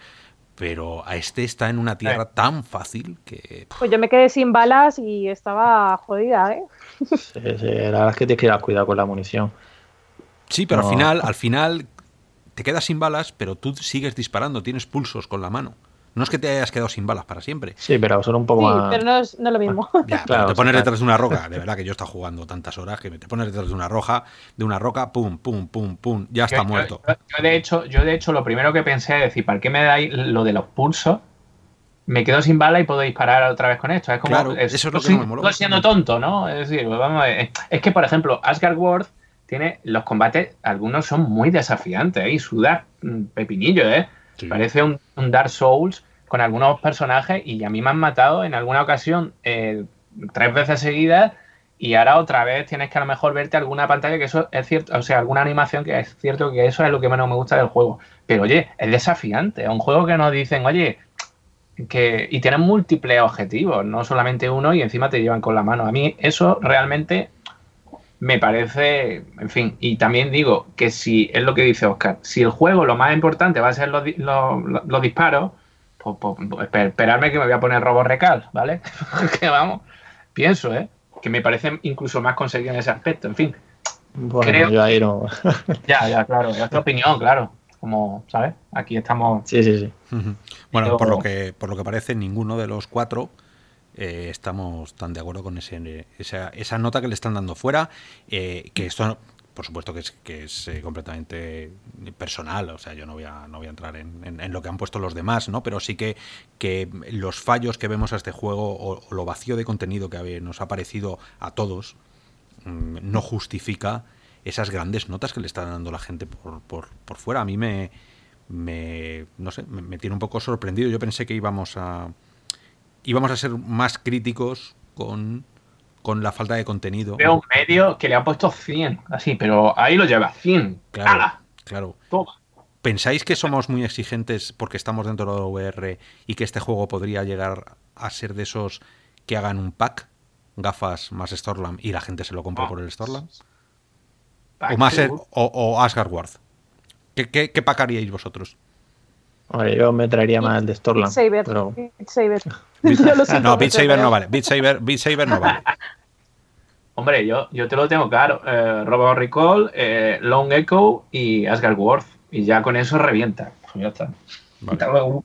pero a este está en una tierra tan fácil que Pues yo me quedé sin balas y estaba jodida, ¿eh? Sí, sí, la verdad es que tienes que ir a cuidado con la munición. sí, pero No. al final, al final te quedas sin balas, pero tú sigues disparando, tienes pulsos con la mano. No es que te hayas quedado sin balas para siempre. Sí, pero son un poco Sí, más. pero no es, no es lo mismo. Ya, pero te pones sí, detrás de una roca, de verdad que yo he estado jugando tantas horas que me te pones detrás de una roja, de una roca, pum, pum, pum, pum, ya está Yo- muerto. Yo, yo, de hecho, yo de hecho lo primero que pensé es decir, ¿para qué me dais lo de los pulsos? Me quedo sin bala y puedo disparar otra vez con esto. Es como Claro, eso es lo que sigo- me moló. sigo siendo tonto, ¿no? Es decir, pues vamos a ver, es que por ejemplo, Asgard World tiene los combates, algunos son muy desafiantes, ¿eh? y sudas mm, pepinillo, ¿eh? Sí. Parece un, un Dark Souls con algunos personajes y a mí me han matado en alguna ocasión eh, tres veces seguidas y ahora otra vez tienes que a lo mejor verte alguna pantalla que eso es cierto, o sea, alguna animación que es cierto que eso es lo que menos me gusta del juego. Pero oye, es desafiante, es un juego que nos dicen, oye, que y tienen múltiples objetivos, no solamente uno y encima te llevan con la mano. A mí eso realmente me parece, en fin, y también digo que si es lo que dice Oscar, si el juego lo más importante va a ser los, los disparos, pues, pues, pues, esper- esperarme que me voy a poner robo recal, ¿vale? que vamos, pienso, ¿eh? Que me parece incluso más conseguido en ese aspecto, en fin. Bueno, Creo- yo ahí no. Ya, ya, claro, es tu opinión, claro. Como, ¿sabes? Aquí estamos. sí, sí, sí. Bueno, Pero- por lo que por lo que parece, ninguno de los cuatro eh, estamos tan de acuerdo con ese, esa, esa nota que le están dando fuera. eh, que esto, por supuesto, que es, que es eh, completamente personal. O sea, yo no voy a, no voy a entrar en, en- lo que han puesto los demás, ¿no? Pero sí que, que los fallos que vemos a este juego o, lo vacío de contenido que nos ha parecido a todos mm, no justifica esas grandes notas que le está dando la gente por, por, por fuera. A mí me, me no sé, me tiene un poco sorprendido. Yo pensé que íbamos a íbamos a ser más críticos con, con la falta de contenido. Veo un medio que le ha puesto 100, así, pero ahí lo lleva, 100. Claro, claro. Toma. ¿Pensáis que somos muy exigentes porque estamos dentro de la VR y que este juego podría llegar a ser de esos que hagan un pack, gafas más Storlam y la gente se lo compre por el Storlam? O más o, o Asgard Ward. ¿Qué, qué, qué pack haríais vosotros? Hombre, yo me traería más el de Storland. Beat Saber. Pero Beat No, Beat mucho, Saber no vale. Beat Saber, Beat Saber no vale. Hombre, yo, yo te lo tengo claro. Eh, Robo Recall, eh, Long Echo y Asgard Worth. Y ya con eso revienta. Pues ya está. Vale. Hasta luego.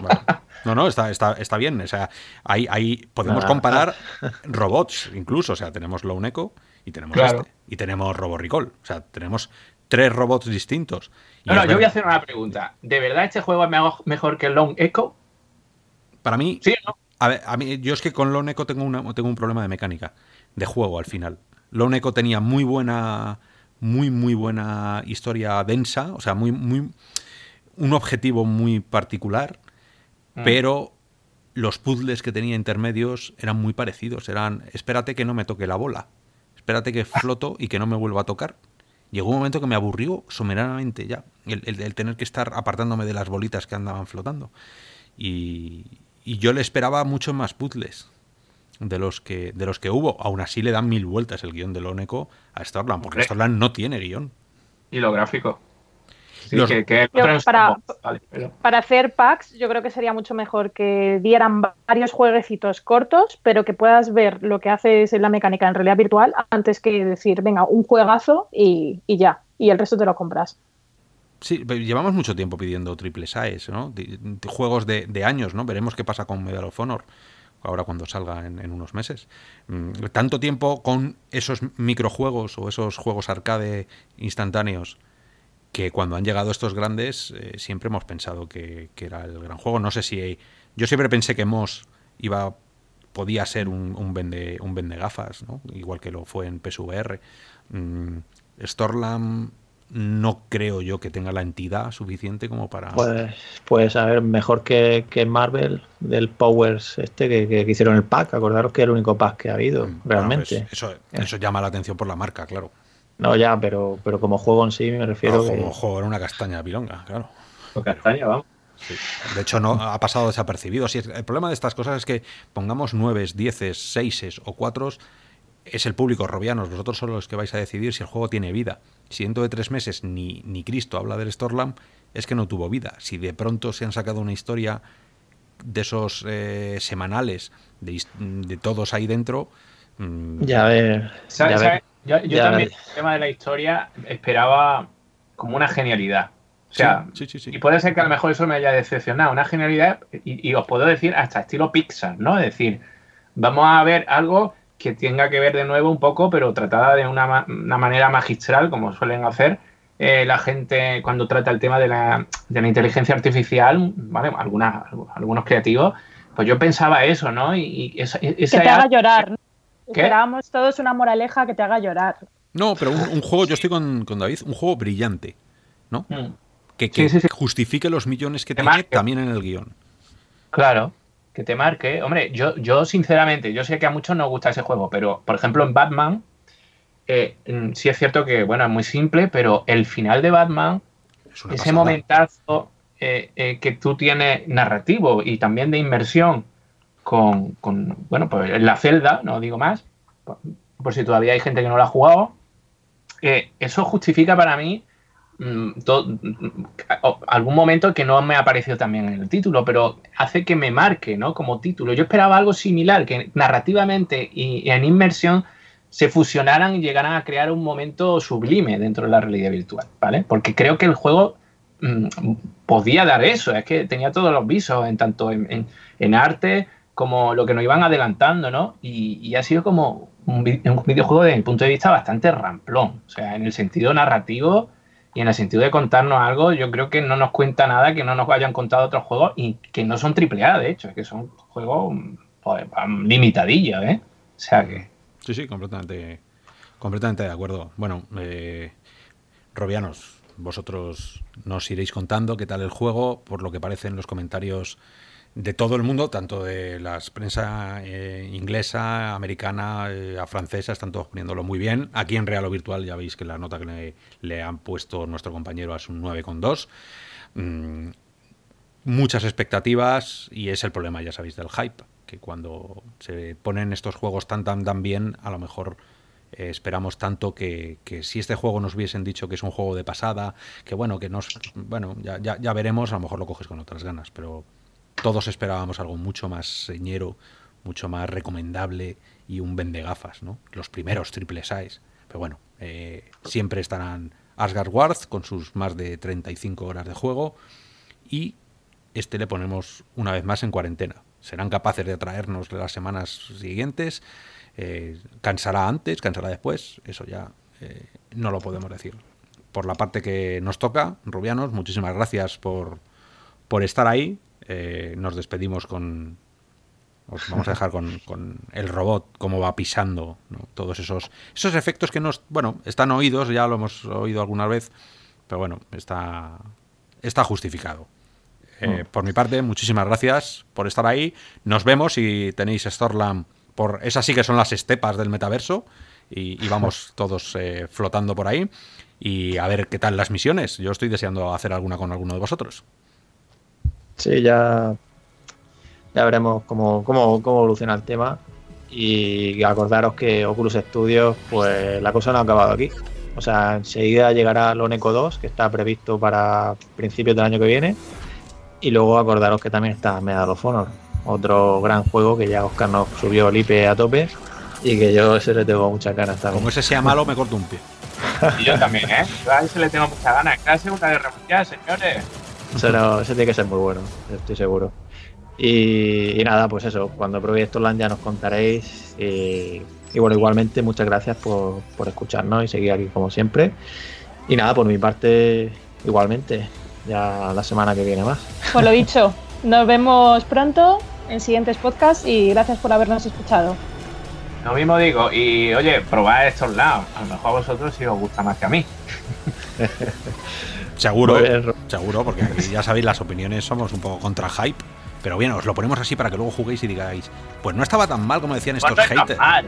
Vale. No, no, está, está, está bien. O sea, ahí, ahí podemos Ah. comparar robots, incluso. O sea, tenemos Lone Echo y tenemos Claro. este. Y tenemos Robo Recall. O sea, tenemos tres robots distintos. No, no, yo voy a hacer una pregunta. ¿De verdad este juego es mejor, que Long Echo? Para mí, ¿Sí o no? a, ver, a mí, yo es que con Lone Echo tengo, una, tengo un problema de mecánica, de juego al final. Lone Echo tenía muy buena, muy, muy buena historia densa, o sea, muy, muy, un objetivo muy particular, Mm. pero los puzzles que tenía intermedios eran muy parecidos. Eran, espérate que no me toque la bola, espérate que floto y que no me vuelva a tocar. Llegó un momento que me aburrió someranamente ya, el, el- el tener que estar apartándome de las bolitas que andaban flotando. Y, y yo le esperaba mucho más puzzles de los que de los que hubo. Aún así le dan mil vueltas el guion de Loneco a Storland, porque Hombre. Storland no tiene guion. Y lo gráfico. Sí, Los- que, que el Yo, otro es un para- bot, vale, pero- Para hacer packs, yo creo que sería mucho mejor que dieran varios jueguecitos cortos, pero que puedas ver lo que haces en la mecánica en realidad virtual antes que decir, venga, un juegazo y, y ya. Y el resto te lo compras. Sí, pero llevamos mucho tiempo pidiendo triples AES, ¿no? Di- di- Juegos de, de años, ¿no? Veremos qué pasa con Medal of Honor ahora cuando salga en, en unos meses. Mm, Tanto tiempo con esos microjuegos o esos juegos arcade instantáneos que cuando han llegado estos grandes eh, siempre hemos pensado que, que era el gran juego. No sé si... Yo siempre pensé que Moss iba podía ser un, un vende un vende gafas, ¿no? igual que lo fue en PSVR. Mm, Storlam no creo yo que tenga la entidad suficiente como para... pues, pues a ver, mejor que, que Marvel del Powers este que, que- hicieron el pack. Acordaros que es el único pack que ha habido, Mm, realmente. bueno, pues eso, eso llama la atención por la marca, claro. No, ya, pero, pero como juego en sí me refiero No, que... como juego era una castaña pilonga, claro. Pues castaña, vamos. Sí. De hecho, no ha pasado desapercibido. Es- el problema de estas cosas es que pongamos nueves, dieces, seises o cuatros, es el público robianos. Vosotros sois los que vais a decidir si el juego tiene vida. Si dentro de tres meses ni, ni Cristo habla del Storlam, es que no tuvo vida. Si de pronto se han sacado una historia de esos eh, semanales, de, de todos ahí dentro, mm, Ya a ver, ¿Sabes- ya a ver. Yo, yo Ya también, el tema de la historia, esperaba como una genialidad. O sea, sí, sí, sí, sí. y puede ser que a lo mejor eso me haya decepcionado. Una genialidad, y, y os puedo decir hasta estilo Pixar, ¿no? Es decir, vamos a ver algo que tenga que ver de nuevo un poco, pero tratada de una, ma- una manera magistral, como suelen hacer eh, la gente cuando trata el tema de la, de la inteligencia artificial, ¿vale? Algunas, algunos creativos. Pues yo pensaba eso, ¿no? Y, y esa, Que te haga llorar. ¿no? ¿Qué? Esperábamos todos una moraleja que te haga llorar. No, pero un, un juego, yo estoy con, con David, un juego brillante, ¿no? Mm. Que, que Sí, sí, sí. justifique los millones que Que tiene marque. también en el guion. Claro, que te marque. Hombre, yo, yo sinceramente, yo sé que a muchos nos gusta ese juego, pero por ejemplo en Batman, eh, mm, sí es cierto que, bueno, es muy simple, pero el final de Batman, ese pasada. momentazo, eh, eh, que tú tienes narrativo y también de inmersión con, bueno, pues la celda, no digo más, por, si todavía hay gente que no lo ha jugado, eso justifica para mí mm, to- mm, algún momento que no me ha aparecido también en el título, pero hace que me marque, ¿no? Como título. Yo esperaba algo similar, que narrativamente y, en inmersión se fusionaran y llegaran a crear un momento sublime dentro de la realidad virtual, ¿vale? Porque creo que el juego mm, podía dar eso, es que tenía todos los visos, en tanto en, en- en arte como lo que nos iban adelantando, ¿no? Y, ha sido como un, vi- un videojuego desde mi punto de vista bastante ramplón, o sea, en el sentido narrativo y en el sentido de contarnos algo, yo creo que no nos cuenta nada que no nos hayan contado otros juegos y que no son AAA, de hecho, que son juegos limitadillos, ¿eh? O sea que... Sí, sí, completamente, completamente de acuerdo. Bueno, eh, Robianos, vosotros nos iréis contando qué tal el juego, por lo que parece en los comentarios de todo el mundo, tanto de la prensa eh, inglesa, americana, eh, a francesa, están todos poniéndolo muy bien. Aquí en Real o Virtual ya veis que la nota que le, le han puesto nuestro compañero es un 9,2. Mm, muchas expectativas y es el problema, ya sabéis, del hype, que cuando se ponen estos juegos tan tan tan bien, a lo mejor eh, esperamos tanto que, que si este juego nos hubiesen dicho que es un juego de pasada, que bueno, que nos bueno, ya, ya, ya veremos, a lo mejor lo coges con otras ganas, pero todos esperábamos algo mucho más señero, mucho más recomendable y un vende gafas, ¿no? Los primeros triple size. Pero bueno, eh, siempre estarán Asgard Ward con sus más de 35 horas de juego y este le ponemos una vez más en cuarentena. Serán capaces de traernos las semanas siguientes. eh, cansará antes, cansará después. Eso ya eh, no lo podemos decir. Por la parte que nos toca, Rubianos, muchísimas gracias por, por estar ahí. Eh, nos despedimos con. Os vamos a dejar con, con el robot, cómo va pisando, ¿no? todos esos, esos efectos que nos. Bueno, están oídos, ya lo hemos oído alguna vez, pero bueno, está, está justificado. Eh, por mi parte, muchísimas gracias por estar ahí. Nos vemos si tenéis Storlam por esas sí que son las estepas del metaverso y, y vamos todos eh, flotando por ahí y a ver qué tal las misiones. Yo estoy deseando hacer alguna con alguno de vosotros. Sí, ya, ya veremos cómo, cómo, cómo evoluciona el tema. Y acordaros que Oculus Studios, pues la cosa no ha acabado aquí. O sea, enseguida llegará Loneco 2, que está previsto para principios del año que viene. Y luego acordaros que también está Medal of Honor, otro gran juego que ya Oscar nos subió el IP a tope y que yo ese le tengo muchas ganas también. Como ese sea malo, me corto un pie. Y yo también, ¿eh? Yo a ese le tengo muchas ganas. Es la segunda guerra mundial, señores. Ese, no- ese tiene que ser muy bueno, estoy seguro. Y, y nada, pues eso, cuando probéis Storland ya nos contaréis. Y, y bueno, igualmente, muchas gracias por, por escucharnos y seguir aquí como siempre. Y nada, por mi parte, igualmente, ya la semana que viene más. Pues lo dicho, nos vemos pronto en siguientes podcasts y gracias por habernos escuchado. Lo mismo digo. Y oye, probad estos lados. A lo mejor a vosotros sí os gusta más que a mí. Seguro, seguro, porque aquí ya sabéis, las opiniones somos un poco contra hype. Pero bien, os lo ponemos así para que luego juguéis y digáis, pues no estaba tan mal como decían estos Pues haters. mal.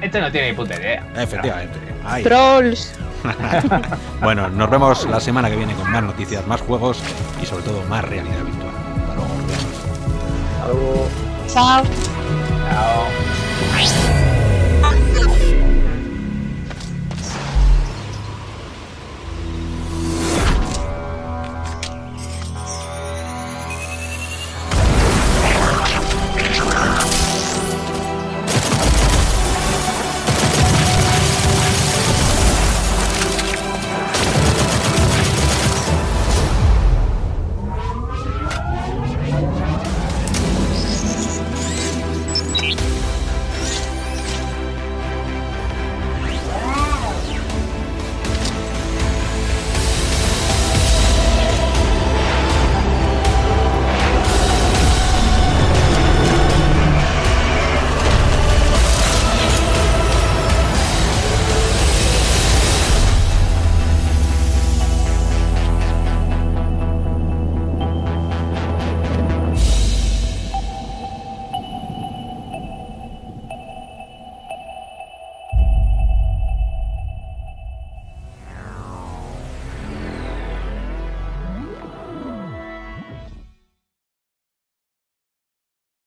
Este no tiene ni puta idea. Efectivamente. Ay. Trolls. Bueno, nos vemos la semana que viene con más noticias, más juegos y sobre todo más realidad virtual. Hasta luego, Rubianos. Algo Chao. Chao.